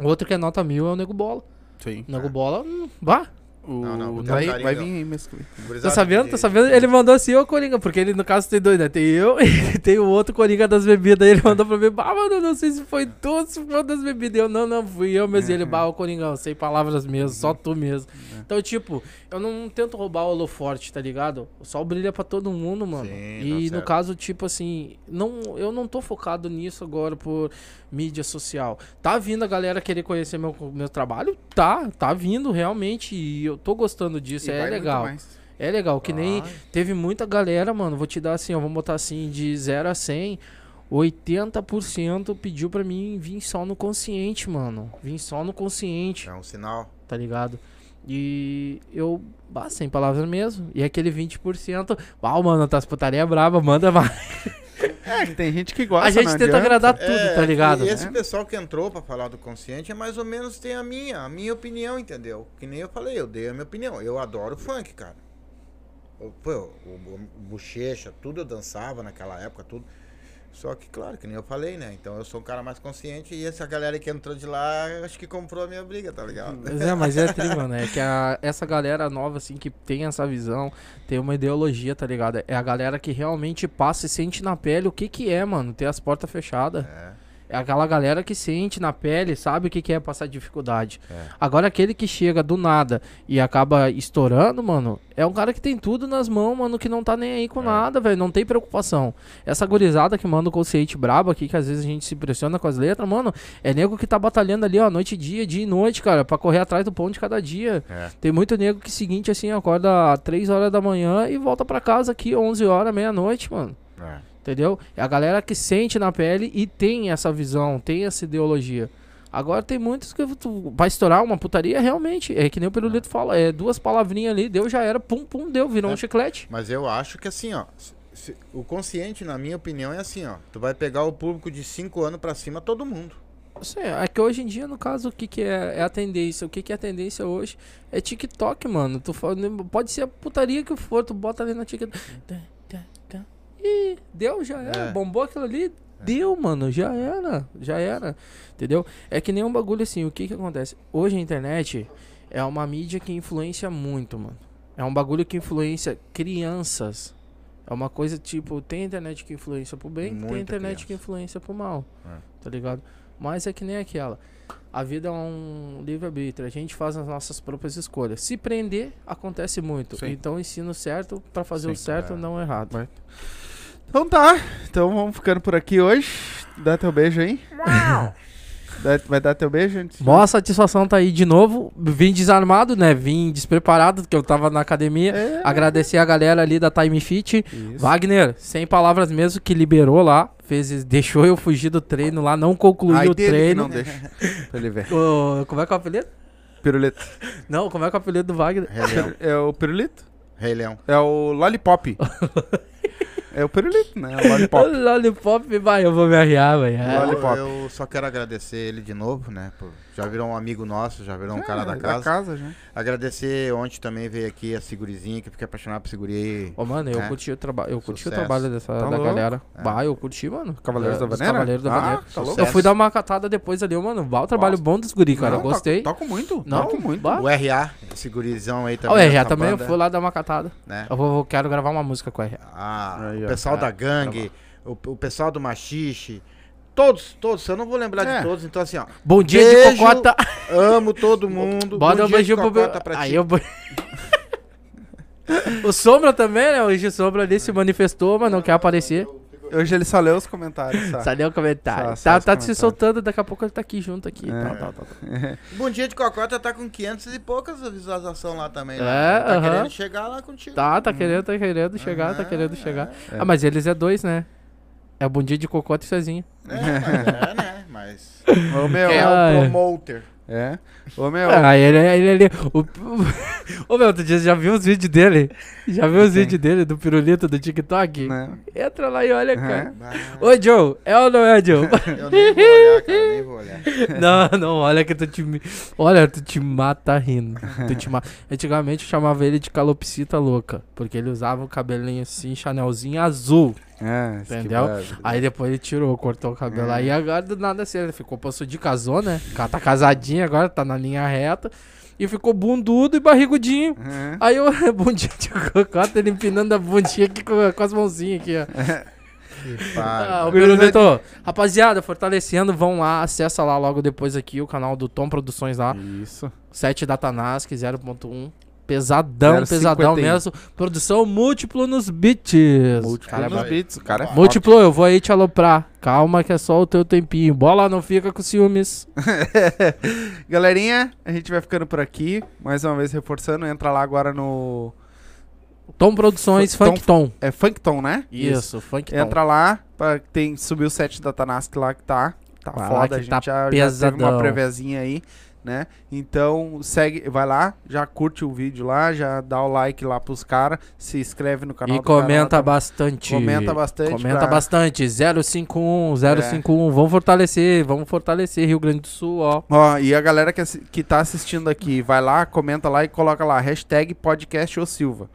Outro que é nota mil é o Nego Bola. Sim. Nego É. Bola, hum, vá. O... Não, não, vai, um vai carinho. vir aí mesmo. Tá sabendo? Tá sabendo? Ele mandou assim, ô Coringa, porque ele no caso tem dois, né? Tem eu [LAUGHS] e tem o outro Coringa das bebidas. Aí ele mandou pra mim, bah, mano, não sei se foi tu, se foi das bebidas. Eu, não, não, fui eu mesmo. E ele, bah, ô Coringão, sem palavras mesmo, só tu mesmo. Então, tipo, eu não tento roubar o holoforte, tá ligado? O sol brilha pra todo mundo, mano. Sim, e no caso, tipo assim, não, eu não tô focado nisso agora por mídia social. Tá vindo a galera querer conhecer meu, meu trabalho? Tá, tá vindo realmente. E eu tô gostando disso, E é legal. É legal, que nem Vai. teve muita galera, mano. Vou te dar assim, ó, vamos botar assim, de 0 a 100, 80% pediu pra mim vir só no consciente, mano. Vim só no consciente, É um sinal. tá ligado? E eu, bah, sem palavras mesmo. E aquele 20%, uau, mano, tá as putaria braba, manda mais. [LAUGHS] É, que tem gente que gosta, A gente tenta adianta. agradar tudo, É, tá ligado? E esse É. pessoal que entrou pra falar do consciente é mais ou menos tem a minha, a minha opinião, entendeu? Que nem eu falei, eu dei a minha opinião. Eu adoro funk, cara. Pô, o, o, o bochecha, tudo eu dançava naquela época, tudo. Só que, claro, que nem eu falei, né? Então eu sou um cara mais consciente e essa galera que entrou de lá, acho que comprou a minha briga, tá ligado? Mas é, mas é tri, mano. É que a- essa galera nova, assim, que tem essa visão, tem uma ideologia, tá ligado? É a galera que realmente passa e sente na pele o que que é, mano, ter as portas fechadas. É. É aquela galera que sente na pele, sabe o que que é passar dificuldade. É. Agora, aquele que chega do nada e acaba estourando, mano, é um cara que tem tudo nas mãos, mano, que não tá nem aí com É. nada, velho. Não tem preocupação. Essa gurizada que manda o consciente brabo aqui, que às vezes a gente se impressiona com as letras, mano, é nego que tá batalhando ali, ó, noite e dia, dia e noite, cara, pra correr atrás do pão de cada dia. É. Tem muito nego que, seguinte, assim, acorda às 3 horas da manhã e volta pra casa aqui 11 horas, meia-noite, mano. É. Entendeu? É a galera que sente na pele e tem essa visão, tem essa ideologia. Agora tem muitos que tu vai estourar uma putaria, realmente. É que nem o Pirulito fala, é duas palavrinhas ali, deu, já era, pum, pum, deu, virou É. um chiclete. Mas eu acho que assim, ó. se- o consciente, na minha opinião, é assim, ó. Tu vai pegar o público de 5 anos pra cima, todo mundo. Assim, é que hoje em dia, no caso, o que, que é, é a tendência? O que, que é a tendência hoje é TikTok, mano. Tu fala, pode ser a putaria que for, tu bota ali na TikTok. Ih, deu, já era. É. Bombou aquilo ali, deu, mano, já era. Já era. Entendeu? É que nem um bagulho assim, o que que acontece? Hoje a internet é uma mídia que influencia muito, mano. É um bagulho que influencia crianças. É uma coisa tipo, tem internet que influencia pro bem, tem Muita internet criança. que influencia pro mal. É. Tá ligado? Mas é que nem aquela. A vida é um livre-arbítrio. A gente faz as nossas próprias escolhas. Se prender, acontece muito. Sim. Então ensina o certo pra fazer o Sim, certo, é. não o errado. Então tá. Então vamos ficando por aqui hoje. Dá teu beijo aí. [LAUGHS] Dá- Vai dar teu beijo antes? Mó satisfação tá aí de novo. Vim desarmado, né? Vim despreparado, porque eu tava na academia. É. Agradecer a galera ali da Time Fit. Isso. Wagner, sem palavras mesmo, que liberou lá. Fez, deixou eu fugir do treino lá, não concluí Ai o dele que treino. não deixa. [LAUGHS] pra ele ver. Ô, como é que é o apelido? Pirulito. Não, como é que é o apelido do Wagner? Rei Leão. É o pirulito? Rei Leão. É o lollipop. [LAUGHS] é o pirulito, né? É o lollipop. Lollipop, [LAUGHS] vai, eu vou me arriar, velho. Lollipop. Eu, eu só quero agradecer ele de novo, né? por- já virou um amigo nosso, já virou um cara da É, casa. casa já. Agradecer ontem também veio aqui a Segurizinha, que eu fiquei apaixonado por Seguri aí. Ô, mano, eu É. curti o trabalho. Eu curti o Sucesso. trabalho dessa Tá da louco? galera. É. Bah, eu curti, mano. Cavaleiros É, da Vaneira? Cavaleiros da Ah, Vaneira. tá louco. Eu fui dar uma catada depois ali, mano. Bah, o trabalho Nossa. bom dos guri, cara. Não, eu gostei. Toca muito. Não, toca muito. bah. O RA, esse gurizão aí também. o RA essa também, eu banda, fui lá dar uma catada. Né? Eu vou, quero gravar uma música com o RA. Ah, Aí, o pessoal É, da gangue, o, o pessoal do machixe. Todos, todos. Eu não vou lembrar É. de todos, então assim, ó. Bom dia Beijo. de cocota. Amo todo mundo. Bota Bom um beijinho pro cocota meu. pra Aí ti. eu. [LAUGHS] o Sombra também, né? Hoje o Sombra ali se manifestou, mas não quer aparecer. Hoje ele só leu os comentários, tá? Saiu o comentário. Só- só tá tá se comentários. soltando, daqui a pouco ele tá aqui junto aqui. É. Tal, tal, tal. [LAUGHS] Bom dia de cocota tá com 500 e poucas visualizações lá também. É, né? Tá aham. querendo chegar lá contigo. Tá, tá querendo, tá querendo chegar, tá Ah, querendo chegar. é. Ah, mas eles é dois, né? É o Bom Dia de Cocota e Cezinha. É, mas é, né? Mas. [LAUGHS] Ô, meu. É é. o promoter? É. Ô, meu. Ah, ele, ele, ele, o, [LAUGHS] Ô, meu, você já viu os vídeos dele? Já viu os vídeos dele, do pirulito do TikTok? Né? Entra lá e olha, cara. Bah, Ô, Joe, é ou não é, Joe? [LAUGHS] Eu nem vou olhar, cara, nem vou olhar. [LAUGHS] não, não, olha que tu te... Olha, tu te mata rindo. Tu te mata. Antigamente eu chamava ele de calopsita louca, porque ele usava o cabelinho assim, chanelzinho azul. É, Entendeu? Aí depois ele tirou, cortou o cabelo. Aí agora do nada assim, ele ficou passou de casou, né? O cara tá casadinho agora, tá na linha reta. E ficou bundudo e barrigudinho. Uhum. Aí eu, [LAUGHS] bundinha de cocota, ele empinando a bundinha aqui com, com as mãozinhas aqui, ó. Ah, o Pirulito, rapaziada, fortalecendo, vão lá, acessa lá logo depois aqui o canal do Tom Produções lá. Isso. 7 Datanask 0.1. Pesadão, 0,51. pesadão mesmo. Produção múltiplo nos beats. Múltiplo Cara, nos beats. O cara é Múltiplo, eu vou aí te aloprar. Calma que é só o teu tempinho. Bola não fica com ciúmes. [LAUGHS] Galerinha, a gente vai ficando por aqui. Mais uma vez reforçando. Entra lá agora no. Tom Produções, Tom- Funk Tom. É Funkton, né? Isso, Funk Tom. Entra lá. Pra, tem, subiu o set da Tanask lá que tá. Tá Vai lá foda. que a gente tá já, já teve pesadão. uma prevezinha aí, né? Então, segue, vai lá, já curte o vídeo lá, já dá o like lá pros caras, se inscreve no canal E comenta também. bastante. Comenta bastante. Comenta pra- bastante. 051, 051. Vamos fortalecer, vamos fortalecer Rio Grande do Sul, ó. Ó, e a galera que, que tá assistindo aqui, vai lá, comenta lá e coloca lá, hashtag podcast ou Silva.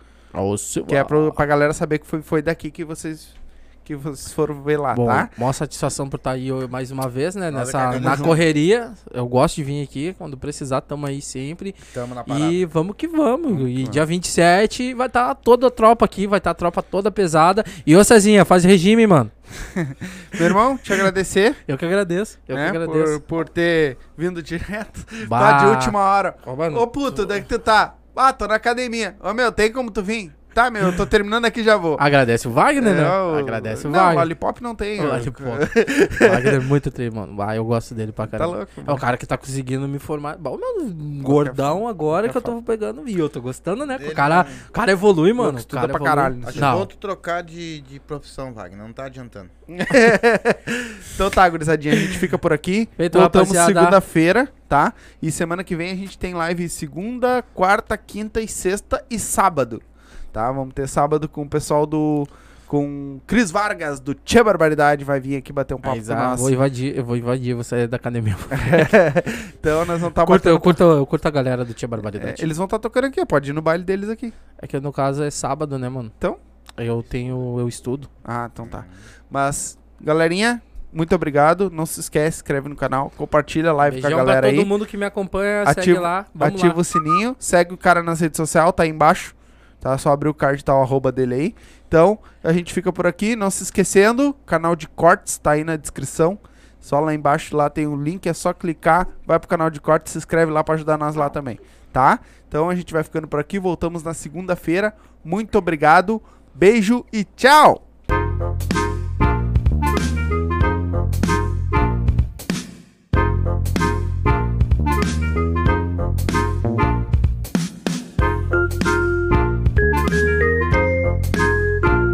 Que é pro, pra galera saber que foi, foi daqui que vocês, que vocês foram ver lá, Bom, tá? maior satisfação por estar aí mais uma vez, né? Nessa, na correria. Eu gosto de vir aqui. Quando precisar, tamo aí sempre. Tamo na parada. E vamos que vamos. E dia 27 vai estar toda a tropa aqui. Vai estar a tropa toda pesada. E ô Cezinha, faz regime, mano. [LAUGHS] Meu irmão, te agradecer, Eu que agradeço. Eu né, que agradeço. por, por ter vindo direto, Bah. tá de última hora. Ô, mano, Ô puto, onde é que tu tá? Ah, tô na academia. Ô meu, tem como tu vir? Tá, meu, eu tô terminando aqui já vou. Agradece o Wagner, né? É, o- Agradece o Não, Wagner. Lollipop não tem. O. Lollipop. O [LAUGHS] Wagner é muito tri, mano. Ah, eu gosto dele pra Tá caramba. louco. É o cara que tá conseguindo me formar. Bom, meu, gordão agora que eu tô pegando. E eu tô gostando, né? O cara, não. o cara evolui, mano. O estuda cara pra evolui. caralho. Acho Não. bom tu trocar de, de profissão, Wagner. Não tá adiantando. [LAUGHS] Então tá, gurizadinha, a gente fica por aqui. Feito, Voltamos segunda-feira, tá? E semana que vem a gente tem live segunda, quarta, quinta e sexta e sábado. Tá? Vamos ter sábado com o pessoal do. Com Cris Vargas, do Tchê Barbaridade, vai vir aqui bater um papo Aí, com nós. vou invadir, eu vou invadir, vou sair da academia. [LAUGHS] então nós vamos estar Eu curto, eu, batendo. curto, eu curto a galera do Tia É, Barbaridade. eles vão estar tocando aqui, pode ir no baile deles aqui. É que no caso é sábado, né, mano? Então? Eu tenho, eu estudo. Ah, então tá. Mas, galerinha, muito obrigado. Não se esquece, inscreve no canal, compartilha a live com Beijão a galera pra todo aí. mundo que me acompanha, segue Ativa- lá. Vamos Ativa lá. o sininho, segue o cara nas redes sociais, tá aí embaixo. Tá? Só abrir o card tá o arroba dele aí. Então, a gente fica por aqui. Não se esquecendo, canal de cortes tá aí na descrição. Só lá embaixo, lá tem o link, é só clicar, vai pro canal de cortes, se inscreve lá pra ajudar nós lá também, tá? Então a gente vai ficando por aqui, voltamos na segunda-feira. Muito obrigado, beijo e tchau!